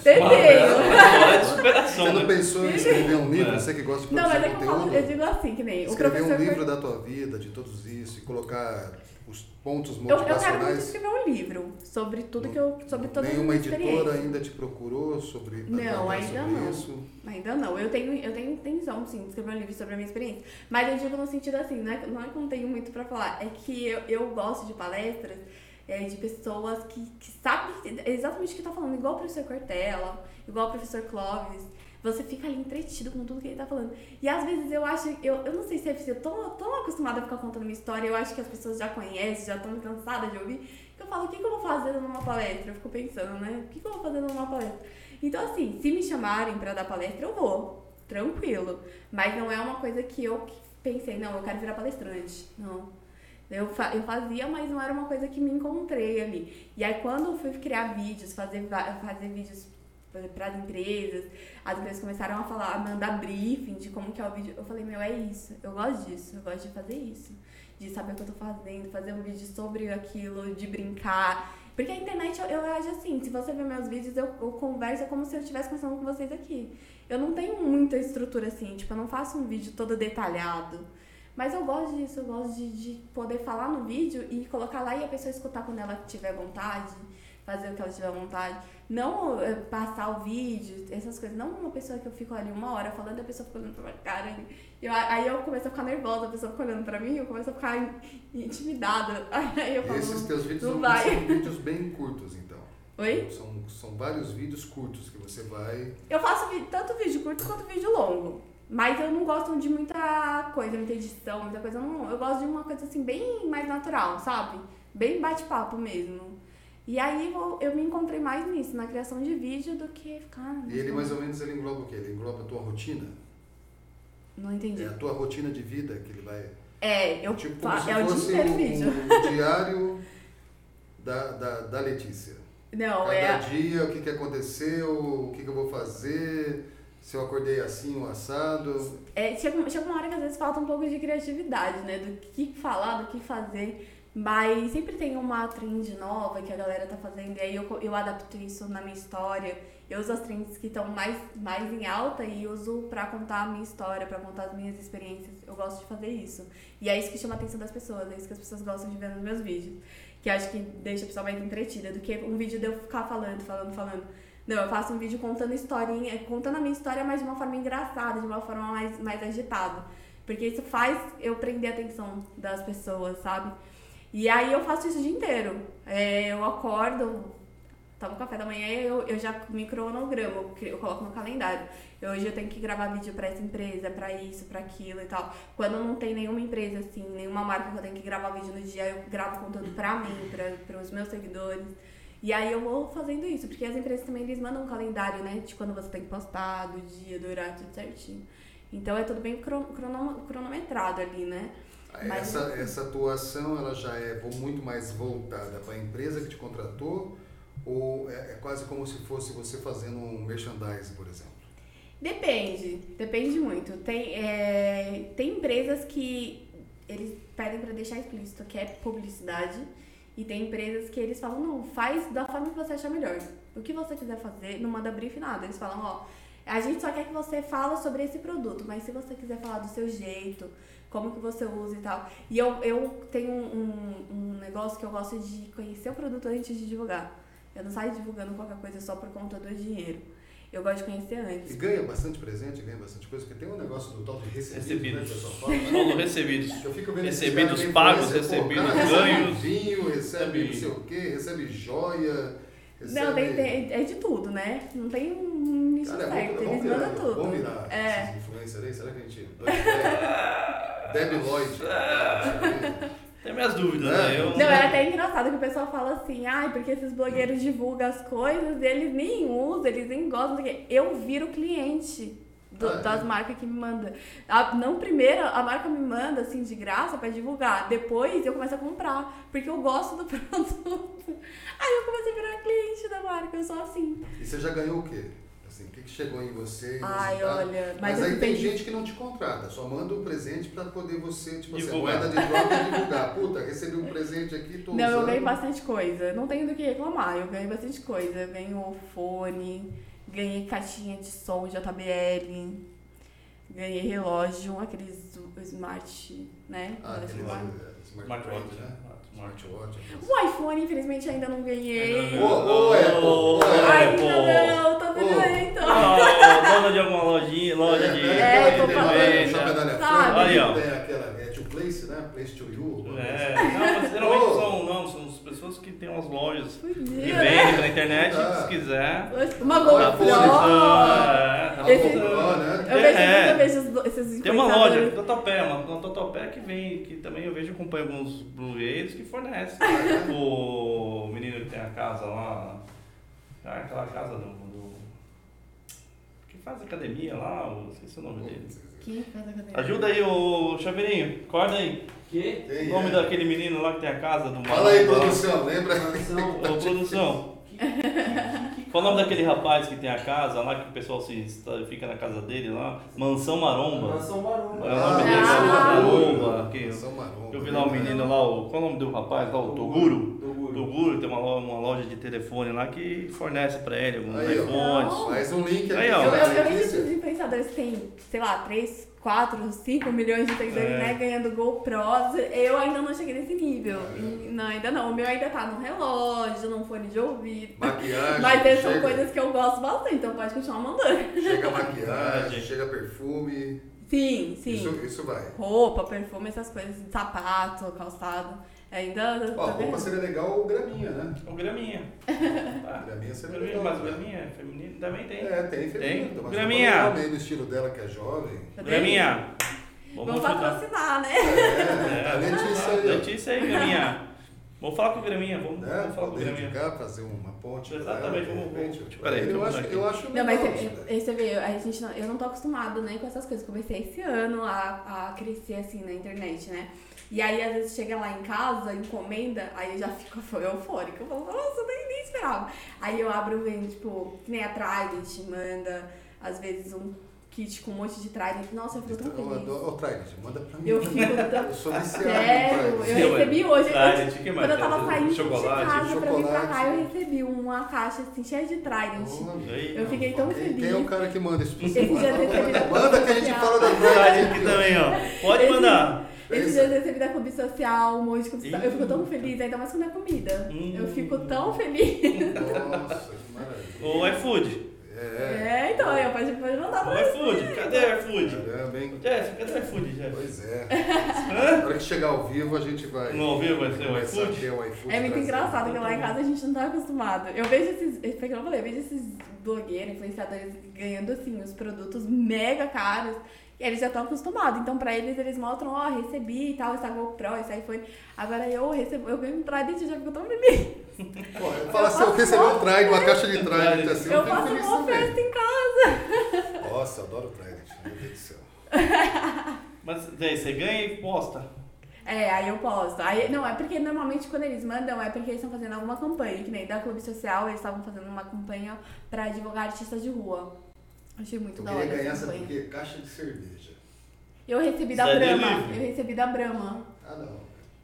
Speaker 2: de superação.
Speaker 1: Você não
Speaker 2: né?
Speaker 1: pensou em escrever um livro?
Speaker 2: É.
Speaker 1: Você que gosta de
Speaker 3: Não,
Speaker 1: produzir
Speaker 3: mas é que eu, falo, eu digo assim, que nem o
Speaker 1: escrever
Speaker 3: professor.
Speaker 1: um
Speaker 3: foi-
Speaker 1: livro da tua vida, de todos isso, e colocar os pontos
Speaker 3: Eu, eu quero muito
Speaker 1: motivacionais.
Speaker 3: escrever um livro sobre tudo que eu. sobre todas as
Speaker 1: Nenhuma editora ainda te procurou sobre
Speaker 3: Não, ainda
Speaker 1: sobre
Speaker 3: não.
Speaker 1: isso?
Speaker 3: Ainda não. Eu tenho, eu tenho intenção, sim, de escrever um livro sobre a minha experiência. Mas eu digo no sentido assim, não é, não é que eu não tenho muito pra falar. É que eu, eu gosto de palestras é, de pessoas que, que sabem exatamente o que tá falando. Igual o professor Cortella, igual o professor Clóvis. Você fica ali entretido com tudo que ele tá falando. E às vezes eu acho, eu, eu não sei se é eu tô tão acostumada a ficar contando minha história, eu acho que as pessoas já conhecem, já estão cansadas de ouvir, que eu falo, o que, que eu vou fazer numa palestra? Eu fico pensando, né? O que, que eu vou fazer numa palestra? Então, assim, se me chamarem pra dar palestra, eu vou. Tranquilo. Mas não é uma coisa que eu pensei, não, eu quero virar palestrante. Não. Eu, fa eu fazia, mas não era uma coisa que me encontrei ali. E aí, quando eu fui criar vídeos, fazer, fazer vídeos para as empresas, as empresas começaram a falar, a mandar briefing de como que é o vídeo. Eu falei, meu, é isso. Eu gosto disso. Eu gosto de fazer isso. De saber o que eu tô fazendo, fazer um vídeo sobre aquilo, de brincar. Porque a internet, eu, eu acho assim, se você ver meus vídeos, eu, eu converso como se eu estivesse conversando com vocês aqui. Eu não tenho muita estrutura assim, tipo, eu não faço um vídeo todo detalhado. Mas eu gosto disso, eu gosto de, de poder falar no vídeo e colocar lá e a pessoa escutar quando ela tiver vontade, fazer o que ela tiver vontade. Não eh, passar o vídeo, essas coisas. Não uma pessoa que eu fico ali uma hora falando e a pessoa fica olhando pra minha cara. e Eu, aí eu começo a ficar nervosa, a pessoa fica olhando pra mim, eu começo a ficar in- intimidada. Aí eu falo,
Speaker 1: esses teus vídeos são, são vídeos bem curtos, então.
Speaker 3: Oi?
Speaker 1: São, são vários vídeos curtos que você vai.
Speaker 3: Eu faço tanto vídeo curto quanto vídeo longo. Mas eu não gosto de muita coisa, muita edição, muita coisa. Eu, não, eu gosto de uma coisa assim, bem mais natural, sabe? Bem bate-papo mesmo. E aí eu, eu me encontrei mais nisso, na criação de vídeo, do que ficar.
Speaker 1: E ele mais ou menos ele engloba o quê? Ele engloba a tua rotina?
Speaker 3: Não entendi.
Speaker 1: É a tua rotina de vida que ele vai.
Speaker 3: É, eu
Speaker 1: Tipo, como
Speaker 3: é o dia
Speaker 1: um,
Speaker 3: vídeo.
Speaker 1: um diário da, da, da Letícia.
Speaker 3: Não,
Speaker 1: Cada
Speaker 3: é.
Speaker 1: dia, o que, que aconteceu, o que, que eu vou fazer, se eu acordei assim ou assado.
Speaker 3: É, chega, chega uma hora que às vezes falta um pouco de criatividade, né? Do que falar, do que fazer. Mas sempre tem uma trend nova que a galera tá fazendo, e aí eu, eu adapto isso na minha história. Eu uso as trends que estão mais, mais em alta e uso pra contar a minha história, pra contar as minhas experiências. Eu gosto de fazer isso. E é isso que chama a atenção das pessoas, é isso que as pessoas gostam de ver nos meus vídeos. Que acho que deixa a pessoa mais entretida do que um vídeo de eu ficar falando, falando, falando. Não, eu faço um vídeo contando historinha, contando a minha história, mas de uma forma engraçada, de uma forma mais, mais agitada. Porque isso faz eu prender a atenção das pessoas, sabe? E aí eu faço isso o dia inteiro. É, eu acordo, tomo café da manhã e eu, eu já me cronogramo, eu, coloco no calendário. Hoje eu tenho que gravar vídeo pra essa empresa, pra isso, pra aquilo e tal. Quando não tem nenhuma empresa, assim, nenhuma marca que eu tenho que gravar vídeo no dia, eu gravo conteúdo pra mim, pra, pros meus seguidores. E aí eu vou fazendo isso, porque as empresas também eles mandam um calendário, né? De quando você tem que postar, do dia, do horário, tudo certinho. Então é tudo bem cron- crono- cronometrado ali, né? Mas-
Speaker 1: Essa, essa atuação ela já é muito mais voltada para a empresa que te contratou ou é, é quase como se fosse você fazendo um merchandising, por exemplo?
Speaker 3: Depende, depende muito. Tem, é, tem empresas que eles pedem pra deixar explícito que é publicidade e tem empresas que eles falam, não, faz da forma que você achar melhor. O que você quiser fazer, não manda brief nada. Eles falam, ó, a gente só quer que você fala sobre esse produto, mas se você quiser falar do seu jeito, como que você usa e tal. E eu, eu tenho um, um negócio que eu gosto de conhecer o produto antes de divulgar. Eu não saio divulgando qualquer coisa só por conta do dinheiro. Eu gosto de conhecer antes.
Speaker 1: E ganha bastante presente, ganha bastante coisa, porque tem um negócio do tal de recebido, né,
Speaker 2: Recebidos.
Speaker 1: o pessoal fala. né?
Speaker 2: Recebidos.
Speaker 1: Eu fico vendo
Speaker 2: Recebidos pagos,
Speaker 1: pô,
Speaker 2: recebidos ganhos.
Speaker 1: vinho, recebe
Speaker 2: Recebe-
Speaker 1: não sei o quê, recebe joia, recebe...
Speaker 3: Não, tem, tem- é de tudo, né? Não tem um nicho
Speaker 1: Cara, é
Speaker 3: certo,
Speaker 1: bom,
Speaker 3: eles
Speaker 1: virar,
Speaker 3: mandam tudo.
Speaker 1: vamos virar
Speaker 3: É.
Speaker 1: esses influencers aí? Será que a gente... Debbie Lloyd.
Speaker 2: Tem minhas dúvidas,
Speaker 1: É.
Speaker 2: né? Eu,
Speaker 3: Não, é até engraçado que o pessoal fala assim, ai, porque esses blogueiros divulgam as coisas, eles nem usam, eles nem gostam, quê. eu viro cliente do-
Speaker 1: Ah, é?
Speaker 3: das marcas que me mandam. A- não primeiro, a marca me manda assim de graça pra divulgar, depois eu começo a comprar, porque eu gosto do produto. Aí eu começo a virar cliente da marca, eu sou assim.
Speaker 1: E você já ganhou o quê? Assim, o que, que chegou em você?
Speaker 3: Ai,
Speaker 1: resultado?
Speaker 3: olha,
Speaker 1: Mas,
Speaker 3: mas
Speaker 1: aí
Speaker 3: eu
Speaker 1: tem gente que não te contrata, só manda um presente pra poder você, tipo assim, a
Speaker 2: Divulgar.
Speaker 1: moeda de troca é divulgar. Puta, recebi um presente aqui, tô
Speaker 3: Não, eu
Speaker 1: usando.
Speaker 3: ganhei bastante coisa. Não tenho do que reclamar. Eu ganhei bastante coisa. Eu ganhei fone, ganhei caixinha de som JBL, ganhei relógio, aqueles smart, né?
Speaker 1: Ah, aquele
Speaker 3: smart.
Speaker 2: Smartwatch,
Speaker 1: smartwatch, né? Smartwatch.
Speaker 3: O iPhone, infelizmente, ainda não ganhei.
Speaker 1: Ô, ô, Apple, ô,
Speaker 3: Ainda não, tô vendo.
Speaker 2: Ah, dona de alguma lojinha, loja de.
Speaker 3: É, tô falando.
Speaker 1: frente,
Speaker 2: Aí, ó.
Speaker 1: É place, né? Place to you.
Speaker 2: É,
Speaker 1: assim.
Speaker 2: não, mas geralmente
Speaker 1: Ô.
Speaker 2: são, não, são as pessoas que têm umas lojas que
Speaker 3: Podia,
Speaker 2: vendem pela internet,
Speaker 1: Ah.
Speaker 2: se quiser.
Speaker 3: Uma GoPro.
Speaker 1: fone,
Speaker 2: É,
Speaker 3: Esse-.
Speaker 1: Ó, né?
Speaker 3: Eu vejo,
Speaker 2: É.
Speaker 3: eu vejo esses-
Speaker 2: Tem uma loja. Totopé, uma, uma Totopé que vem, que também eu vejo acompanha alguns blogueiros que fornecem.
Speaker 1: Ah,
Speaker 2: O menino que tem a casa lá, ah, aquela casa do, do- que faz academia lá, o- esqueci o nome dele.
Speaker 3: Quem faz academia?
Speaker 2: Ajuda aí, ô Chaveirinho, acorda aí.
Speaker 4: Que?
Speaker 2: O nome
Speaker 1: é.
Speaker 2: daquele menino lá que tem a casa do
Speaker 1: Fala aí, produção, lembra?
Speaker 2: Ô, produção. Qual o nome daquele rapaz que tem a casa lá, que o pessoal se, fica na casa dele lá? Mansão Maromba.
Speaker 4: Mansão
Speaker 2: É o
Speaker 4: Maromba.
Speaker 2: nome dele,
Speaker 3: Ah.
Speaker 2: Maromba. que-
Speaker 1: São Maromba.
Speaker 2: Eu vi lá o menino lá, o, qual é o nome do rapaz lá? O Toguro?
Speaker 4: Toguro.
Speaker 2: Toguro tem uma loja, uma loja de telefone lá que fornece pra ele alguns
Speaker 1: Aí,
Speaker 2: iPhones.
Speaker 1: Faz um link aqui.
Speaker 2: Aí, ó.
Speaker 3: Eu, eu, eu vejo
Speaker 1: notícia.
Speaker 3: esses influenciadores que têm, sei lá, 3, 4, 5 milhões de seguidores,
Speaker 2: É.
Speaker 3: né? Ganhando GoPros. Eu ainda não cheguei nesse nível.
Speaker 1: É.
Speaker 3: E- Não, ainda não. O meu ainda tá no relógio, num fone de ouvido.
Speaker 1: Maquiagem.
Speaker 3: Mas são coisas que eu gosto bastante, então pode continuar mandando.
Speaker 1: Chega maquiagem, chega perfume.
Speaker 3: Sim, sim.
Speaker 1: Isso, isso vai.
Speaker 3: Roupa, perfume, essas coisas, sapato, calçado. Ainda.
Speaker 1: Ó,
Speaker 3: tá
Speaker 1: roupa seria legal o graminha, né?
Speaker 2: O Graminha. Ah,
Speaker 1: Graminha seria
Speaker 2: graminha,
Speaker 1: legal.
Speaker 2: mas o
Speaker 1: né?
Speaker 2: Graminha é feminino também tem.
Speaker 1: É, tem feminino.
Speaker 2: Tem.
Speaker 1: mas
Speaker 2: Graminha.
Speaker 1: meio no estilo dela que é jovem.
Speaker 3: Tá?
Speaker 2: Graminha.
Speaker 3: Vamos
Speaker 2: ajudar.
Speaker 3: patrocinar, né?
Speaker 1: É, a Letícia aí, ó.
Speaker 2: Letícia aí, Graminha. Vamos falar com o Graminha, vamos,
Speaker 1: Né?
Speaker 2: vamos falar com o Graminha.
Speaker 1: indicar, fazer uma ponte.
Speaker 2: Exatamente,
Speaker 1: ela,
Speaker 2: vamos-
Speaker 1: repente.
Speaker 2: vamos- peraí,
Speaker 1: eu,
Speaker 2: vamos
Speaker 1: acho, eu acho
Speaker 3: Não, mas você,
Speaker 1: né?
Speaker 3: aí você vê, a gente não, eu não tô acostumada, né, com essas coisas. Comecei esse ano a, a crescer assim na internet, né? E aí, às vezes, chega lá em casa, encomenda, aí eu já fico eufórica. Eu falo, nossa, eu nem, nem esperava. Aí eu abro, vem, tipo, que nem a Trident, manda, às vezes, um kit com um monte de Trident. Nossa, eu fico tão
Speaker 1: Eu
Speaker 3: feliz.
Speaker 1: adoro. Ô, Trident, manda pra mim.
Speaker 3: Eu fico tão...
Speaker 1: Eu sou viciado
Speaker 3: Sério, eu recebi hoje. eu-
Speaker 2: Trident, o que mais?
Speaker 3: Quando eu tava saindo
Speaker 2: Chocolate,
Speaker 3: de casa pra vir pra cá,
Speaker 1: chocolate.
Speaker 3: eu recebi uma caixa assim, cheia de Trident.
Speaker 2: Aí,
Speaker 3: Eu fiquei tão
Speaker 1: Quem,
Speaker 3: feliz.
Speaker 1: é o cara que manda isso pra você?
Speaker 3: Esse dia eu recebi
Speaker 1: Manda que a gente fala da
Speaker 2: Trident aqui também, ó. Pode
Speaker 3: Esse-
Speaker 2: mandar.
Speaker 3: Esses dias eu recebi da Clube Social, um monte de Clube Social. Eu fico tão feliz, ainda mais quando é comida.
Speaker 2: Hum.
Speaker 3: Eu fico tão feliz.
Speaker 1: Nossa, que maravilha.
Speaker 2: O iFood.
Speaker 1: É.
Speaker 3: É, então, aí pode, pode mandar
Speaker 2: O
Speaker 3: pra você.
Speaker 2: iFood. Cadê o iFood?
Speaker 1: Caramba, hein?
Speaker 2: Jeff, cadê o iFood, Jeff?
Speaker 1: Pois é.
Speaker 2: Hã?
Speaker 1: Na hora que chegar ao vivo, a gente vai.
Speaker 2: No ao vivo vai ser o iFood?
Speaker 1: o iFood
Speaker 3: É muito engraçado que lá em casa a gente não tá acostumado. Eu vejo esses, foi o que eu falei, eu vejo esses blogueiros, influenciadores ganhando assim os produtos mega caros. Eles já estão acostumados. Então, pra eles, eles mostram, ó, recebi e tal, essa GoPro, esse iPhone. Agora eu recebo, eu ganho um Trident e já fico tão feliz.
Speaker 1: Pô, eu falo assim, eu recebi um Trident, uma caixa de Trident assim, eu,
Speaker 3: Eu faço uma festa em casa.
Speaker 1: Nossa, eu adoro Trident, meu Deus do céu.
Speaker 2: Mas daí você ganha e posta.
Speaker 3: É, aí eu posto. Aí, não, é porque normalmente quando eles mandam é porque eles estão fazendo alguma campanha, que nem da Clube Social, eles estavam fazendo uma campanha pra divulgar artistas de rua. Achei muito
Speaker 1: Eu
Speaker 3: da hora
Speaker 1: queria ganhar,
Speaker 3: essa
Speaker 1: sabe por quê? Caixa de cerveja.
Speaker 3: Eu recebi da
Speaker 2: Zé
Speaker 3: Brahma. Eu recebi da Brahma.
Speaker 1: Ah, não.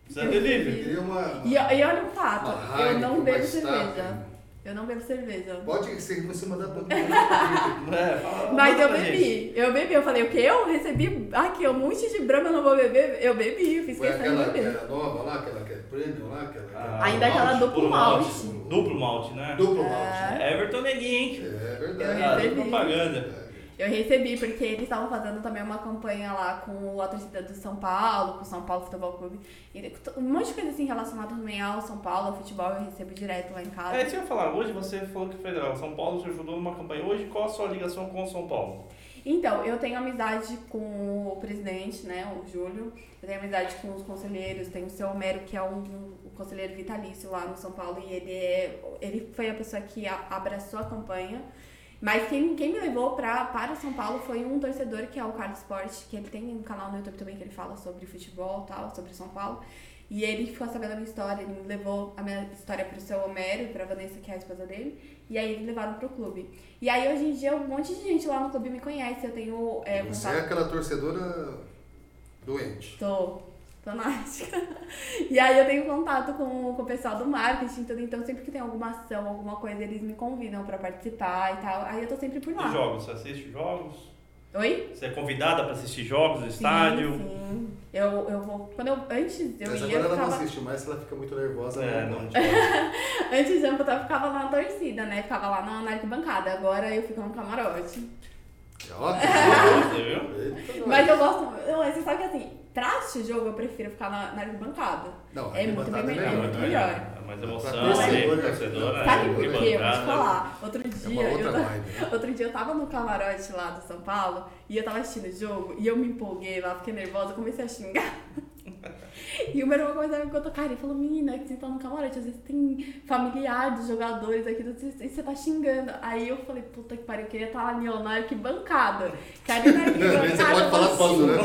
Speaker 2: Você é
Speaker 1: Eu
Speaker 2: delivery?
Speaker 1: queria uma...
Speaker 3: E, e olha um fato,
Speaker 1: uma
Speaker 3: eu não
Speaker 1: uma
Speaker 3: bebo cerveja. Eu não bebo cerveja.
Speaker 1: Pode ser que você mandar pra.
Speaker 2: É, fala-
Speaker 3: Mas
Speaker 2: manda
Speaker 3: eu
Speaker 2: pra gente.
Speaker 3: bebi. Eu bebi. Eu falei, o quê? Eu recebi aqui um monte de Brahma, eu não vou beber. Eu bebi, eu fiz
Speaker 1: Foi
Speaker 3: questão de
Speaker 1: aquela que
Speaker 3: beber.
Speaker 1: era nova lá, aquela que é premium lá, aquela...
Speaker 2: Ah,
Speaker 3: Ainda aquela
Speaker 2: malte,
Speaker 3: duplo
Speaker 2: puro
Speaker 3: malte.
Speaker 1: O
Speaker 2: Duplo malte, né?
Speaker 1: Duplo
Speaker 3: É.
Speaker 1: malte.
Speaker 2: Everton Neguinho, hein?
Speaker 1: É
Speaker 3: Eu
Speaker 1: verdade.
Speaker 2: Ah,
Speaker 3: recebi.
Speaker 2: propaganda.
Speaker 3: Eu recebi, porque eles estavam fazendo também uma campanha lá com a torcida do São Paulo, com o São Paulo Futebol Clube. E um monte de coisa assim relacionada também ao São Paulo, ao futebol, eu recebo direto lá em casa.
Speaker 2: É, isso eu ia falar, hoje você falou que fez, ó, São Paulo te ajudou numa campanha. Hoje, qual a sua ligação com o São Paulo?
Speaker 3: Então, eu tenho amizade com o presidente, né, o Júlio. Eu tenho amizade com os conselheiros. Tem o seu Homero, que é um, um conselheiro vitalício lá no São Paulo. E ele, é, ele foi a pessoa que a- abraçou a campanha. Mas quem, quem me levou pra, para o São Paulo foi um torcedor, que é o Carlos Sport, que ele tem um canal no YouTube também que ele fala sobre futebol e tal, sobre São Paulo. E ele ficou sabendo a minha história, ele me levou a minha história pro seu Homero e pra Vanessa, que é a esposa dele. E aí eles levaram pro clube. E aí hoje em dia um monte de gente lá no clube me conhece, eu tenho é,
Speaker 1: Você
Speaker 3: contato.
Speaker 1: é aquela torcedora doente.
Speaker 3: Tô, tô náutica. E aí eu tenho contato com, com o pessoal do marketing, tudo, então sempre que tem alguma ação, alguma coisa, eles me convidam pra participar e tal. Aí eu tô sempre por
Speaker 2: E
Speaker 3: lá.
Speaker 2: jogos? Você assiste jogos?
Speaker 3: Oi?
Speaker 2: Você é convidada para assistir jogos no estádio?
Speaker 3: Sim, sim. Eu, eu vou. Quando eu. Antes eu
Speaker 1: Mas
Speaker 3: ia,
Speaker 1: agora
Speaker 3: eu
Speaker 1: ela não assiste mais, ela fica muito nervosa.
Speaker 2: É,
Speaker 1: não
Speaker 2: não.
Speaker 3: Antes de eu eu ficava lá na torcida, né? Ficava lá na, na arquibancada. Agora eu fico no camarote.
Speaker 1: Ó,
Speaker 2: Você viu?
Speaker 1: Eita,
Speaker 3: Mas eu gosto. Não, você sabe que assim, pra assistir jogo eu prefiro ficar na, na arquibancada.
Speaker 1: Não,
Speaker 3: É muito bem melhor,
Speaker 1: é
Speaker 3: muito melhor.
Speaker 2: É mais emoção, é,
Speaker 3: Sabe por quê? Eu vou te falar. Outro
Speaker 1: É
Speaker 3: dia,
Speaker 1: outra
Speaker 3: eu, ta-
Speaker 1: vibe. né?
Speaker 3: outro dia eu tava no camarote lá do São Paulo e eu tava assistindo o jogo e eu me empolguei lá, fiquei nervosa, comecei a xingar. E o meu irmão começou a me cutucar, ele falou, menina, que você tá no camarote, às vezes tem familiar dos jogadores aqui, e você tá xingando. Aí eu falei, puta que pariu, eu queria estar ali, ó, na arquibancada. Que ali na arquibancada
Speaker 1: Você pode falar
Speaker 3: vou
Speaker 1: tudo, né?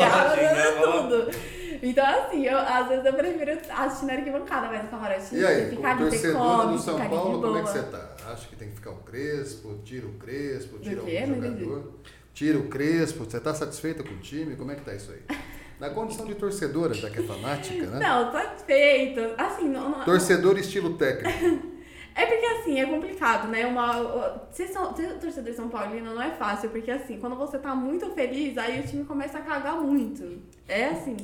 Speaker 3: tudo. Então assim, eu, às vezes eu prefiro assistir na arquibancada, mas no camarote
Speaker 1: E aí,
Speaker 3: você fica
Speaker 1: como
Speaker 3: ali, você come,
Speaker 1: do São Paulo, como é que você tá? Acha que tem que ficar o Crespo, tira o Crespo, tira
Speaker 3: entendi.
Speaker 1: jogador? Tira o Crespo, você tá satisfeita com o time? Como é que tá isso aí? Na condição de torcedora, já que é fanática, né?
Speaker 3: Não, satisfeito. Assim, não, não,
Speaker 1: Torcedor estilo técnico.
Speaker 3: É porque assim, é complicado, né? Uma, ser, são, ser torcedor de São Paulino não é fácil, porque assim, quando você tá muito feliz, aí o time começa a cagar muito. É assim.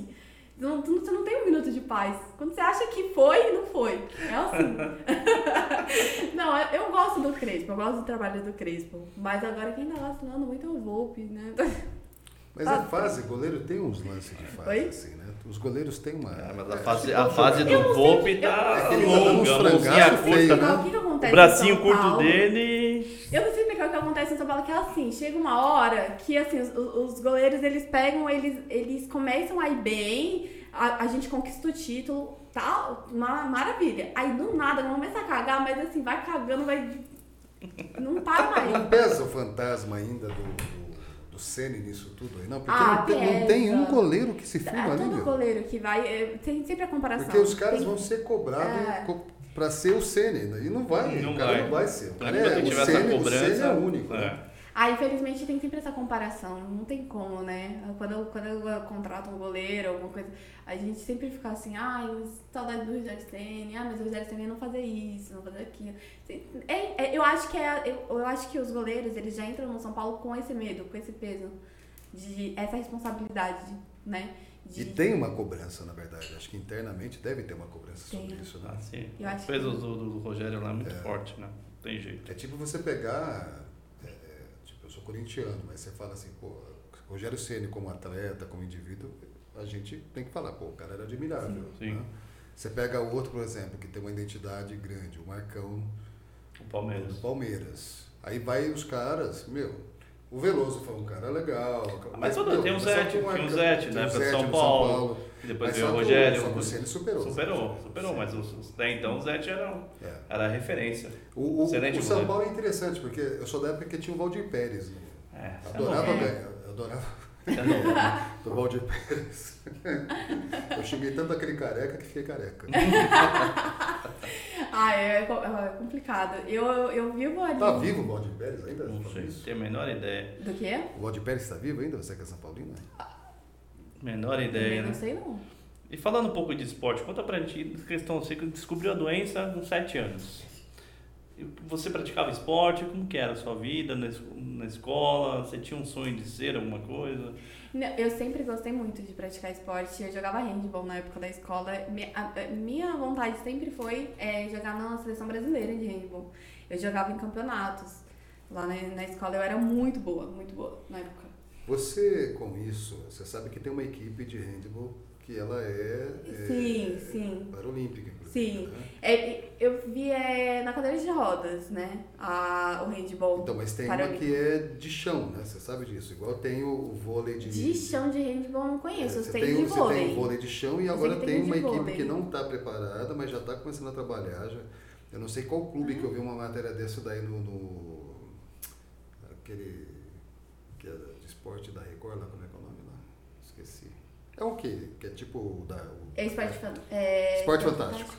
Speaker 3: Não, tu- você não tem um minuto de paz. Quando você acha que foi, não foi. É assim. não, eu eu gosto do Crespo, eu gosto do trabalho do Crespo. Mas agora quem tá vacilando muito é o Volpe, né?
Speaker 1: Mas a fase, goleiro tem uns lances de fase,
Speaker 3: Oi?
Speaker 1: assim, né? Os goleiros têm uma.
Speaker 2: É, mas a
Speaker 1: é,
Speaker 2: fase,
Speaker 1: acho
Speaker 2: a fase do
Speaker 3: que-
Speaker 2: tá
Speaker 1: É tá
Speaker 2: longa, a mãozinha curta.
Speaker 1: né?
Speaker 3: O que, que acontece?
Speaker 2: O bracinho curto
Speaker 3: Paulo?
Speaker 2: dele.
Speaker 3: Eu não sei explicar o que acontece em São Paulo, que é assim, chega uma hora que assim, os, os goleiros eles pegam, eles, eles começam a ir bem, a, a gente conquista o título, tal, uma maravilha. Aí do nada começa a cagar, mas assim, vai cagando, vai. Não para mais.
Speaker 1: Não pesa o fantasma ainda do, do, do Ceni nisso tudo aí, não? Porque
Speaker 3: Ah,
Speaker 1: não, tem, não tem um goleiro que se
Speaker 3: É,
Speaker 1: filma ali,
Speaker 3: todo
Speaker 1: meu.
Speaker 3: goleiro que vai. é, tem sempre a comparação.
Speaker 1: Porque os caras
Speaker 3: Tem-
Speaker 1: vão ser cobrados
Speaker 3: É.
Speaker 1: co- pra ser o Ceni, né? e não vai,
Speaker 2: Não
Speaker 1: o cara
Speaker 2: vai.
Speaker 1: não vai ser. O cara é, o Ceni, o é único. né?
Speaker 2: É.
Speaker 3: Ah, infelizmente tem sempre essa comparação, não tem como, né? Quando eu, quando eu contrato um goleiro, alguma coisa, a gente sempre fica assim, ai, mas saudade do Rogério Senna, ah, mas o Rogério Senna não fazer isso, não fazer aquilo. É, é, eu, acho que é, eu, eu acho que os goleiros, eles já entram no São Paulo com esse medo, com esse peso, de essa responsabilidade, né? De,
Speaker 1: E tem uma cobrança, na verdade. Acho que internamente deve ter uma cobrança
Speaker 3: Tem.
Speaker 1: sobre isso, né?
Speaker 2: Ah, sim.
Speaker 3: Eu acho
Speaker 2: O peso
Speaker 3: que-
Speaker 2: do, do, Rogério lá é muito forte, né? Tem jeito.
Speaker 1: É tipo você pegar. Sou corintiano, mas você fala assim, pô, Rogério Ceni como atleta, como indivíduo, a gente tem que falar, pô, o cara era admirável.
Speaker 2: Sim.
Speaker 1: né? Você pega o outro, por exemplo, que tem uma identidade grande, o Marcão
Speaker 2: O Palmeiras.
Speaker 1: do Palmeiras. Aí vai os caras, meu, o Veloso foi um cara legal.
Speaker 2: Ah, mas tudo, tem o Zete,
Speaker 1: que o
Speaker 2: tinha o
Speaker 1: Marcão-
Speaker 2: Zete, né,
Speaker 1: o Zete
Speaker 2: São
Speaker 1: no
Speaker 2: Paulo. Depois veio o Rogério.
Speaker 1: O Ceni superou.
Speaker 2: Superou, superou, mas os, os, até então o Zete era,
Speaker 1: É.
Speaker 2: era a referência.
Speaker 1: O, o,
Speaker 2: Excelente
Speaker 1: o São. Paulo é interessante, porque eu sou da época que tinha o Valdir Pérez. Né?
Speaker 2: É,
Speaker 1: Adorava. Eu adorava
Speaker 2: não-
Speaker 1: do Valdir Pérez. Eu xinguei tanto aquele careca que fiquei careca.
Speaker 3: Ah, é, co- é complicado. Eu, eu vivo ali.
Speaker 1: Tá vivo o Valdir Pérez ainda?
Speaker 2: Não sei,
Speaker 1: isso.
Speaker 2: tenho a menor ideia.
Speaker 3: Do quê?
Speaker 1: O Valdir Pérez está vivo ainda? Você que é São Paulino?
Speaker 2: Menor ideia,
Speaker 3: Não
Speaker 2: né?
Speaker 3: sei não.
Speaker 2: E falando um pouco de esporte, conta pra gente, questão, você descobriu a doença com 7 anos. Você praticava esporte? Como que era a sua vida na, es- na escola? Você tinha um sonho de ser alguma coisa?
Speaker 3: Não, Eu sempre gostei muito de praticar esporte. Eu jogava handball na época da escola. Minha, a- a minha vontade sempre foi é, jogar na seleção brasileira de handball. Eu jogava em campeonatos. Lá na, na escola eu era muito boa, muito boa na época.
Speaker 1: Você, com isso, você sabe que tem uma equipe de handball que ela é, é
Speaker 3: Sim, sim.
Speaker 1: paralímpica.
Speaker 3: Sim.
Speaker 1: né?
Speaker 3: É, eu vi é, na cadeira de rodas, né? A, o handball.
Speaker 1: Então, mas tem uma que é de chão, né? Você sabe disso. Igual tem o, o vôlei de...
Speaker 3: De chão de handball eu não
Speaker 1: É,
Speaker 3: conheço, eu
Speaker 1: você, tem,
Speaker 3: de
Speaker 1: o- você
Speaker 3: vôlei.
Speaker 1: tem o vôlei de chão e
Speaker 3: Eu
Speaker 1: agora
Speaker 3: que
Speaker 1: tem
Speaker 3: tem
Speaker 1: uma equipe
Speaker 3: vôlei.
Speaker 1: que não está preparada, mas já está começando a trabalhar. Já. Eu não sei qual clube que eu vi uma matéria dessa daí no, no aquele que é de esporte da Record lá, como é que é o nome lá? Esqueci. É o quê? Que é tipo o da,
Speaker 3: É esporte, fan- é,
Speaker 1: Esporte fantástico.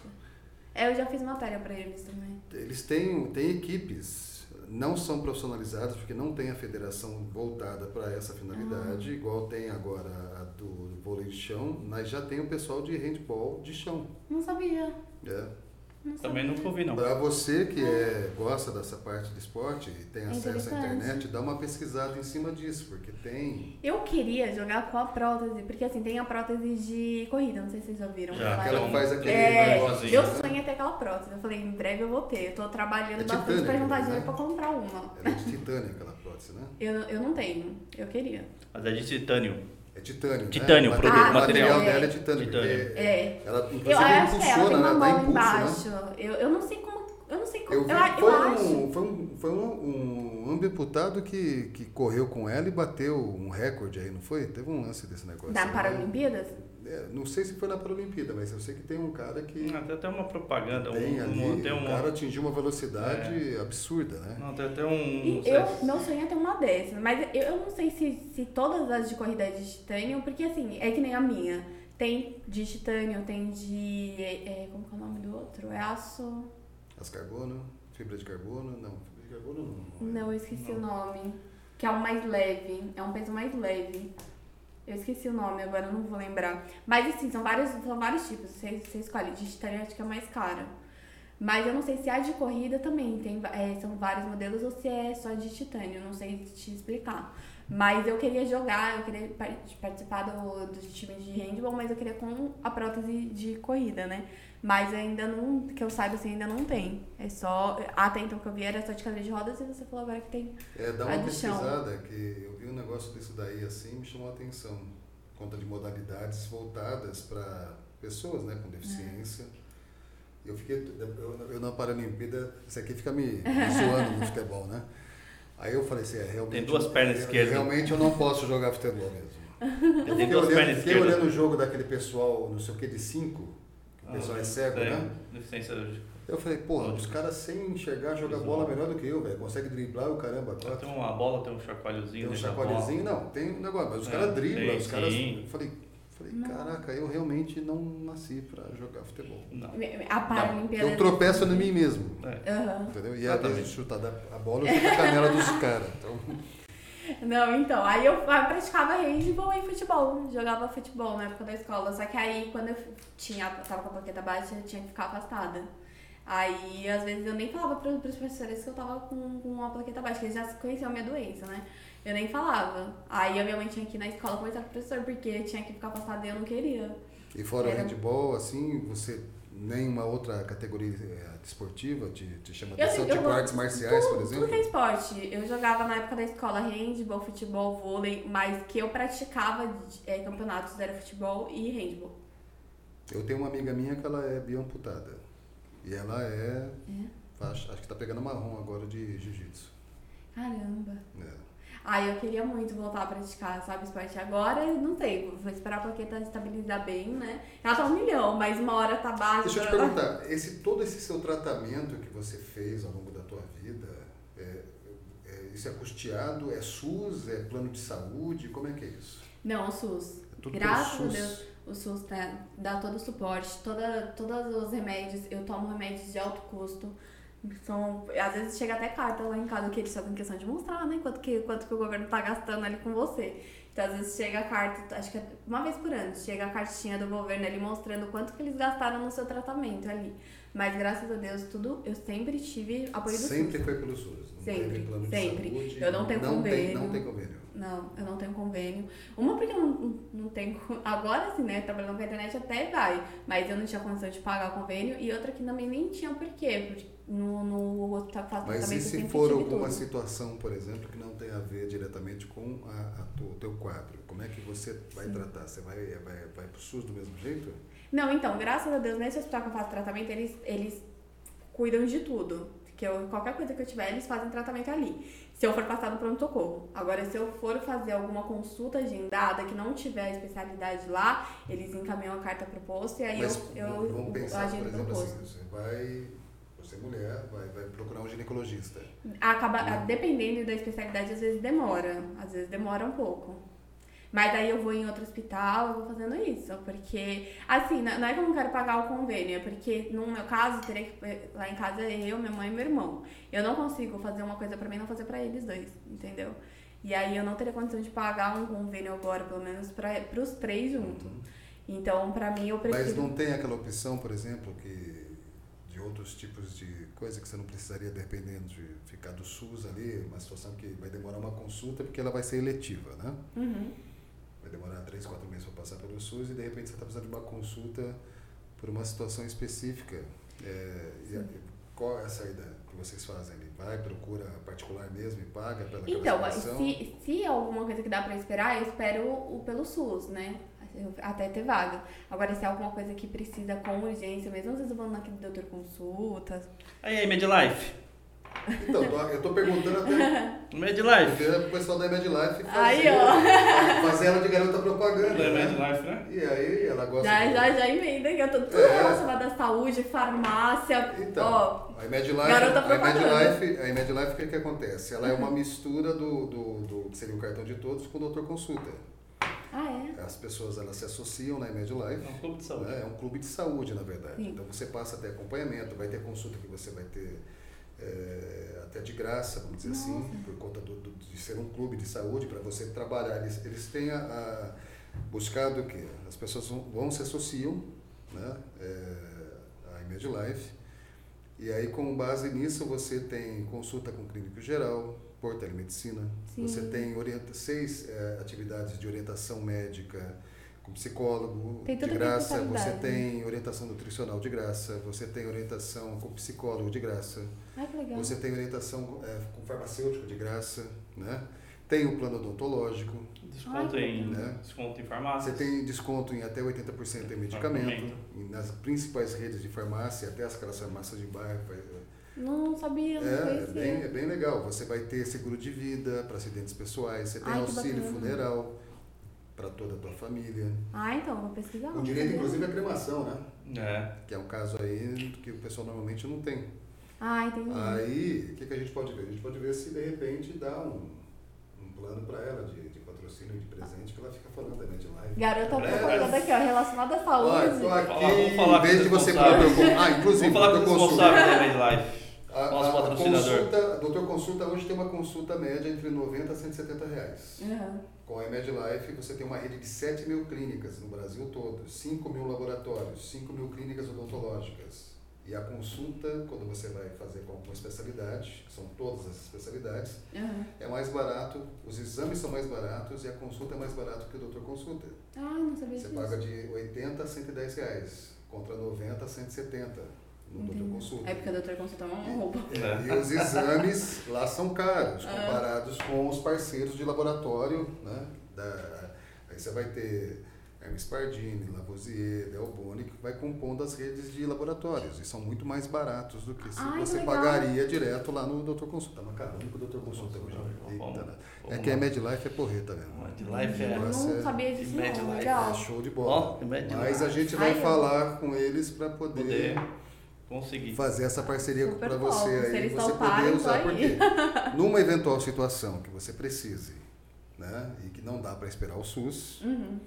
Speaker 3: É, eu já fiz matéria pra eles também.
Speaker 1: Eles têm, têm equipes, não são profissionalizadas, porque não tem a federação voltada para essa finalidade, igual tem agora a do vôlei de chão, mas já tem o pessoal de handball de chão.
Speaker 3: Não sabia.
Speaker 1: É.
Speaker 3: Não
Speaker 2: Também
Speaker 3: sabia.
Speaker 2: nunca ouvi, não.
Speaker 1: Para você que é, gosta dessa parte de esporte e tem
Speaker 3: É
Speaker 1: acesso à internet, dá uma pesquisada em cima disso, porque tem.
Speaker 3: Eu queria jogar com a prótese, porque assim, tem a prótese de corrida, não sei se vocês já ouviram.
Speaker 2: Já.
Speaker 1: Aquela que faz aquele
Speaker 3: É,
Speaker 1: negocinho,
Speaker 3: meu
Speaker 1: né?
Speaker 3: sonho é ter aquela prótese. Eu falei, em breve eu vou ter. Eu tô trabalhando
Speaker 1: É
Speaker 3: bastante pra juntar
Speaker 1: né?
Speaker 3: dinheiro pra comprar uma.
Speaker 1: Ela é de titânio aquela prótese, né?
Speaker 3: Eu, eu não tenho. Eu queria.
Speaker 2: Mas é de titânio.
Speaker 1: É titânio.
Speaker 2: Titânio,
Speaker 1: né?
Speaker 2: produto,
Speaker 1: o material.
Speaker 3: material.
Speaker 1: dela é titânio.
Speaker 2: Titânio.
Speaker 3: É.
Speaker 1: Ela
Speaker 3: Eu
Speaker 1: inclusive
Speaker 3: acho que ela tem
Speaker 1: impulsiona,
Speaker 3: uma
Speaker 1: né?
Speaker 3: Mão
Speaker 1: impulso, né?
Speaker 3: embaixo. Eu, eu não sei como. Eu não sei como.
Speaker 1: Eu
Speaker 3: Eu,
Speaker 1: vi,
Speaker 3: eu
Speaker 1: foi,
Speaker 3: acho.
Speaker 1: um, foi, um, foi um, um, um deputado que, que correu com ela e bateu um recorde aí, não foi? Teve um lance desse negócio.
Speaker 3: Da
Speaker 1: né? É, não sei se foi na Paralimpíada, mas eu sei que tem um cara que
Speaker 2: Ah, Tem até uma propaganda.
Speaker 1: tem
Speaker 2: um,
Speaker 1: ali,
Speaker 2: um, tem
Speaker 1: o
Speaker 2: um,
Speaker 1: cara atingiu uma velocidade absurda, né?
Speaker 2: Não, tem até um.
Speaker 3: E
Speaker 2: não
Speaker 3: eu, meu sonho é ter uma dessas, mas eu, eu não sei se, se todas as de corrida é de titânio, porque assim, é que nem a minha. Tem de titânio, tem de. é, como que é o nome do outro? É aço.
Speaker 1: As carbono, fibra de carbono, não, fibra de carbono não.
Speaker 3: Não, eu esqueci o nome. Que é o mais leve. É um peso mais leve. Eu esqueci o nome, agora não vou lembrar. Mas assim, são vários, são vários tipos. Você, você escolhe. De acho que é mais cara. Mas eu não sei se a de corrida também tem, é, são vários modelos ou se é só de titânio. Não sei te explicar. Mas eu queria jogar, eu queria par- participar do, do time de handball, mas eu queria com a prótese de corrida, né? Mas ainda não, que eu saiba assim, ainda não tem. É só. Até então que eu vi era só de cadeira de rodas e você falou agora que tem.
Speaker 1: É, dá uma pesquisada que eu vi um negócio desse daí assim, me chamou a atenção. Conta de modalidades voltadas para pessoas né, com deficiência. Eu fiquei, eu, eu na Paralimpíada, isso aqui fica me, me zoando no futebol, né? Aí eu falei assim, é, realmente.
Speaker 2: Tem duas pernas
Speaker 1: eu-
Speaker 2: esquerdas.
Speaker 1: Realmente eu não posso jogar futebol mesmo. Eu fiquei, olhando, fiquei olhando o jogo daquele pessoal, não sei o que, de cinco, que o pessoal é cego,
Speaker 2: Ah, Tem
Speaker 1: né?
Speaker 2: Deficiência
Speaker 1: Eu falei, porra, os caras sem enxergar jogam bola melhor do que eu, velho. Consegue driblar o caramba, quatro.
Speaker 2: Tem uma bola, tem um chacoalhozinho.
Speaker 1: Tem um chacoalhozinho, não, tem um negócio, mas os
Speaker 2: É,
Speaker 1: caras driblam, os caras. Eu falei, falei, caraca, eu realmente não nasci pra jogar futebol.
Speaker 2: Não.
Speaker 3: A Paralimpíada.
Speaker 1: Eu tropeço em mim mesmo.
Speaker 2: É.
Speaker 3: Aham.
Speaker 1: Entendeu? E a
Speaker 2: Exatamente.
Speaker 1: gente chutar a bola, eu fico a canela dos caras. Então,
Speaker 3: Não, então, aí eu, eu praticava handball e futebol. Jogava futebol na época da escola. Só que aí quando eu tinha, tava com a plaqueta baixa, eu tinha que ficar afastada. Aí, às vezes, eu nem falava pro, pros professores que eu tava com, com a plaqueta baixa, que eles já conheciam a minha doença, né? Eu nem falava. Aí a minha mãe tinha que ir na escola conversar com o professor, porque eu tinha que ficar afastada e eu não queria.
Speaker 1: e fora o
Speaker 3: Era-
Speaker 1: handball, assim, você nenhuma outra categoria eh, desportiva te, te chama
Speaker 3: Eu-
Speaker 1: atenção,
Speaker 3: eu
Speaker 1: tipo
Speaker 3: gosto-
Speaker 1: artes marciais, por
Speaker 3: Tudo
Speaker 1: exemplo?
Speaker 3: que é esporte. Eu jogava na época da escola handball, futebol, vôlei, mas que eu praticava é, campeonatos era futebol e handball.
Speaker 1: Eu tenho uma amiga minha que ela é biamputada. E ela é,
Speaker 3: É?
Speaker 1: faixa, acho que tá pegando marrom agora de jiu-jitsu.
Speaker 3: Caramba.
Speaker 1: É.
Speaker 3: Ah, eu queria muito voltar a praticar, sabe, esporte. Agora, não sei, vou esperar a plaqueta estabilizar bem, né? Ela tá um milhão, mas uma hora tá baixa.
Speaker 1: Deixa eu te perguntar, esse, todo esse seu tratamento que você fez ao longo da tua vida, é, é, isso é custeado, é SUS, é plano de saúde, como é que é isso?
Speaker 3: tá- Não, o SUS.
Speaker 1: É tudo
Speaker 3: Graças a? Deus, o SUS tá, dá todo o suporte, toda, todos os remédios. Eu tomo remédios de alto custo. São, às vezes chega até carta lá em casa que eles fazem questão de mostrar, né? Quanto que, quanto que o governo tá gastando ali com você. Então, às vezes chega a carta, acho que é uma vez por ano, chega a cartinha do governo ali mostrando quanto que eles gastaram no seu tratamento ali. Mas graças a Deus, tudo, eu sempre tive apoio do
Speaker 1: Sempre
Speaker 3: SUS.
Speaker 1: foi pelo SUS, não
Speaker 3: Sempre,
Speaker 1: teve plano de
Speaker 3: sempre.
Speaker 1: saúde.
Speaker 3: Eu não tenho
Speaker 1: não
Speaker 3: convênio.
Speaker 1: Tem, não tem convênio.
Speaker 3: Não, eu não tenho convênio. Uma porque eu não, não tenho. Agora sim, né? Trabalhando com a internet até vai. Mas eu não tinha condição de pagar o convêno. E outra que também nem tinha porquê. Porque no, no hospital faz
Speaker 1: Mas e se for alguma
Speaker 3: tudo.
Speaker 1: situação, por exemplo, que não tem a ver diretamente com a, a tu- o teu quadro? Como é que você vai
Speaker 3: Sim.
Speaker 1: tratar? Você vai, vai, vai pro SUS do mesmo jeito?
Speaker 3: Não, então, graças a Deus, nesse hospital que eu faço tratamento, eles, eles cuidam de tudo. Que eu, qualquer coisa que eu tiver, eles fazem tratamento ali. Se eu for passar no pronto-socorro. Agora, se eu for fazer alguma consulta agendada que não tiver a especialidade lá, eles encaminham a carta pro posto e aí
Speaker 1: Mas
Speaker 3: eu, eu,
Speaker 1: vamos pensar, por
Speaker 3: agendo pelo
Speaker 1: exemplo,
Speaker 3: posto.
Speaker 1: assim, você vai, você é mulher, vai, vai procurar um ginecologista.
Speaker 3: Acaba, dependendo da especialidade, às vezes demora. Às vezes demora um pouco. Mas daí eu vou em outro hospital, eu vou fazendo isso. Porque, assim, não é que eu não quero pagar o convênio, é porque no meu caso, teria que, lá em casa é eu, minha mãe e meu irmão. Eu não consigo fazer uma coisa pra mim e não fazer pra eles dois, entendeu? E aí eu não teria condição de pagar um convênio agora, pelo menos pra, pros três juntos. Então, pra mim, eu prefiro.
Speaker 1: Mas não tem aquela opção, por exemplo, que de outros tipos de coisa que você não precisaria, dependendo de ficar do SUS ali, uma situação que vai demorar uma consulta, porque ela vai ser eletiva, né?
Speaker 3: Uhum.
Speaker 1: Vai demorar três, quatro meses para passar pelo SUS e de repente você está precisando de uma consulta por uma situação específica. É, e qual é a saída que vocês fazem ali? Vai, procura particular mesmo e paga pela
Speaker 3: Então, se, se é alguma coisa que dá pra esperar, eu espero o, pelo SUS, né? Até ter vaga. Agora, se é alguma coisa que precisa com urgência, mesmo às vezes eu vou naquele doutor consulta.
Speaker 2: Aí, aí, Medlife.
Speaker 1: Então, tô- eu estou perguntando até
Speaker 2: Medlife.
Speaker 1: o pessoal da Medlife fazer,
Speaker 3: Aí, ó.
Speaker 1: fazer ela de garota propaganda.
Speaker 2: Da
Speaker 1: né?
Speaker 2: Medlife, né?
Speaker 1: E aí ela gosta
Speaker 3: Já,
Speaker 1: de-
Speaker 3: já, já emenda que eu tô tudo
Speaker 1: É.
Speaker 3: relacionado à saúde, farmácia.
Speaker 1: Então,
Speaker 3: Ó,
Speaker 1: a Medlife,
Speaker 3: garota
Speaker 1: a
Speaker 3: propaganda.
Speaker 1: Medlife, a Medlife, o que, que acontece? Ela é uma mistura do, do, do que seria o cartão de todos com o doutor consulta.
Speaker 3: ah, é?
Speaker 1: As pessoas elas se associam na Medlife.
Speaker 2: É um clube de saúde.
Speaker 1: né? É um clube de saúde, na verdade.
Speaker 3: Sim.
Speaker 1: Então você passa a ter acompanhamento, vai ter consulta que você vai ter é, até de graça, vamos dizer assim,
Speaker 3: Nossa.
Speaker 1: por conta do, do- de ser um clube de saúde, para você trabalhar. Eles, eles têm a, a- buscado o quê? As pessoas vão, vão se associam né? é, à Image Life. E aí, com base nisso, você tem consulta com clínico geral, por telemedicina.
Speaker 3: Sim.
Speaker 1: Você tem orienta seis eh, atividades de orientação médica com psicólogo
Speaker 3: Tem
Speaker 1: de
Speaker 3: é
Speaker 1: graça. Você
Speaker 3: né?
Speaker 1: tem orientação nutricional de graça. Você tem orientação com psicólogo de graça.
Speaker 3: Ai, que legal.
Speaker 1: Você tem orientação eh, com farmacêutico de graça, né? Tem o plano odontológico.
Speaker 2: Desconto
Speaker 3: Ai,
Speaker 2: em,
Speaker 1: né?
Speaker 2: desconto em farmácia.
Speaker 1: Você tem desconto em até 80% em medicamento. E nas principais redes de farmácia, até as aquelas farmácias de bairro. vai-
Speaker 3: Não sabia, não
Speaker 1: É, é bem, é bem legal. Você vai ter seguro de vida para acidentes pessoais, você tem
Speaker 3: Ai,
Speaker 1: auxílio funeral para toda a tua família.
Speaker 3: Ah, então, vou pesquisar.
Speaker 1: Com
Speaker 3: não
Speaker 1: direito,
Speaker 3: sabia.
Speaker 1: inclusive, à cremação, né?
Speaker 2: É.
Speaker 1: Que é um caso aí que o pessoal normalmente não tem.
Speaker 3: Ah, entendi.
Speaker 1: Aí, o que, que a gente pode ver? A gente pode ver se de repente dá um, um plano para ela de, de patrocínio de presente, que ela fica falando da Net Live.
Speaker 3: Garota
Speaker 2: É,
Speaker 3: propaganda aqui, ó, relacionada à saúde.
Speaker 1: Olha, tô aqui,
Speaker 2: Falar- vamos falar
Speaker 1: em vez de você
Speaker 2: responsável.
Speaker 1: procurar... Ah, inclusive,
Speaker 2: Vamos falar com o responsável da Medlife.
Speaker 1: A,
Speaker 2: Nosso
Speaker 1: a
Speaker 2: patrocinador.
Speaker 1: consulta, doutor consulta hoje tem uma consulta média entre 90 a 170 reais.
Speaker 3: Uhum.
Speaker 1: Com a MedLife você tem uma rede de 7 mil clínicas no Brasil todo, 5 mil laboratórios, 5 mil clínicas odontológicas. E a consulta, quando você vai fazer com alguma especialidade, que são todas as especialidades,
Speaker 3: Uhum.
Speaker 1: é mais barato, os exames são mais baratos e a consulta é mais barato que o doutor consulta.
Speaker 3: Ah, não sabia
Speaker 1: Você
Speaker 3: disso.
Speaker 1: paga de 80 a 110 reais, contra 90 a 170 no doutor consulta.
Speaker 3: É porque o doutor consulta uma roupa.
Speaker 1: É, E os exames lá são caros,
Speaker 3: Ah.
Speaker 1: comparados com os parceiros de laboratório, né? Da, aí você vai ter Hermes Pardini, Lavoisier, Delboni, que vai compondo as redes de laboratórios. E são muito mais baratos do que se
Speaker 3: Ai,
Speaker 1: você
Speaker 3: legal.
Speaker 1: pagaria direto lá no Dr. Consulta. Tá macarrão com o Dr. Consulta hoje. Né? É que a
Speaker 2: lá.
Speaker 1: Medlife é porreta mesmo.
Speaker 2: Medlife é...
Speaker 3: Eu
Speaker 1: Nossa,
Speaker 3: não
Speaker 1: é-
Speaker 3: sabia disso, não. Legal.
Speaker 1: É show de bola.
Speaker 2: Medlife.
Speaker 1: Mas a gente vai
Speaker 3: Ai, eu-
Speaker 1: falar com eles para poder
Speaker 2: Poder conseguir.
Speaker 1: fazer essa parceria para você
Speaker 3: Se
Speaker 1: aí,
Speaker 3: eles
Speaker 1: você poder usar,
Speaker 3: aí.
Speaker 1: porque numa eventual situação que você precise, né, e que não dá para esperar o SUS,
Speaker 3: Uhum.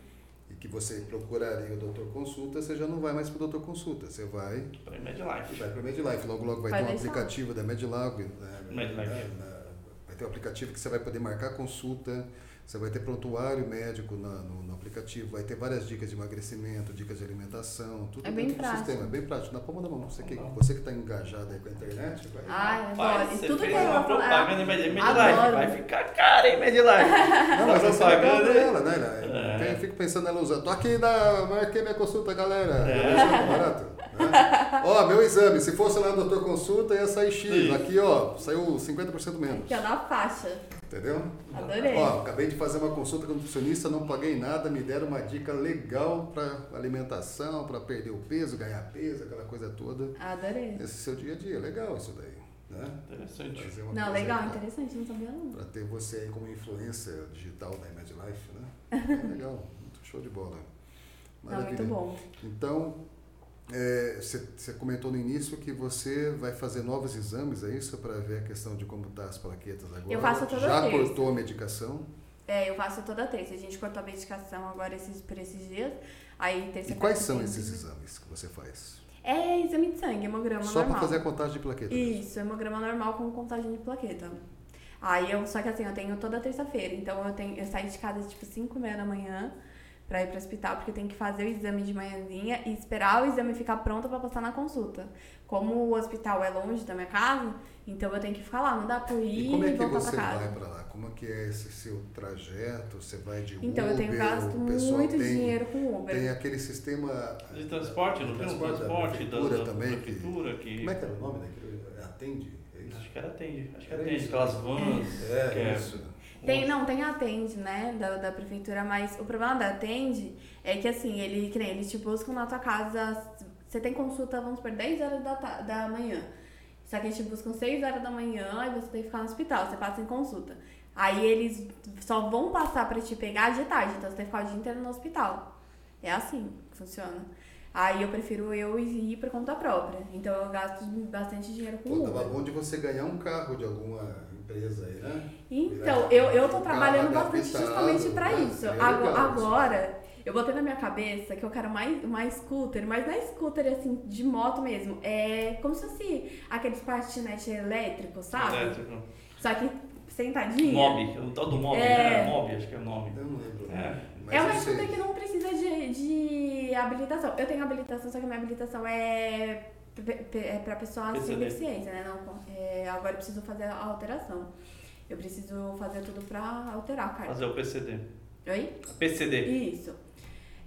Speaker 1: e que você procuraria o doutor consulta, você já não vai mais para o doutor consulta, você vai
Speaker 2: Pra
Speaker 1: e
Speaker 2: Medlife.
Speaker 1: vai para o Medlife. Logo, logo vai,
Speaker 3: Vai
Speaker 1: ter um
Speaker 3: deixar.
Speaker 1: aplicativo da Medlife, né,
Speaker 2: Medlife.
Speaker 1: né, na- vai ter um aplicativo que você vai poder marcar consulta, Você vai ter prontuário médico na, no, no, aplicativo, vai ter várias dicas de emagrecimento, dicas de alimentação, tudo
Speaker 3: é bem
Speaker 1: dentro
Speaker 3: prático.
Speaker 1: do sistema. É bem prático. Na palma da mão. Você que, você que está engajado aí com a internet, vai.
Speaker 3: Ai,
Speaker 2: Rapaz,
Speaker 3: E tudo
Speaker 2: fez
Speaker 3: que
Speaker 2: uma propaganda em Medlife.
Speaker 3: Adoro.
Speaker 2: Vai ficar cara, hein, Medlife?
Speaker 1: Não, mas essa é
Speaker 2: propaganda,
Speaker 1: dela, né?
Speaker 2: É.
Speaker 1: Eu fico pensando nela usando. Tô aqui na. Marquei minha consulta, galera.
Speaker 2: É.
Speaker 1: Barato. Né? ó, meu exame. Se fosse lá no doutor consulta, ia sair X. Aqui, ó, saiu 50% menos.
Speaker 3: Aqui, ó, na faixa.
Speaker 1: Entendeu?
Speaker 3: Adorei.
Speaker 1: Ó, acabei de fazer uma consulta com um nutricionista, não paguei nada, me deram uma dica legal para alimentação, para perder o peso, ganhar peso, aquela coisa toda.
Speaker 3: Adorei.
Speaker 1: Esse seu dia a dia, legal isso daí, né?
Speaker 2: Interessante.
Speaker 1: Fazer uma
Speaker 3: Não, legal,
Speaker 1: pra-
Speaker 3: interessante, não sabia não.
Speaker 1: Pra ter você aí como influência digital da Image Life, né? É legal, muito show de bola.
Speaker 3: Não, muito bom.
Speaker 1: Então, você você comentou no início que você vai fazer novos exames, é isso? Para ver a questão de como tá as plaquetas agora.
Speaker 3: Eu faço toda
Speaker 1: Já
Speaker 3: terça.
Speaker 1: cortou a medicação?
Speaker 3: É, eu faço toda terça. A gente cortou a medicação agora esses, por esses dias. Aí terça
Speaker 1: E quais são esses exames que você faz?
Speaker 3: É exame de sangue, hemograma
Speaker 1: Só para
Speaker 3: normal.
Speaker 1: fazer a contagem de plaquetas?
Speaker 3: Isso, hemograma normal com contagem de plaqueta. Aí eu, só que assim, eu tenho toda terça-feira, então eu tenho, eu saio de casa tipo 5 e meia da manhã pra ir pro hospital, porque eu tenho que fazer o exame de manhãzinha e esperar o exame ficar pronto pra passar na consulta. Como o hospital é longe da minha casa, então eu tenho que ficar lá, não dá pra eu ir
Speaker 1: E como é que
Speaker 3: voltar
Speaker 1: você vai para lá? Como é que é esse seu trajeto? Você vai de
Speaker 3: Então eu
Speaker 1: Uber?
Speaker 3: tenho gasto
Speaker 1: o
Speaker 3: muito
Speaker 1: tem,
Speaker 3: dinheiro com Uber.
Speaker 1: Tem aquele sistema...
Speaker 2: De transporte, não tem um
Speaker 1: Transporte da
Speaker 2: transporte da,
Speaker 1: prefeitura
Speaker 2: da
Speaker 1: também, que-
Speaker 2: prefeitura que...
Speaker 1: Como é que era o nome daquilo? Atende? É isso?
Speaker 2: Acho que era atende. Acho que
Speaker 1: Era
Speaker 2: atende.
Speaker 1: isso.
Speaker 2: Aquelas vans.
Speaker 1: É,
Speaker 2: que é-
Speaker 1: isso.
Speaker 3: Tem, não, tem a Atende, né, da, da prefeitura, mas o problema da Atende é que assim, ele, que nem, eles te buscam na tua casa, você tem consulta, vamos por 10 horas da, da manhã. Só que eles te buscam 6 horas da manhã e você tem que ficar no hospital, você passa em consulta. Aí eles só vão passar pra te pegar de tarde, então você tem que ficar o dia inteiro no hospital. É assim que funciona. Aí eu prefiro eu ir por conta própria. Então eu gasto bastante dinheiro com
Speaker 1: Pô,
Speaker 3: Uber.
Speaker 1: bom de você ganhar um carro de alguma empresa aí, né?
Speaker 3: Então, eu, eu tô trabalhando bastante justamente pra
Speaker 1: né?
Speaker 3: isso. Agora, eu botei na minha cabeça que eu quero mais, mais scooter, mas não é scooter assim, de moto mesmo. É como se fosse aqueles patinete elétricos, sabe?
Speaker 2: Elétrico.
Speaker 3: Só que sentadinho.
Speaker 2: Mob, o tal do Mob,
Speaker 3: É.
Speaker 2: né? Mob, acho que é o nome.
Speaker 1: Eu não lembro.
Speaker 2: É.
Speaker 1: Mas
Speaker 3: É uma scooter que não precisa de, de habilitação. Eu tenho habilitação, só que a minha habilitação é, é pra pessoa sem deficiência, né? Não, é, agora eu preciso fazer a alteração. Eu preciso fazer tudo pra alterar a carta.
Speaker 2: Fazer o PCD.
Speaker 3: Oi?
Speaker 2: PCD.
Speaker 3: Isso.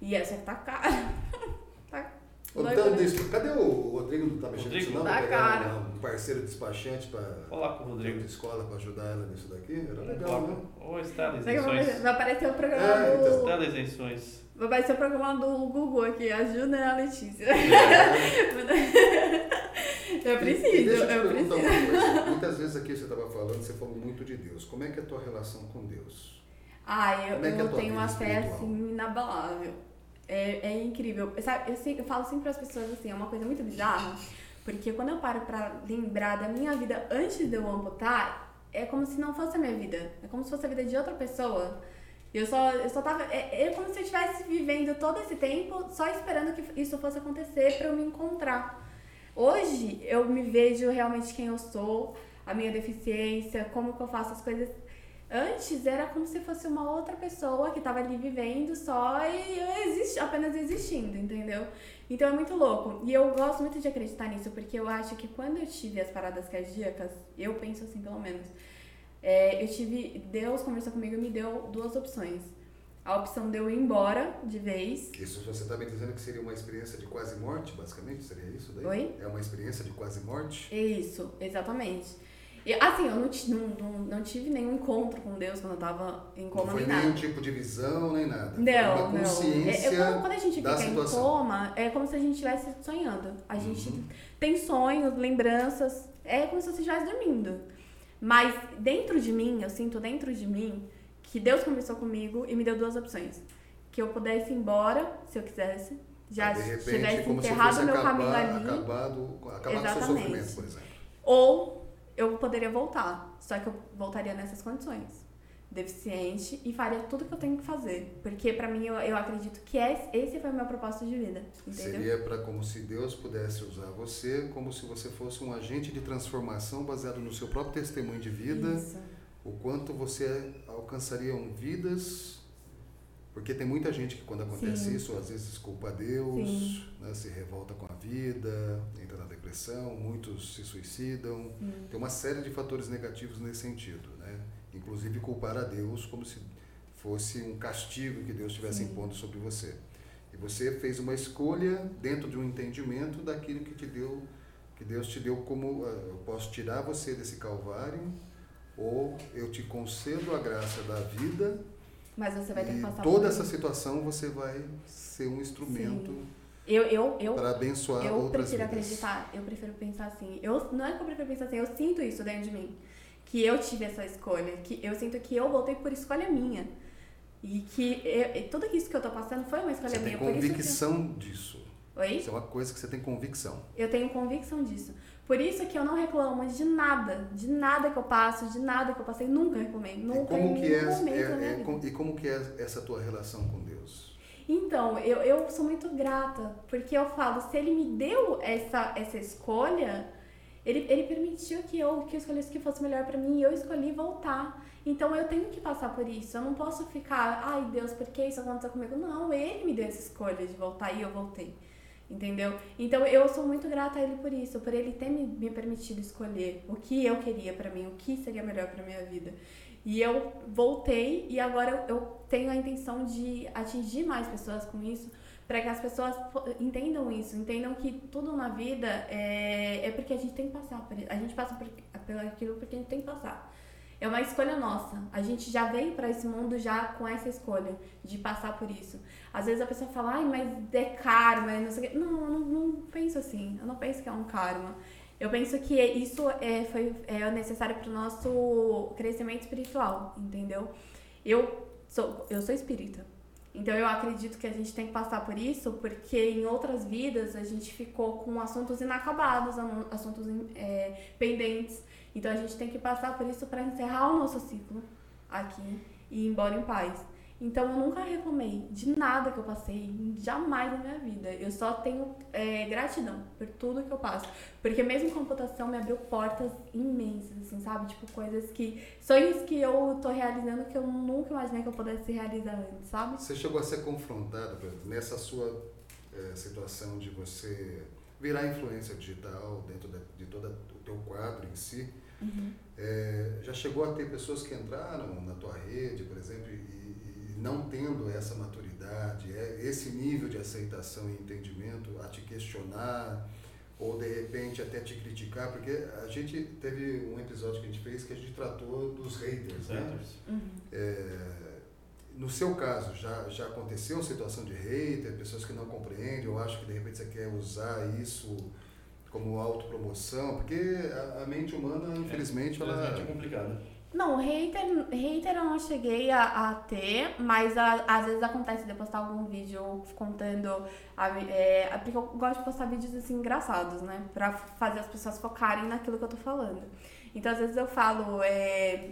Speaker 3: E essa que tá cara. tá
Speaker 1: Ô, Então,
Speaker 3: né?
Speaker 1: deixa- cadê o Rodrigo? Não tá mexendo
Speaker 2: Rodrigo?
Speaker 1: nisso não?
Speaker 3: Tá cara.
Speaker 1: Um parceiro despachante pra
Speaker 2: Falar com o Rodrigo.
Speaker 1: de escola pra ajudar ela nisso daqui? Era legal, né?
Speaker 2: Ou Estela Isenções.
Speaker 3: vai aparecer o programa
Speaker 1: É,
Speaker 3: do.
Speaker 1: então.
Speaker 2: Estela Isenções.
Speaker 3: Vai aparecer o programa do Google aqui, ajuda a Letícia. eu
Speaker 1: E
Speaker 3: preciso,
Speaker 1: deixa eu te
Speaker 3: eu preciso.
Speaker 1: uma coisa. Muitas vezes aqui você estava falando, você falou muito de Deus. Como é que é a tua relação com Deus?
Speaker 3: Ah, eu,
Speaker 1: é é
Speaker 3: eu tenho uma fé assim inabalável. É, é incrível. Sabe, eu, sempre, eu falo sempre para as pessoas assim, é uma coisa muito bizarra, porque quando eu paro pra lembrar da minha vida antes de eu amputar, é como se não fosse a minha vida. É como se fosse a vida de outra pessoa. Eu só, eu só tava. É, é como se eu estivesse vivendo todo esse tempo só esperando que isso fosse acontecer para eu me encontrar. Hoje eu me vejo realmente quem eu sou, a minha deficiência, como que eu faço as coisas. Antes era como se fosse uma outra pessoa que tava ali vivendo só e eu apenas existindo, entendeu? Então é muito louco. E eu gosto muito de acreditar nisso, porque eu acho que quando eu tive as paradas cardíacas, eu penso assim pelo menos, é, eu tive. Deus conversou comigo e me deu duas opções. A opção de eu ir embora de vez.
Speaker 1: Isso você está me dizendo que seria uma experiência de quase morte, basicamente? Seria isso daí?
Speaker 3: Oi?
Speaker 1: É uma experiência de quase morte?
Speaker 3: Isso, exatamente. E, assim, eu não, não, não, não tive nenhum encontro com Deus quando eu tava em
Speaker 1: Não
Speaker 3: coma
Speaker 1: foi
Speaker 3: nem
Speaker 1: nenhum tipo de visão, nem nada. Foi
Speaker 3: Não,
Speaker 1: uma
Speaker 3: não. É,
Speaker 1: consciência
Speaker 3: é quando, a gente fica em
Speaker 1: situação.
Speaker 3: coma, é como se a gente estivesse sonhando. A gente
Speaker 1: Uhum.
Speaker 3: tem sonhos, lembranças, é como se você estivesse dormindo. Mas dentro de mim, eu sinto dentro de mim que Deus conversou comigo e me deu duas opções. Que eu pudesse ir embora, se eu quisesse, já
Speaker 1: repente,
Speaker 3: tivesse enterrado meu
Speaker 1: acabar,
Speaker 3: caminho ali.
Speaker 1: acabado, acabar com o seu
Speaker 3: Exatamente.
Speaker 1: sofrimento, por exemplo.
Speaker 3: Ou eu poderia voltar, só que eu voltaria nessas condições. Deficiente e faria tudo que eu tenho que fazer. Porque pra mim eu, eu acredito que esse, esse foi o meu propósito de vida. Entendeu?
Speaker 1: Seria para como se Deus pudesse usar você como se você fosse um agente de transformação baseado no seu próprio testemunho de vida,
Speaker 3: Isso.
Speaker 1: o quanto você alcançariam vidas, porque tem muita gente que quando acontece
Speaker 3: Sim.
Speaker 1: isso, às vezes culpa Deus, né, se revolta com a vida, entra na depressão, muitos se suicidam.
Speaker 3: Sim.
Speaker 1: Tem uma série de fatores negativos nesse sentido, né? Inclusive culpar a Deus como se fosse um castigo que Deus estivesse
Speaker 3: Sim.
Speaker 1: impondo sobre você. E você fez uma escolha dentro de um entendimento daquilo que te deu, que Deus te deu como ah, eu posso tirar você desse calvário ou eu te concedo a graça da vida
Speaker 3: Mas você vai ter que passar
Speaker 1: toda essa situação você vai ser um instrumento
Speaker 3: Eu, eu, eu,
Speaker 1: para abençoar
Speaker 3: eu
Speaker 1: outras
Speaker 3: prefiro
Speaker 1: vidas.
Speaker 3: acreditar, eu prefiro pensar assim. Eu, não é que eu prefiro pensar assim, eu sinto isso dentro de mim. Que eu tive essa escolha. Que eu sinto que eu voltei por escolha minha. E que eu- tudo isso que eu tô passando foi uma escolha
Speaker 1: Você
Speaker 3: minha.
Speaker 1: tem
Speaker 3: por isso
Speaker 1: convicção disso.
Speaker 3: que... Oi?
Speaker 1: Isso é uma coisa que você tem convicção.
Speaker 3: Eu tenho convicção disso. Por isso que eu não reclamo de nada, de nada que eu passo, de nada que eu passei, nunca reclamei. Nunca
Speaker 1: e como que é, é- é- e como que é essa tua relação com Deus?
Speaker 3: Então, eu, eu sou muito grata, porque eu falo, se ele me deu essa, essa escolha, ele, ele permitiu que eu, que eu escolhesse o que fosse melhor pra mim e eu escolhi voltar. Então eu tenho que passar por isso. Eu não posso ficar, ai Deus, por que isso aconteceu comigo? Não, ele me deu essa escolha de voltar e eu voltei. Entendeu? Então eu sou muito grata a ele por isso, por ele ter me, me permitido escolher o que eu queria pra mim, o que seria melhor pra minha vida. E eu voltei e agora eu tenho a intenção de atingir mais pessoas com isso, para que as pessoas entendam isso, entendam que tudo na vida é, é porque a gente tem que passar por. A gente passa por, pelo aquilo porque a gente tem que passar. É uma escolha nossa. A gente já veio para esse mundo já com essa escolha de passar por isso. Às vezes a pessoa fala, ai, mas é karma, não sei o quê. Não, não, não penso assim. Eu não penso que é um karma. Eu penso que isso é, foi, é necessário para o nosso crescimento espiritual, entendeu? Eu sou, eu sou espírita. Então eu acredito que a gente tem que passar por isso, porque em outras vidas a gente ficou com assuntos inacabados, assuntos é, pendentes. Então a gente tem que passar por isso para encerrar o nosso ciclo aqui e ir embora em paz. Então eu nunca reclamei de nada que eu passei, jamais na minha vida. Eu só tenho é, gratidão por tudo que eu passo. Porque mesmo computação me abriu portas imensas, assim, sabe? Tipo, coisas que. Sonhos que eu tô realizando que eu nunca imaginei que eu pudesse realizar antes, sabe?
Speaker 1: Você chegou a ser exemplo, nessa sua eh, situação de você virar influência digital dentro da- de todo o teu quadro em si? Eh, já chegou a ter pessoas que entraram na tua rede, por exemplo, e não tendo essa maturidade, é, esse nível de aceitação e entendimento, a te questionar ou de repente até te criticar, porque a gente teve um episódio que a gente fez que a gente tratou dos haters, né?
Speaker 2: Haters.
Speaker 1: É, no seu caso, já, já aconteceu situação de hater, pessoas que não compreendem, ou acham que de repente você quer usar isso como autopromoção, porque a, a mente humana, infelizmente, ela.
Speaker 2: Infelizmente é complicado.
Speaker 3: Não, hater, hater eu não cheguei a, a ter, mas a- às vezes acontece de eu postar algum vídeo contando. A, vi- é, porque eu gosto de postar vídeos assim engraçados, né? Pra fazer as pessoas focarem naquilo que eu tô falando. Então às vezes eu falo é,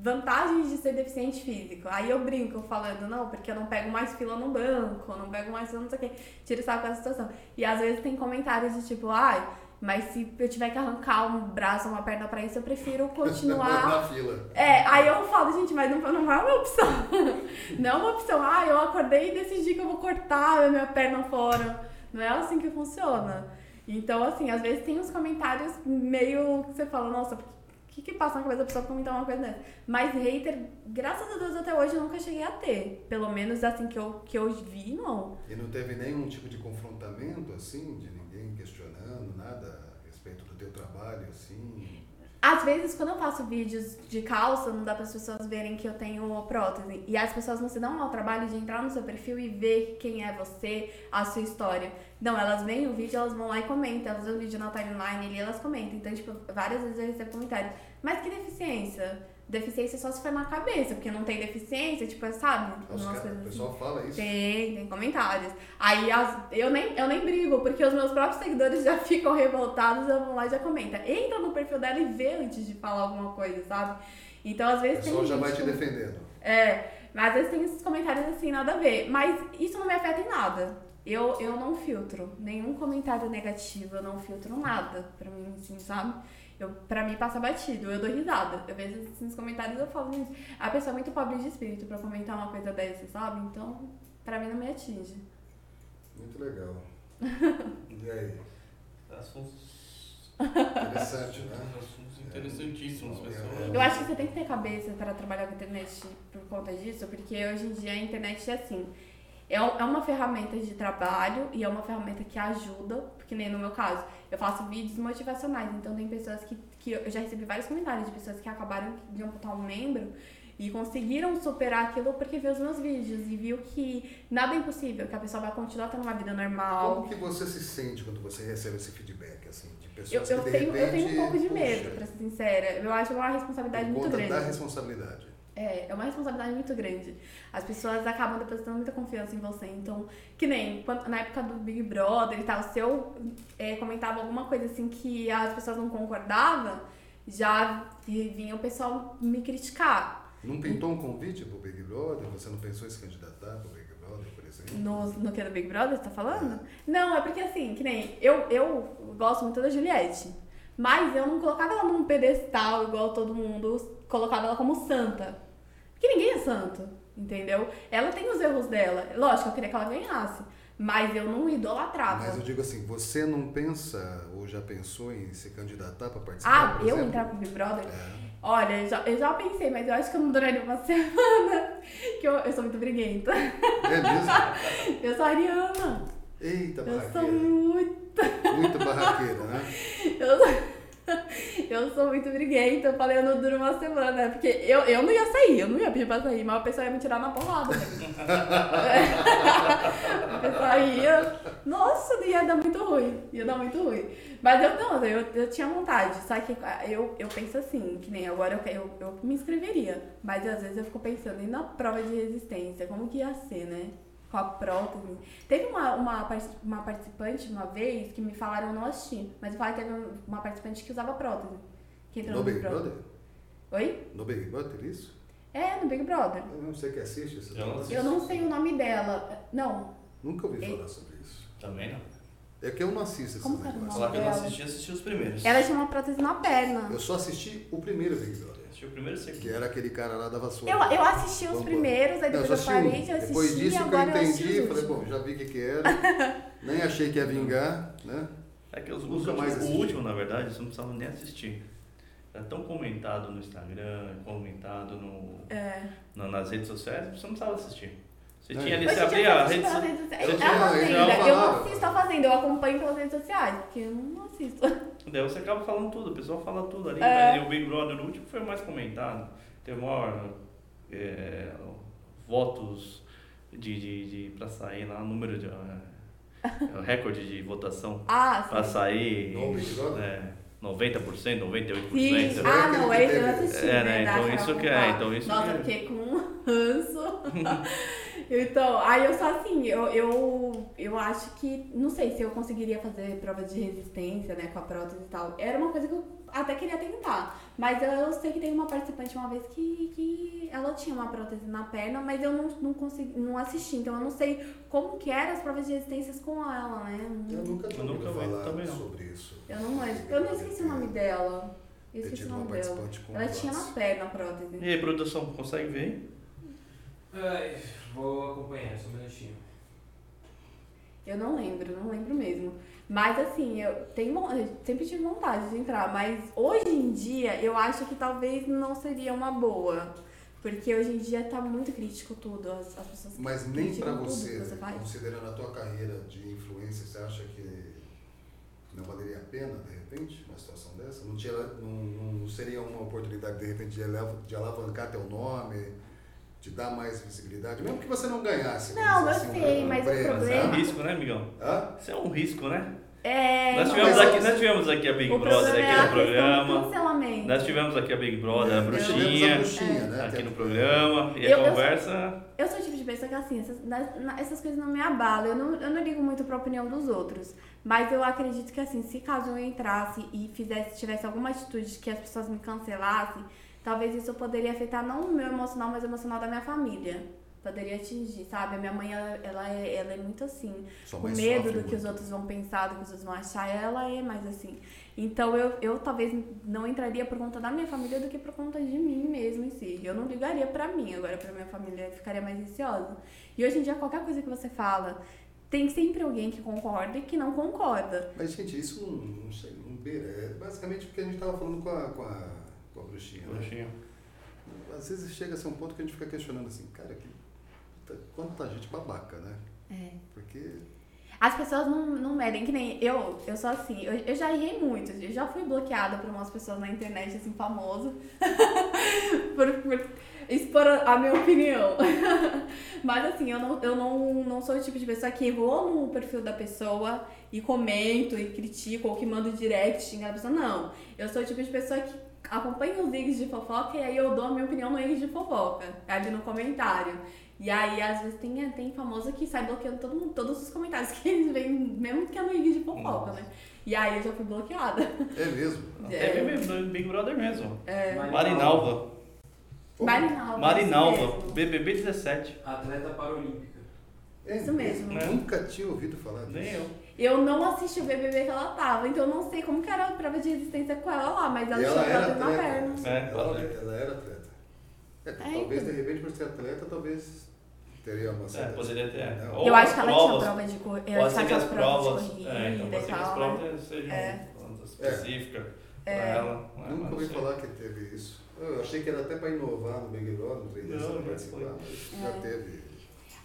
Speaker 3: vantagens de ser deficiente físico. Aí eu brinco falando, não, porque eu não pego mais fila no banco, não pego mais fila, não sei o quê. Tiro com essa situação. E às vezes tem comentários de tipo, ai. Mas se eu tiver que arrancar um braço, uma perna pra isso, eu prefiro continuar
Speaker 1: na fila.
Speaker 3: é, aí eu falo, gente, mas não, não é uma opção. Não é uma opção. Ah, eu acordei e decidi que eu vou cortar a minha perna fora. Não é assim que funciona. Então, assim, às vezes tem uns comentários meio que você fala, nossa, o que, que passa na cabeça da pessoa comentar uma coisa dessa? Mas hater, graças a Deus até hoje eu nunca cheguei a ter. Pelo menos assim que eu, que eu vi, não.
Speaker 1: E não teve nenhum tipo de confrontamento, assim, de ninguém questionando nada a respeito do teu trabalho, assim.
Speaker 3: Às vezes, quando eu faço vídeos de calça, não dá para as pessoas verem que eu tenho prótese. E as pessoas não se dão ao trabalho de entrar no seu perfil e ver quem é você, a sua história. Não, elas veem o vídeo, elas vão lá e comentam. Elas veem o vídeo na timeline e elas comentam. Então, tipo, várias vezes eu recebo comentários. Mas que deficiência? Deficiência só se for na cabeça, porque não tem deficiência, tipo, sabe?
Speaker 1: Os
Speaker 3: Umas
Speaker 1: cara-
Speaker 3: coisas
Speaker 1: o
Speaker 3: assim.
Speaker 1: pessoal fala isso.
Speaker 3: Tem, tem comentários. Aí as- eu, nem, eu nem brigo, porque os meus próprios seguidores já ficam revoltados, eu vou lá e já comenta. Entra no perfil dela e vê antes de falar alguma coisa, sabe? Então, às
Speaker 1: O
Speaker 3: vezes
Speaker 1: pessoal
Speaker 3: tem
Speaker 1: já vai te defendendo.
Speaker 3: É, mas às vezes tem esses comentários assim, nada a ver. Mas isso não me afeta em nada. eu, eu não filtro nenhum comentário negativo, eu não filtro nada pra mim, assim, sabe? Eu, pra mim passa batido, eu dou risada. Eu vejo assim, nos comentários eu falo, gente, a pessoa é muito pobre de espírito pra comentar uma coisa dessa, sabe? Então, pra mim não me atinge.
Speaker 1: Muito legal. E aí?
Speaker 2: Assuntos,
Speaker 1: Interessante, né?
Speaker 2: assuntos interessantíssimos,
Speaker 1: É.
Speaker 2: pessoal.
Speaker 3: Eu acho que você tem que ter cabeça para trabalhar com a internet por conta disso, porque hoje em dia a internet é assim. É é uma ferramenta de trabalho e é uma ferramenta que ajuda, porque nem no meu caso, eu faço vídeos motivacionais, então tem pessoas que, que eu já recebi vários comentários de pessoas que acabaram de amputar um membro e conseguiram superar aquilo porque viu os meus vídeos e viu que nada é impossível, que a pessoa vai continuar tendo uma vida normal.
Speaker 1: Como que você se sente quando você recebe esse feedback, assim, de
Speaker 3: Eu,
Speaker 1: pessoas
Speaker 3: eu,
Speaker 1: que de
Speaker 3: tenho,
Speaker 1: repente...
Speaker 3: eu tenho um pouco de medo, pra ser sincera. Eu acho uma responsabilidade muito grande.
Speaker 1: da responsabilidade.
Speaker 3: É, é uma responsabilidade muito grande. As pessoas acabam depositando muita confiança em você. Então, que nem na época do Big Brother e tal, se eu é, comentava alguma coisa assim que as pessoas não concordavam, já vinha o pessoal me criticar.
Speaker 1: Não pintou um convite pro Big Brother? Você não pensou em se candidatar pro Big Brother, por exemplo?
Speaker 3: No, no que do Big Brother, você tá falando? Não, é porque assim, que nem eu, eu gosto muito da Juliette. Mas eu não colocava ela num pedestal igual todo mundo colocava ela como santa. Porque ninguém é santo, entendeu? Ela tem os erros dela. Lógico, eu queria que ela ganhasse. Mas eu não idolatrava.
Speaker 1: Mas eu digo assim, você não pensa ou já pensou em se candidatar para participar,
Speaker 3: Ah, eu
Speaker 1: exemplo?
Speaker 3: entrar pro Big Brother?
Speaker 1: É.
Speaker 3: Olha, eu já, eu já pensei, mas eu acho que eu não duraria uma semana. Que eu, eu sou muito briguenta.
Speaker 1: É mesmo?
Speaker 3: Eu sou ariana.
Speaker 1: Eita,
Speaker 3: Eu sou
Speaker 1: barraqueira.
Speaker 3: muito.
Speaker 1: Muito barraqueira, né?
Speaker 3: Eu sou, eu sou muito briguenta. Eu falei, eu não duro uma semana, né? Porque eu, eu não ia sair, eu não ia pedir pra sair, mas a pessoa ia me tirar na porrada. a pessoa ia. Nossa, ia dar muito ruim. Ia dar muito ruim. Mas eu não, eu, eu tinha vontade. Só que eu, eu penso assim, que nem agora eu, eu, eu me inscreveria. Mas às vezes eu fico pensando, e na prova de resistência? Como que ia ser, né? Com a prótese. Teve uma, uma, uma participante uma vez que me falaram, eu não assisti, mas eu falei que teve uma participante que usava prótese. Que entrou
Speaker 1: No
Speaker 3: no
Speaker 1: Big
Speaker 3: Brother. Oi?
Speaker 1: No Big Brother, isso?
Speaker 3: É, no Big Brother.
Speaker 1: Eu não sei que assiste esse
Speaker 2: Eu.
Speaker 3: Eu não sei o nome dela. Não.
Speaker 1: Nunca ouvi
Speaker 3: Ei.
Speaker 1: falar sobre isso.
Speaker 2: Também não.
Speaker 1: É que eu não assisto esses
Speaker 3: Como que era o
Speaker 1: negócios.
Speaker 2: Falar que eu não assisti, assisti os primeiros.
Speaker 3: Ela tinha uma prótese na perna.
Speaker 1: Eu só assisti o primeiro Big Brother,
Speaker 2: O primeiro e o segundo.
Speaker 1: que era aquele cara lá da vassoura.
Speaker 3: Eu, eu assisti os
Speaker 1: Vamos
Speaker 3: primeiros, aí
Speaker 1: eu
Speaker 3: depois eu
Speaker 1: assisti
Speaker 3: parei
Speaker 1: um.
Speaker 3: de assistir
Speaker 1: Depois disso
Speaker 3: e
Speaker 1: que eu
Speaker 3: eu
Speaker 1: entendi,
Speaker 3: os
Speaker 1: falei, bom, já vi o que que era. Nem achei que ia vingar, né?
Speaker 2: É que os, últimos-
Speaker 1: mais
Speaker 2: o último, na verdade, você não precisava nem assistir. Era tão comentado no Instagram, comentado no,
Speaker 3: É.
Speaker 2: na- nas redes sociais, você não precisava assistir. Você
Speaker 1: É.
Speaker 2: tinha ali, você abria a rede
Speaker 3: assisto
Speaker 2: social.
Speaker 1: Eu
Speaker 3: É não assisto a Fazenda, eu acompanho pelas redes sociais, porque eu não assisto.
Speaker 2: Daí você acaba falando tudo, o pessoal fala tudo ali.
Speaker 3: É.
Speaker 2: E o Big Brother, no último, foi o mais comentado. Teve maior é, votos de, de, de, pra sair lá, número de. É, o recorde de votação
Speaker 3: Ah,
Speaker 2: pra
Speaker 3: sim.
Speaker 2: sair.
Speaker 1: No Big Brother?
Speaker 2: É, 90%, 98%.
Speaker 3: Sim.
Speaker 1: Você
Speaker 3: Ah, não,
Speaker 1: aquele
Speaker 3: esse eu assisti.
Speaker 2: É, né?
Speaker 3: da
Speaker 2: Então isso que é, então isso
Speaker 3: Nossa,
Speaker 2: que é.
Speaker 3: fiquei com um ranço. então, aí eu só assim, eu, eu, eu acho que, não sei se eu conseguiria fazer prova de resistência, né, com a prótese e tal. Era uma coisa que eu até queria tentar. Mas eu, eu sei que tem uma participante uma vez que, que ela tinha uma prótese na perna, mas eu não, não consegui, não assisti. Então eu não sei como que eram as provas de resistências com ela, né?
Speaker 1: Eu nunca tinha
Speaker 2: Eu nunca
Speaker 1: falar
Speaker 2: também
Speaker 1: sobre isso.
Speaker 3: Eu não lembro. Eu não esqueci o nome dela. Eu
Speaker 1: Eu
Speaker 3: esqueci
Speaker 1: tive
Speaker 3: o nome dela. Ela tinha na perna a prótese.
Speaker 2: E aí, produção, consegue ver?
Speaker 4: Ai, vou acompanhar, só um minutinho.
Speaker 3: Eu não lembro, não lembro mesmo. Mas assim, eu tenho eu sempre tive vontade de entrar, mas hoje em dia eu acho que talvez não seria uma boa. Porque hoje em dia tá muito crítico tudo, as, as pessoas
Speaker 1: Mas nem
Speaker 3: tudo
Speaker 1: você,
Speaker 3: você
Speaker 1: considerando a tua carreira de influência, você acha que não valeria a pena, de repente, uma situação dessa? Não, tinha, não, não seria uma oportunidade, de repente, de alavancar teu nome, de dar mais visibilidade? Mesmo que você não ganhasse.
Speaker 3: Não, eu
Speaker 1: assim,
Speaker 3: sei,
Speaker 1: um
Speaker 3: mas o
Speaker 1: prêmio,
Speaker 2: É um
Speaker 3: problema-
Speaker 2: risco, né, amigão?
Speaker 1: Hã?
Speaker 2: Isso é um risco, né?
Speaker 3: É,
Speaker 2: nós,
Speaker 3: não,
Speaker 2: tivemos
Speaker 3: mas
Speaker 2: aqui, nós tivemos aqui a Big
Speaker 3: o
Speaker 2: Brother
Speaker 3: problema
Speaker 2: aqui
Speaker 3: é
Speaker 2: no
Speaker 3: a
Speaker 2: programa. Nós tivemos aqui a Big Brother, a
Speaker 1: Nós tivemos
Speaker 2: bruxinha,
Speaker 1: a bruxinha, né?
Speaker 2: aqui
Speaker 1: Que-
Speaker 2: no programa. E a
Speaker 3: Eu- eu-
Speaker 2: conversa.
Speaker 3: Eu sou o tipo de pessoa que, assim, essas, essas coisas não me abalam. Eu não, eu não ligo muito pra opinião dos outros. Mas eu acredito que, assim, se caso eu entrasse e fizesse, tivesse alguma atitude que as pessoas me cancelassem, talvez isso poderia afetar não o meu emocional, mas o emocional da minha família. poderia atingir, sabe? A minha mãe, ela, é, ela é muito assim.
Speaker 1: Sua mãe
Speaker 3: medo do que os
Speaker 1: muito.
Speaker 3: outros vão pensar, do que os outros vão achar, ela é mais assim. Então eu, eu talvez não entraria por conta da minha família do que por conta de mim mesmo em si. Eu não ligaria pra mim, agora pra minha família ficaria mais receosa. E hoje em dia, qualquer coisa que você fala, tem sempre alguém que concorda e que não concorda.
Speaker 1: Mas, gente, isso não, não chega, não beira. É basicamente o que a gente estava falando com a, com a, a bruxinha. Né? Às vezes chega a ser um ponto que a gente fica questionando assim, cara, que, puta, quanta gente babaca, né?
Speaker 3: É.
Speaker 1: Porque
Speaker 3: As pessoas não, não medem, que nem eu, eu sou assim, eu, eu já errei muito, eu já fui bloqueada por umas pessoas na internet, assim, famoso, por, por expor a minha opinião. Mas assim, eu, não, eu não, não sou o tipo de pessoa que vou no perfil da pessoa e comento e critico ou que mando direct xingar a pessoa, não. Eu sou o tipo de pessoa que acompanha os vídeos de fofoca e aí eu dou a minha opinião no vídeo de fofoca, ali no comentário. E aí, às vezes, tem, tem famoso que sai bloqueando todo mundo, todos os comentários que eles veem, mesmo que é no vídeo de fofoca, né? E aí eu já fui bloqueada.
Speaker 1: é mesmo.
Speaker 2: Até mesmo, do Big Brother mesmo.
Speaker 3: É.
Speaker 2: Marinalva.
Speaker 1: Pô,
Speaker 3: Marinalva.
Speaker 2: Marinalva. BBB 17.
Speaker 4: Atleta paralímpica.
Speaker 1: é
Speaker 3: Isso mesmo.
Speaker 2: né?
Speaker 1: Nunca tinha ouvido falar disso.
Speaker 2: Nem eu.
Speaker 3: Eu não assisti o BBB que ela tava, então eu não sei como que era a prova de resistência com ela lá, mas ela
Speaker 1: E ela
Speaker 3: tinha batido na perna.
Speaker 2: É,
Speaker 1: ela, ela era atleta. É,
Speaker 3: É,
Speaker 1: talvez,
Speaker 3: então.
Speaker 1: de repente, por ser atleta, talvez teria uma
Speaker 2: É,
Speaker 1: certa...
Speaker 2: poderia ter.
Speaker 1: Não.
Speaker 2: Ou
Speaker 3: Eu acho que ela
Speaker 2: provas,
Speaker 3: tinha prova de corrida. Ela
Speaker 2: as
Speaker 3: tinha prova
Speaker 2: provas.
Speaker 3: de corrida
Speaker 2: É, então pode
Speaker 3: e
Speaker 2: ser que as
Speaker 3: tal.
Speaker 2: provas
Speaker 3: né?
Speaker 2: sejam
Speaker 3: É.
Speaker 2: específicas pra
Speaker 3: É.
Speaker 2: ela. né?
Speaker 1: Nunca ouvi
Speaker 2: não
Speaker 1: falar que teve isso. Eu achei que era até para inovar no Big Brother, não sei
Speaker 2: Não,
Speaker 1: se participar, mas já
Speaker 3: É.
Speaker 1: teve.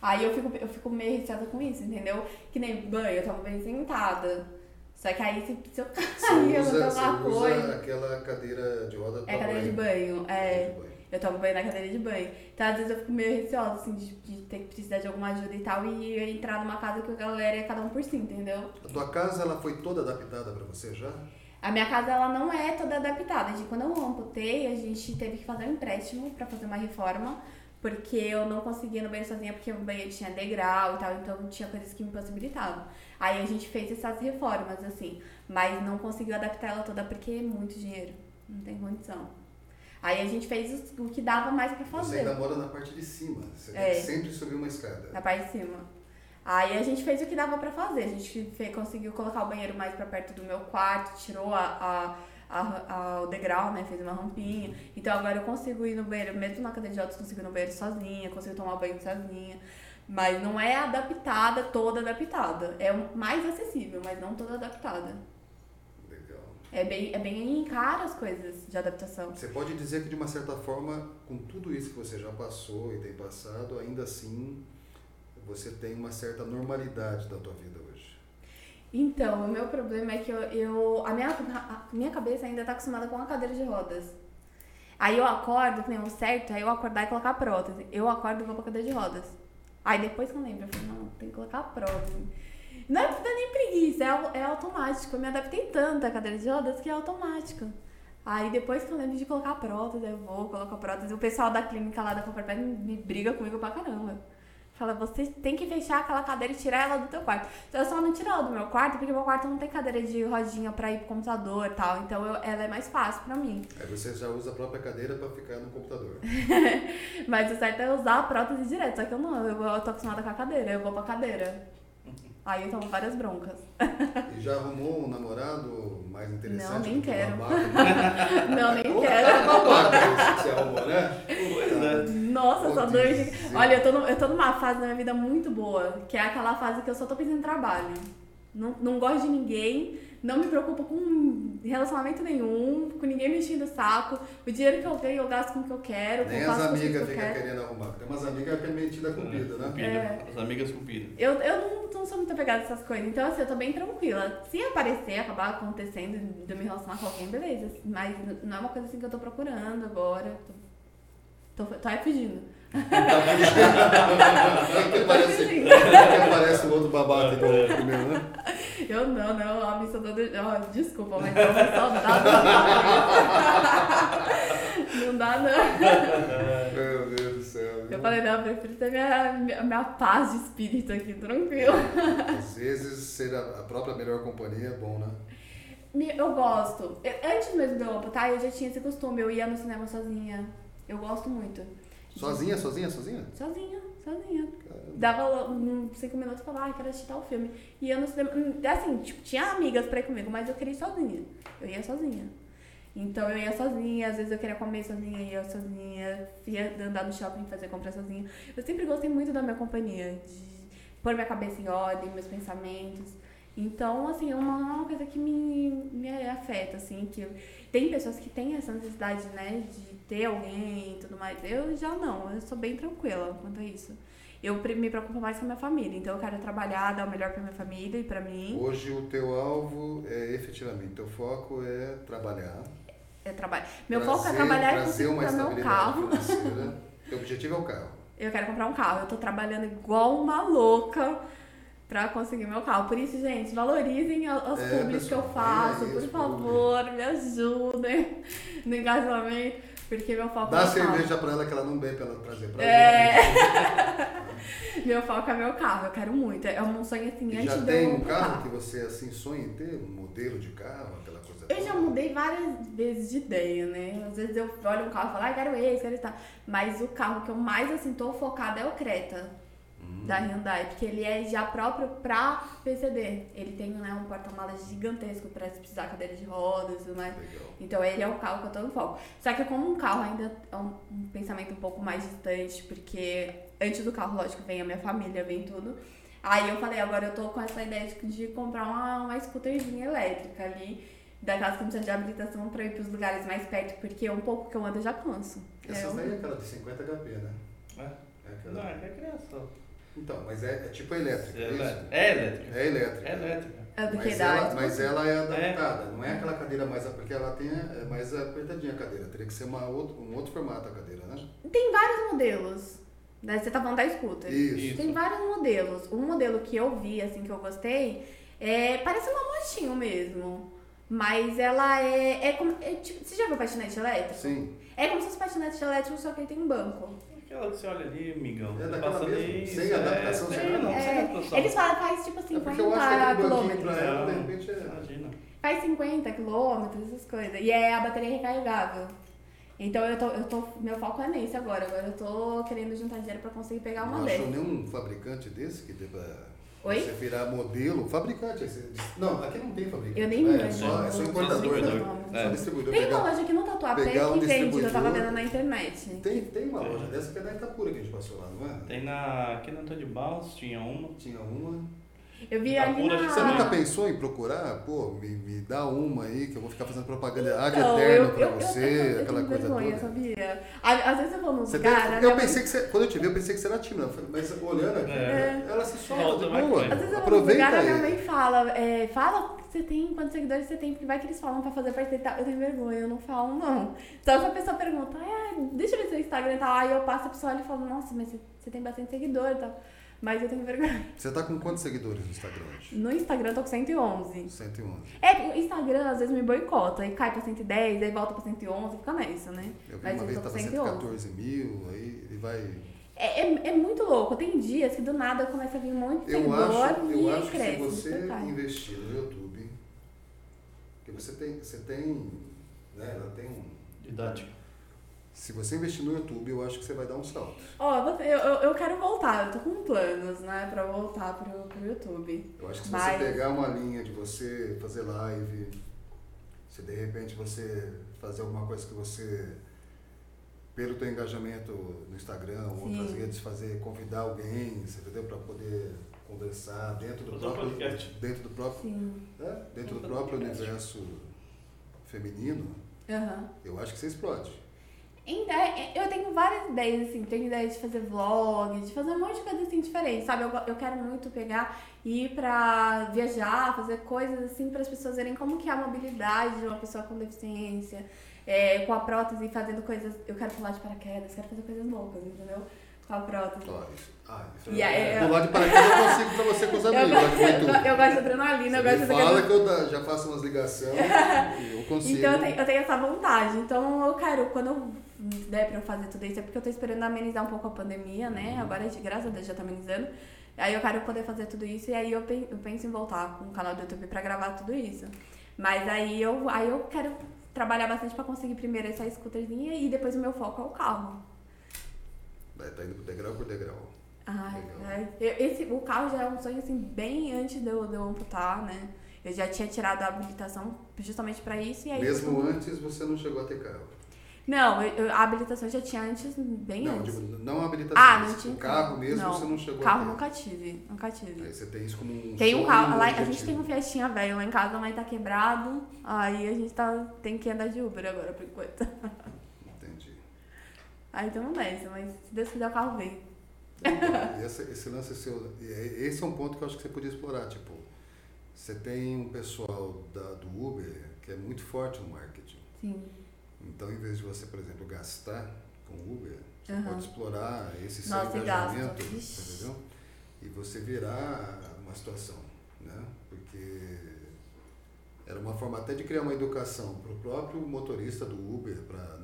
Speaker 3: Aí eu fico, eu fico meio receosa com isso, entendeu? Que nem banho, eu tava bem sentada. Só que aí se, se eu cair, eu vou
Speaker 1: usa
Speaker 3: coisa.
Speaker 1: aquela cadeira de roda
Speaker 3: É
Speaker 1: pra
Speaker 3: cadeira de banho, é.
Speaker 1: De banho.
Speaker 3: Eu tomo banho na cadeira de banho. Então, às vezes, eu fico meio receosa, assim, de, de ter que precisar de alguma ajuda e tal, e entrar numa casa que a galera é cada um por si, entendeu?
Speaker 1: A tua casa ela foi toda adaptada para você já?
Speaker 3: A minha casa, ela não é toda adaptada. De quando eu amputei, a gente teve que fazer um empréstimo pra fazer uma reforma, porque eu não conseguia ir no banheiro sozinha, porque o banheiro tinha degrau e tal, então tinha coisas que me possibilitavam. Aí a gente fez essas reformas, assim, mas não conseguiu adaptar ela toda porque é muito dinheiro, não tem condição. Aí a gente fez o que dava mais pra
Speaker 1: Você
Speaker 3: fazer.
Speaker 1: ainda mora na parte de cima. Você
Speaker 3: É.
Speaker 1: tem que sempre subir uma escada.
Speaker 3: Na parte de cima. Aí a gente fez o que dava pra fazer. A gente fe- conseguiu colocar o banheiro mais pra perto do meu quarto, tirou a, a, a- a- o degrau, né? Fez uma rampinha. Então agora eu consigo ir no banheiro, mesmo na cadeira de autos, consigo ir no banheiro sozinha, consigo tomar banho sozinha. Mas não é adaptada, toda adaptada. É mais acessível, mas não toda adaptada.
Speaker 1: Legal.
Speaker 3: É bem, é bem caro as coisas de adaptação.
Speaker 1: Você pode dizer que de uma certa forma, com tudo isso que você já passou e tem passado, ainda assim você tem uma certa normalidade da tua vida hoje.
Speaker 3: Então, o meu problema é que eu, eu- a, minha, a minha cabeça ainda tá acostumada com a cadeira de rodas. Aí eu acordo, que nem o certo, aí eu acordar e colocar a prótese. Eu acordo e vou pra cadeira de rodas. Aí depois que eu lembro, eu falo, não, tem que colocar a prótese. Não é, não é nem preguiça, é, é automático. Eu me adaptei tanto à cadeira de rodas que é automático. Aí depois que eu lembro de colocar a prótese, eu vou, coloco a prótese. O pessoal da clínica lá da me, me briga comigo pra caramba. Fala, você tem que fechar aquela cadeira e tirar ela do teu quarto. Então, eu só não tiro ela do meu quarto, porque meu quarto não tem cadeira de rodinha pra ir pro computador e tal. Então eu- ela é mais fácil pra mim.
Speaker 1: Aí você já usa a própria cadeira para ficar no computador.
Speaker 3: Mas o certo é usar a prótese direto. Só que eu não, eu, eu tô acostumada com a cadeira, eu vou pra cadeira. Aí eu tomo várias broncas.
Speaker 1: E já arrumou um namorado mais interessante?
Speaker 3: Não, nem
Speaker 1: que
Speaker 3: quero. Não, nem
Speaker 1: Pô,
Speaker 3: quero.
Speaker 1: esse que você arrumou, né?
Speaker 2: Pois é.
Speaker 3: Nossa, só
Speaker 1: Pô,
Speaker 3: dor de...
Speaker 1: dizer.
Speaker 3: Olha, eu tô, no- eu tô numa fase da minha vida muito boa, que é aquela fase que eu só tô pensando em trabalho. Não, não gosto de ninguém, não me preocupo com relacionamento nenhum, com ninguém me enchendo o saco. O dinheiro que eu ganho eu gasto com o que eu quero,
Speaker 1: Nem
Speaker 3: com
Speaker 1: as
Speaker 3: faço as coisas
Speaker 1: amigas
Speaker 3: que eu
Speaker 1: ficam querendo arrumar. Tem umas amigas que é metida com vida, né?
Speaker 2: Cupida.
Speaker 3: É.
Speaker 2: As amigas cupidas.
Speaker 3: Eu, eu não, não sou muito apegada a essas coisas, então assim, eu tô bem tranquila. Se aparecer, acabar acontecendo de eu me relacionar com alguém, beleza. Mas não é uma coisa assim que eu tô procurando agora. Tô, tô, tô aí fugindo.
Speaker 1: Que parece, que parece o outro babaca igual o primeiro, né?
Speaker 3: Eu não, não, a missa toda. ó, desculpa, mas não é saudável. Não dá, não.
Speaker 1: Meu Deus do céu.
Speaker 3: Eu falei, não, eu prefiro ter minha, minha, minha paz de espírito aqui, tranquilo.
Speaker 1: Às vezes ser a a própria melhor companhia é bom, né?
Speaker 3: Eu gosto. Eu- antes mesmo de eu amputar, eu já tinha esse costume. Eu ia no cinema sozinha. Eu gosto muito.
Speaker 1: Sozinha, sozinha, sozinha?
Speaker 3: Sozinha, sozinha.
Speaker 1: Caramba.
Speaker 3: Dava cinco minutos e falava, ah, quero assistir tal filme. E eu no cinema, hum, assim, tipo, tinha amigas pra ir comigo, mas eu queria ir sozinha. Eu ia sozinha. Então eu ia sozinha, às vezes eu queria comer sozinha, ia sozinha, ia andar no shopping fazer compra sozinha. Eu sempre gostei muito da minha companhia, de pôr minha cabeça em ordem, meus pensamentos. Então, assim, é uma, uma coisa que me, me afeta, assim, que eu- tem pessoas que têm essa necessidade, né, de ter alguém e tudo mais. Eu já não, eu sou bem tranquila quanto a isso. Eu me preocupo mais com a minha família, então eu quero trabalhar, dar o melhor pra minha família e pra mim.
Speaker 1: Hoje o teu alvo é efetivamente, teu foco é trabalhar.
Speaker 3: É trabalho. Meu
Speaker 1: trazer-
Speaker 3: foco é trabalhar e conseguir comprar meu carro.
Speaker 1: Teu objetivo é o carro.
Speaker 3: Eu quero comprar um carro. Eu tô trabalhando igual uma louca pra conseguir meu carro. Por isso, gente, valorizem a- os
Speaker 1: É,
Speaker 3: publis que eu faço.
Speaker 1: é
Speaker 3: por
Speaker 1: isso,
Speaker 3: favor, me ajudem no engajamento. Porque meu foco
Speaker 1: Dá
Speaker 3: é meu carro.
Speaker 1: cerveja pra ela que ela não bebe pra ela trazer pra
Speaker 3: É.
Speaker 1: gente.
Speaker 3: Meu foco é meu carro. Eu quero muito. É um sonho assim,
Speaker 1: E
Speaker 3: antes
Speaker 1: já tem um
Speaker 3: comprar.
Speaker 1: carro que você assim sonha em ter? Um modelo de carro, aquela coisa
Speaker 3: Eu já
Speaker 1: toda?
Speaker 3: mudei várias vezes de ideia, né? Às vezes eu olho um carro e falo, ah, quero esse, quero esse, tá. Mas o carro que eu mais, assim, tô focada é o Creta. Da Hyundai, porque ele é já próprio pra PCD. Ele tem né, um porta-malas gigantesco pra se precisar cadeira de rodas e tudo mais.
Speaker 1: Legal.
Speaker 3: Então ele é o carro que eu tô no foco. Só que como um carro ainda é um, um pensamento um pouco mais distante, porque antes do carro, lógico, vem a minha família, vem tudo. Aí eu falei, agora eu tô com essa ideia de, de comprar uma, uma scooterzinha elétrica ali, daquelas que não precisa de habilitação pra ir pros lugares mais perto, porque um pouco que eu ando eu já canso.
Speaker 1: Essas
Speaker 3: É,
Speaker 1: daí é aquela de 50 HP, né?
Speaker 2: É.
Speaker 1: É aquela-
Speaker 2: Não, é recreação.
Speaker 1: Então, mas é, é tipo elétrica, é,
Speaker 2: É
Speaker 1: isso?
Speaker 2: elétrica. É elétrica.
Speaker 1: É elétrica.
Speaker 2: É elétrica.
Speaker 3: é do que
Speaker 1: Mas
Speaker 3: dá.
Speaker 1: ela, mas ela é adaptada, não é aquela cadeira mais. Porque ela tem é mais apertadinha a cadeira. Teria que ser uma outro, um outro formato a cadeira, né?
Speaker 3: Tem vários modelos. Né? Você tá falando da scooter.
Speaker 1: Isso.
Speaker 2: Isso.
Speaker 3: Tem vários modelos. Um modelo que eu vi, assim, que eu gostei, é, parece uma motinho mesmo. Mas ela é. é, como, é tipo, você já viu patinete elétrico?
Speaker 1: Sim.
Speaker 3: É como se fosse patinete elétrico, só que ele tem um banco.
Speaker 2: Aquela que você olha ali, amigão.
Speaker 1: É daquela
Speaker 2: passa
Speaker 1: mesmo,
Speaker 2: ali,
Speaker 1: sem
Speaker 2: isso,
Speaker 1: adaptação,
Speaker 2: é,
Speaker 1: sem nada.
Speaker 2: não, sem
Speaker 3: É,
Speaker 2: adaptação.
Speaker 3: eles falam, faz tipo assim,
Speaker 1: É porque eu acho que
Speaker 3: 40
Speaker 1: aquele banquinho
Speaker 3: quilômetros.
Speaker 1: pra ela,
Speaker 2: Não,
Speaker 1: de repente, é.
Speaker 2: Imagina.
Speaker 3: Faz 50 quilômetros, essas coisas. E é a bateria recarregável. Então eu tô, eu tô. Meu foco é nesse agora. Agora eu tô querendo juntar dinheiro pra conseguir pegar uma
Speaker 1: Não achou
Speaker 3: dessas.
Speaker 1: nenhum fabricante desse que pra
Speaker 3: Oi?
Speaker 1: você virar modelo? Fabricante. esse- Não, aqui não tem fabricante.
Speaker 3: Eu nem
Speaker 1: né? É só, é só importador, né?
Speaker 2: É.
Speaker 1: Só distribuidor.
Speaker 3: Tem
Speaker 1: pegar-
Speaker 3: uma loja aqui no Tatuapé
Speaker 1: um
Speaker 3: que vende, eu tava vendo na internet.
Speaker 1: Tem, tem uma
Speaker 2: Tem.
Speaker 1: loja dessa que é da Itapura que a gente passou lá, não é?
Speaker 2: Tem na. Aqui na Antônio de Barros tinha uma.
Speaker 1: Tinha uma.
Speaker 3: Eu vi
Speaker 2: Tá
Speaker 3: ali na...
Speaker 1: Você nunca pensou em procurar? Pô, me, me dá uma aí que eu vou ficar fazendo propaganda ad
Speaker 3: Então,
Speaker 1: eterno
Speaker 3: eu,
Speaker 1: pra
Speaker 3: eu,
Speaker 1: você,
Speaker 3: eu, eu
Speaker 1: aquela
Speaker 3: tenho
Speaker 1: coisa
Speaker 3: vergonha,
Speaker 1: toda.
Speaker 3: sabia? Às vezes eu vou num
Speaker 1: Você
Speaker 3: lugar...
Speaker 1: tem-
Speaker 3: a
Speaker 1: eu pensei que você, quando eu te vi, eu pensei que você era tímida, mas olhando aqui,
Speaker 2: É.
Speaker 1: ela se solta de boa.
Speaker 3: Às vezes eu vou a minha
Speaker 1: aí.
Speaker 3: mãe fala, é, fala o que você tem, quantos seguidores você tem, porque vai que eles falam pra fazer parceria e tal. Eu tenho vergonha, eu não falo, não. Só que a pessoa pergunta, ah, deixa eu ver seu Instagram e tal. Aí eu passo a pessoa e falo, nossa, mas você, você tem bastante seguidor e tal. Mas eu tenho vergonha.
Speaker 1: Você tá com quantos seguidores no Instagram hoje?
Speaker 3: No Instagram eu tô com 111.
Speaker 1: 111.
Speaker 3: É, o Instagram às vezes me boicota, aí cai pra 110, aí volta pra 111, fica nessa, né?
Speaker 1: Eu vi
Speaker 3: Mas
Speaker 1: uma
Speaker 3: eu
Speaker 1: vez tava
Speaker 3: 111.
Speaker 1: 114 mil, aí ele vai.
Speaker 3: É, é, é muito louco. Tem dias que do nada começa a vir um monte de
Speaker 1: Eu
Speaker 3: seguidor
Speaker 1: acho,
Speaker 3: e
Speaker 1: eu acho que se
Speaker 3: cresce.
Speaker 1: você investir no YouTube, porque você tem, você tem, né, ela tem um.
Speaker 2: Didática.
Speaker 1: Se você investir no YouTube, eu acho que você vai dar um salto.
Speaker 3: Ó, você- eu, eu, eu quero voltar, eu tô com planos, né, pra voltar pro, pro YouTube.
Speaker 1: Eu acho que se
Speaker 3: Mas-
Speaker 1: você pegar uma linha de você fazer live, se de repente você fazer alguma coisa que você, pelo teu engajamento no Instagram, ou outras redes, fazer, convidar alguém, você entendeu? Para poder conversar dentro do próprio,
Speaker 2: podcast.
Speaker 1: dentro do próprio,
Speaker 3: Sim.
Speaker 1: né? dentro do próprio
Speaker 2: podcast.
Speaker 1: universo feminino,
Speaker 3: Aham.
Speaker 1: eu acho que você explode.
Speaker 3: Ainda é- Eu tenho várias ideias, assim, tenho ideia de fazer vlog, de fazer um monte de coisa assim diferente, sabe? Eu, eu quero muito pegar e ir pra viajar, fazer coisas assim para as pessoas verem como que é a mobilidade de uma pessoa com deficiência, é, com a prótese, fazendo coisas. Eu quero pular de paraquedas, quero fazer coisas loucas, entendeu? Com a prótese.
Speaker 1: Ó, isso, ah, isso
Speaker 3: E eu-
Speaker 1: Pular de paraquedas eu consigo pra você com os
Speaker 3: Eu,
Speaker 1: amigos.
Speaker 3: gosto, eu,
Speaker 1: Boituva.
Speaker 3: go- eu gosto de adrenalina, eu gosto de
Speaker 1: fala que eu já faço umas ligações eu consigo.
Speaker 3: Então eu tenho, eu tenho essa vontade. Então eu quero, quando eu der pra eu fazer tudo isso, é porque eu tô esperando amenizar um pouco a pandemia, né? Agora, graças a Deus, já tá amenizando. Aí eu quero poder fazer tudo isso e aí eu, pen- eu penso em voltar com o canal do YouTube pra gravar tudo isso. Mas aí eu, aí eu quero trabalhar bastante pra conseguir primeiro essa scooterzinha e depois o meu foco é o carro.
Speaker 1: É, tá indo degrau por degrau.
Speaker 3: Ai, ai, eu- esse, o carro já é um sonho assim, bem antes de eu, de eu amputar, né? Eu já tinha tirado a habilitação justamente pra isso e aí.
Speaker 1: Mesmo
Speaker 3: eu-
Speaker 1: antes você não chegou a ter carro.
Speaker 3: Não, eu- a habilitação já tinha antes, bem
Speaker 1: Não,
Speaker 3: antes.
Speaker 1: digo, não a habilitação.
Speaker 3: Ah, não
Speaker 1: mas
Speaker 3: tinha
Speaker 1: O carro mesmo
Speaker 3: não.
Speaker 1: você não chegou
Speaker 3: Carro nunca tive, nunca tive.
Speaker 1: Aí você tem isso como um
Speaker 3: Tem um carro, lá, a gente tem um Fiestinha velho lá em casa, mas tá quebrado. Aí a gente tá, tem que andar de Uber agora por enquanto.
Speaker 1: Entendi.
Speaker 3: Aí estamos nessa, mas se Deus quiser o carro vem.
Speaker 1: Então, e esse, esse lance seu, é- esse é um ponto que eu acho que você podia explorar. Tipo, você tem um pessoal da, do Uber que é muito forte no marketing.
Speaker 3: Sim.
Speaker 1: Então, em vez de você, por exemplo, gastar com Uber, você
Speaker 3: Aham.
Speaker 1: pode explorar esse seu
Speaker 3: Nossa, gasto.
Speaker 1: engajamento, entendeu? E você virar uma situação, né? Porque era uma forma até de criar uma educação para o próprio motorista do Uber, para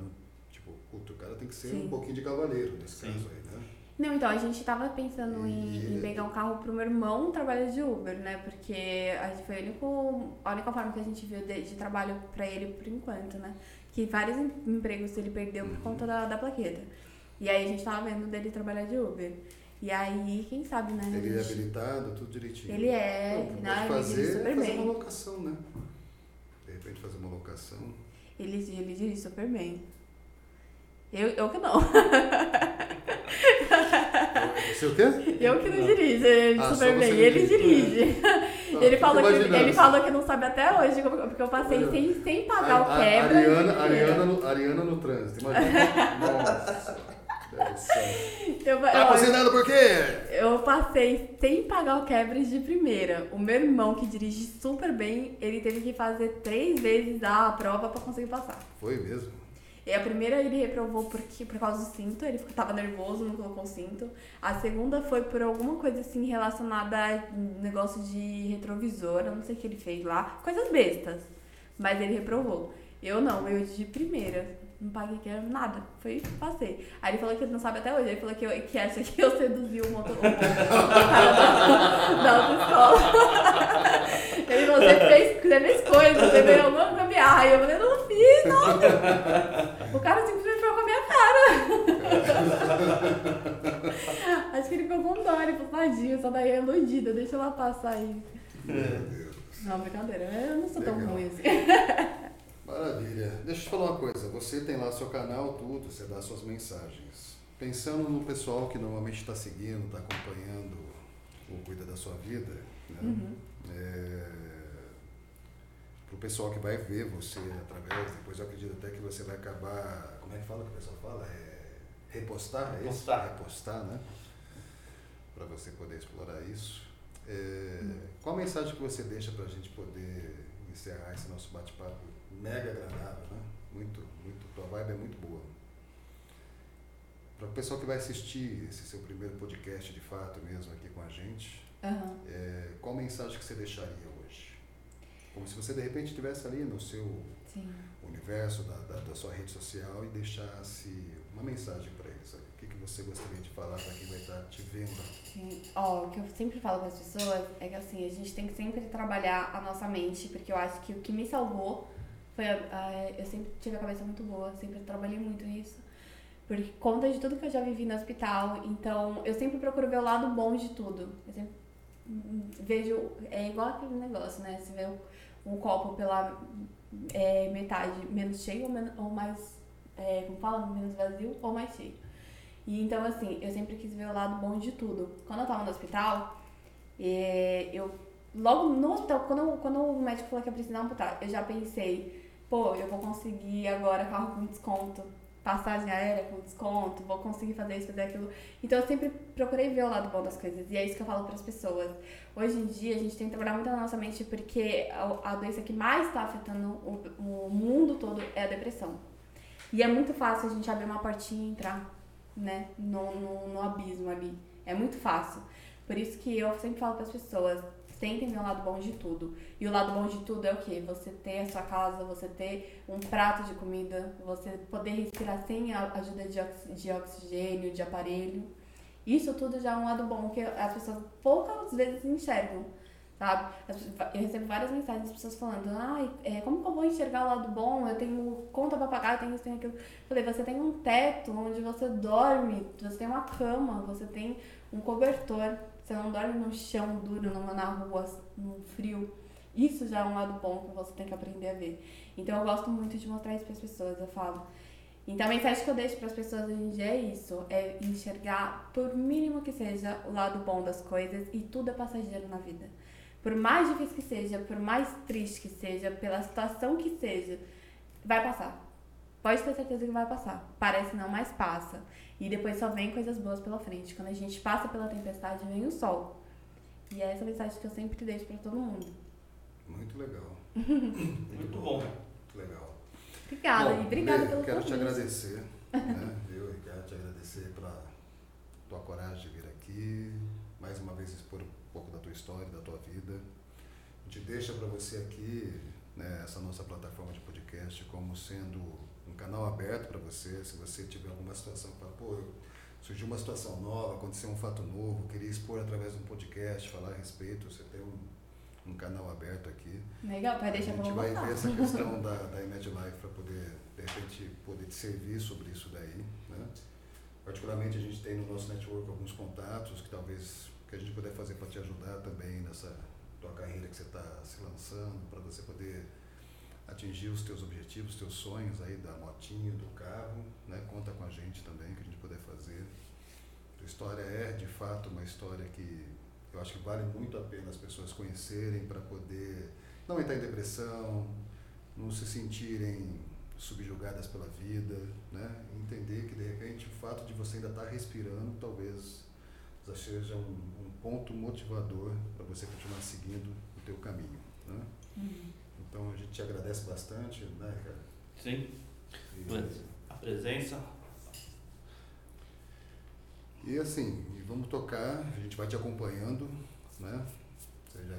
Speaker 1: tipo, o cara tem que ser
Speaker 3: Sim.
Speaker 1: um pouquinho de cavaleiro nesse
Speaker 2: Sim.
Speaker 1: caso aí, né?
Speaker 3: Não, então, a gente tava pensando em,
Speaker 1: E-
Speaker 3: em pegar um carro pro meu irmão trabalhar de Uber, né? Porque a gente foi o único, a única forma que a gente viu de, de trabalho pra ele por enquanto, né? Que vários em- empregos ele perdeu por conta da, da plaqueta. E aí a gente tava vendo dele trabalhar de Uber. E aí, quem sabe, né?
Speaker 1: Ele é habilitado, tudo direitinho.
Speaker 3: Ele é,
Speaker 1: Não,
Speaker 3: né?
Speaker 1: pode
Speaker 3: Ele
Speaker 1: fazer é
Speaker 3: super
Speaker 1: fazer
Speaker 3: bem.
Speaker 1: uma locação, né? De repente fazer uma locação.
Speaker 3: Ele, ele dirige super bem. Eu, eu que não.
Speaker 1: Você o quê?
Speaker 3: Eu que não dirijo, ele
Speaker 1: Ah,
Speaker 3: super bem.
Speaker 1: não
Speaker 3: Ele
Speaker 1: dirige.
Speaker 3: dirige.
Speaker 1: Tá,
Speaker 3: Ele falou, que, ele falou que não sabe até hoje, porque eu passei sem, sem
Speaker 1: A-
Speaker 3: pagar o
Speaker 1: a-
Speaker 3: quebra.
Speaker 1: Ariana,
Speaker 3: de
Speaker 1: Ariana, no, Ariana no trânsito, imagina. Nossa,
Speaker 3: eu,
Speaker 1: Tá buzinando por quê?
Speaker 3: eu passei sem pagar o quebra de primeira. O meu irmão, que dirige super bem, ele teve que fazer três vezes a prova pra conseguir passar.
Speaker 1: Foi mesmo.
Speaker 3: E a primeira ele reprovou porque, por causa do cinto, ele tava nervoso, não colocou o cinto. A segunda foi por alguma coisa assim relacionada a negócio de retrovisor, eu não sei o que ele fez lá, coisas bestas. Mas ele reprovou. Eu não, eu de primeira. Não paguei que era nada. Foi, passei. Aí ele falou que ele não sabe até hoje. Ele falou que, eu, que acha que eu seduzi o motor. o cara da, da autoescola. Ele falou, você fez, você fez coisa, você veio alguma gambiarra. E eu falei, não fiz, não. O cara simplesmente foi com a minha cara. Acho que ele ficou com dó, ele falou, tadinho, essa daí é iludida, deixa ela passar aí.
Speaker 1: Meu Deus.
Speaker 3: Não, brincadeira, eu não sou tão
Speaker 1: Legal.
Speaker 3: ruim assim.
Speaker 1: Maravilha. Deixa eu te falar uma coisa. Você tem lá seu canal, tudo, você dá suas mensagens. Pensando no pessoal que normalmente está seguindo, está acompanhando o Cuida da Sua Vida, né?
Speaker 3: Uhum.
Speaker 1: para o pessoal que vai ver você através, depois eu acredito até que você vai acabar, como é que fala que o pessoal fala? É, repostar, é?
Speaker 2: Repostar.
Speaker 1: Repostar, né? Para você poder explorar isso. É,
Speaker 3: Uhum.
Speaker 1: Qual a mensagem que você deixa para a gente poder encerrar esse nosso bate-papo mega agradável, né? Muito, muito, tua vibe é muito boa. Para o pessoal que vai assistir esse seu primeiro podcast de fato mesmo aqui com a gente,
Speaker 3: Aham.
Speaker 1: é, qual mensagem que você deixaria hoje? Como se você de repente estivesse ali no seu
Speaker 3: Sim.
Speaker 1: universo da, da, da sua rede social e deixasse uma mensagem para eles. O que, que você gostaria de falar para quem vai estar te vendo?
Speaker 3: Sim. Ó, o que eu sempre falo para as pessoas é que assim, a gente tem que sempre trabalhar a nossa mente, porque eu acho que o que me salvou foi a, a- eu sempre tive a cabeça muito boa, sempre trabalhei muito nisso. Por conta de tudo que eu já vivi no hospital, então eu sempre procuro ver o lado bom de tudo. Eu sempre hum, vejo, é igual aquele negócio, né? Você vê um copo pela é, metade menos cheio ou, men- ou mais, é, como fala, menos vazio ou mais cheio. E então, assim, eu sempre quis ver o lado bom de tudo. Quando eu tava no hospital, é, eu. Logo no hospital, quando, quando o médico falou que eu precisava amputar, eu já pensei, pô, eu vou conseguir agora carro com desconto, passagem aérea com desconto, vou conseguir fazer isso, fazer aquilo. Então eu sempre procurei ver o lado bom das coisas. E é isso que eu falo para as pessoas. Hoje em dia a gente tem que trabalhar muito na nossa mente porque a, doença que mais está afetando o, o mundo todo é a depressão. E é muito fácil a gente abrir uma portinha e entrar né, no, no, no abismo ali. É muito fácil. Por isso que eu sempre falo para as pessoas, tentem ver o lado bom de tudo. E o lado bom de tudo é o quê? Você ter a sua casa, você ter um prato de comida, você poder respirar sem a ajuda de, oxi- de oxigênio, de aparelho. Isso tudo já é um lado bom que as pessoas poucas vezes enxergam, sabe? Eu recebo várias mensagens das pessoas falando, ai, é, como que eu vou enxergar o lado bom? Eu tenho conta pra pagar, eu tenho isso, tenho aquilo. Eu falei, você tem um teto onde você dorme, você tem uma cama, você tem um cobertor, você não dorme no chão duro, numa, na rua, no frio. Isso já é um lado bom que você tem que aprender a ver. Então eu gosto muito de mostrar isso para as pessoas, eu falo. Então a mensagem que eu deixo para as pessoas hoje em dia é isso, é enxergar, por mínimo que seja, o lado bom das coisas e tudo é passageiro na vida. Por mais difícil que seja, por mais triste que seja, pela situação que seja, vai passar. Pode ter certeza que vai passar. Parece não, mas passa. E depois só vem coisas boas pela frente. Quando a gente passa pela tempestade, vem o sol. E é essa mensagem que eu sempre deixo para todo mundo.
Speaker 1: Muito legal.
Speaker 2: Muito, Muito bom.
Speaker 1: Muito legal.
Speaker 3: Obrigada,
Speaker 1: bom,
Speaker 3: e obrigada pelo
Speaker 1: Quero
Speaker 3: convite.
Speaker 1: te agradecer, né? Eu quero te agradecer pela tua coragem de vir aqui, mais uma vez expor um pouco da tua história, da tua vida. A gente deixa para você aqui, né, essa nossa plataforma de podcast como sendo canal aberto para você, se você tiver alguma situação que fala, pô, surgiu uma situação nova, aconteceu um fato novo, queria expor através de um podcast, falar a respeito, você tem um, um canal aberto aqui.
Speaker 3: Legal, vai deixar
Speaker 1: A
Speaker 3: pra
Speaker 1: gente vai ver essa questão da, da Image Life para poder, de repente, poder te servir sobre isso daí. Né? Particularmente, a gente tem no nosso network alguns contatos que talvez que a gente puder fazer para te ajudar também nessa tua carreira que você está se lançando, para você poder atingir os teus objetivos, os teus sonhos aí da motinha, do carro, né? Conta com a gente também que a gente puder fazer. Tua história é, de fato, uma história que eu acho que vale muito a pena as pessoas conhecerem para poder não entrar em depressão, não se sentirem subjugadas pela vida, né? Entender que de repente o fato de você ainda estar respirando talvez já seja um, um ponto motivador para você continuar seguindo o teu caminho, né?
Speaker 3: Uhum.
Speaker 1: Então a gente te agradece bastante, né, Ricardo?
Speaker 2: Sim,
Speaker 1: E,
Speaker 2: a presença.
Speaker 1: e assim, e vamos tocar, a gente vai te acompanhando, né? Você já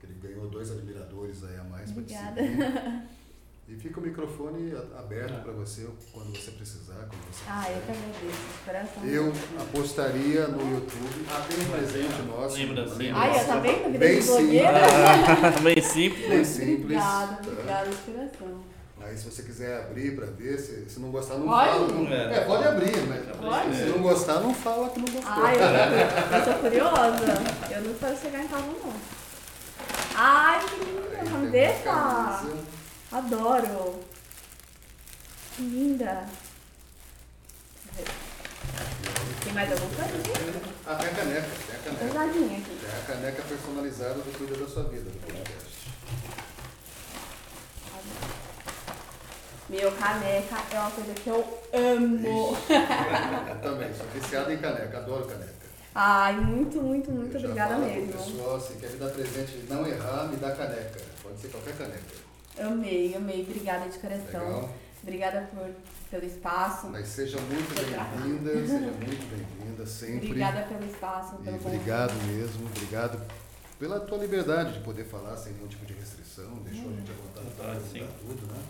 Speaker 1: que ele ganhou dois admiradores aí a mais para te
Speaker 3: Obrigada.
Speaker 1: E fica o microfone aberto para você quando você precisar, quando você
Speaker 3: Ah, eu que
Speaker 1: quiser.
Speaker 3: agradeço.
Speaker 1: Eu apostaria no YouTube. Ah, tem um presente nosso.
Speaker 2: Lembrancinha.
Speaker 3: Ai, eu tá vendo? Virei
Speaker 1: Bem
Speaker 3: de blogueira.
Speaker 2: Bem simples.
Speaker 1: Bem simples.
Speaker 3: Obrigada,
Speaker 1: tá?
Speaker 3: obrigada de coração.
Speaker 1: Aí se você quiser abrir para ver, se, se não gostar, não
Speaker 3: Pode?
Speaker 1: fala. Não,
Speaker 2: É.
Speaker 1: é, pode abrir, mas
Speaker 3: Pode?
Speaker 1: se não gostar, não fala que não gostou.
Speaker 3: Ai, eu, eu sou curiosa. Eu não espero chegar em casa, não. Ai, que linda. Camiseta.
Speaker 1: camisa.
Speaker 3: Adoro. Que linda. Tem mais alguma coisa aqui?
Speaker 1: Ah, tem a caneca, tem a caneca.
Speaker 3: Pesadinha aqui.
Speaker 1: Tem a caneca personalizada do Cuida da Sua Vida, do podcast.
Speaker 3: Meu, caneca é uma coisa que eu amo.
Speaker 1: Eu também, sou viciado em caneca, adoro caneca.
Speaker 3: Ai, muito, muito, muito obrigada mesmo.
Speaker 1: pessoal, se quer me dar presente e não errar, me dá caneca. Pode ser qualquer caneca.
Speaker 3: Amei, amei. Obrigada de coração.
Speaker 1: Legal?
Speaker 3: Obrigada por, pelo espaço.
Speaker 1: Mas seja muito bem-vinda, seja muito bem-vinda sempre.
Speaker 3: Obrigada pelo espaço,
Speaker 1: E
Speaker 3: pelo convite.
Speaker 1: obrigado mesmo, obrigado pela tua liberdade de poder falar sem nenhum tipo de restrição, deixou a gente à vontade para
Speaker 2: sim.
Speaker 1: perguntar tudo, né?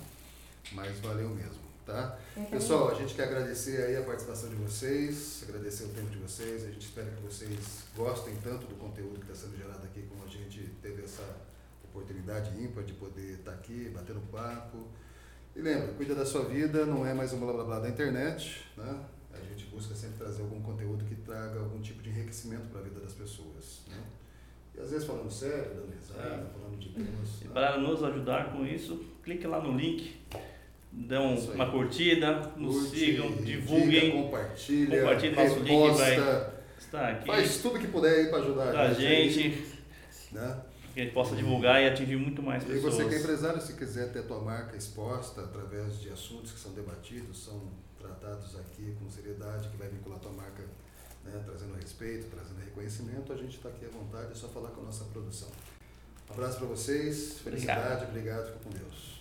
Speaker 1: Mas valeu mesmo, tá? Pessoal, a gente quer agradecer aí a participação de vocês, agradecer o tempo de vocês, a gente espera que vocês gostem tanto do conteúdo que está sendo gerado aqui, como a gente teve essa oportunidade ímpar de poder estar aqui, batendo papo. E lembra, cuida da sua vida, não é mais um blá blá blá da internet, né? A gente busca sempre trazer algum conteúdo que traga algum tipo de enriquecimento para a vida das pessoas, né? E às vezes falando sério, dando risada, falando de temas.
Speaker 2: E
Speaker 1: né?
Speaker 2: para nos ajudar com isso, clique lá no link, dão
Speaker 1: aí.
Speaker 2: uma curtida, nos
Speaker 1: Curte,
Speaker 2: sigam, divulguem.
Speaker 1: compartilha,
Speaker 2: Compartilhe nosso link,
Speaker 1: reposta,
Speaker 2: Está aqui
Speaker 1: faz tudo que puder aí para ajudar
Speaker 2: da
Speaker 1: a gente.
Speaker 2: gente,
Speaker 1: Né?
Speaker 2: Que a gente possa divulgar e atingir muito mais
Speaker 1: E
Speaker 2: pessoas.
Speaker 1: você que é empresário, se quiser ter a tua marca exposta através de assuntos que são debatidos, são tratados aqui com seriedade, que vai vincular a tua marca, né, trazendo respeito, trazendo reconhecimento, a gente está aqui à vontade, é só falar com a nossa produção. Um abraço para vocês, felicidade, obrigado, fica com Deus.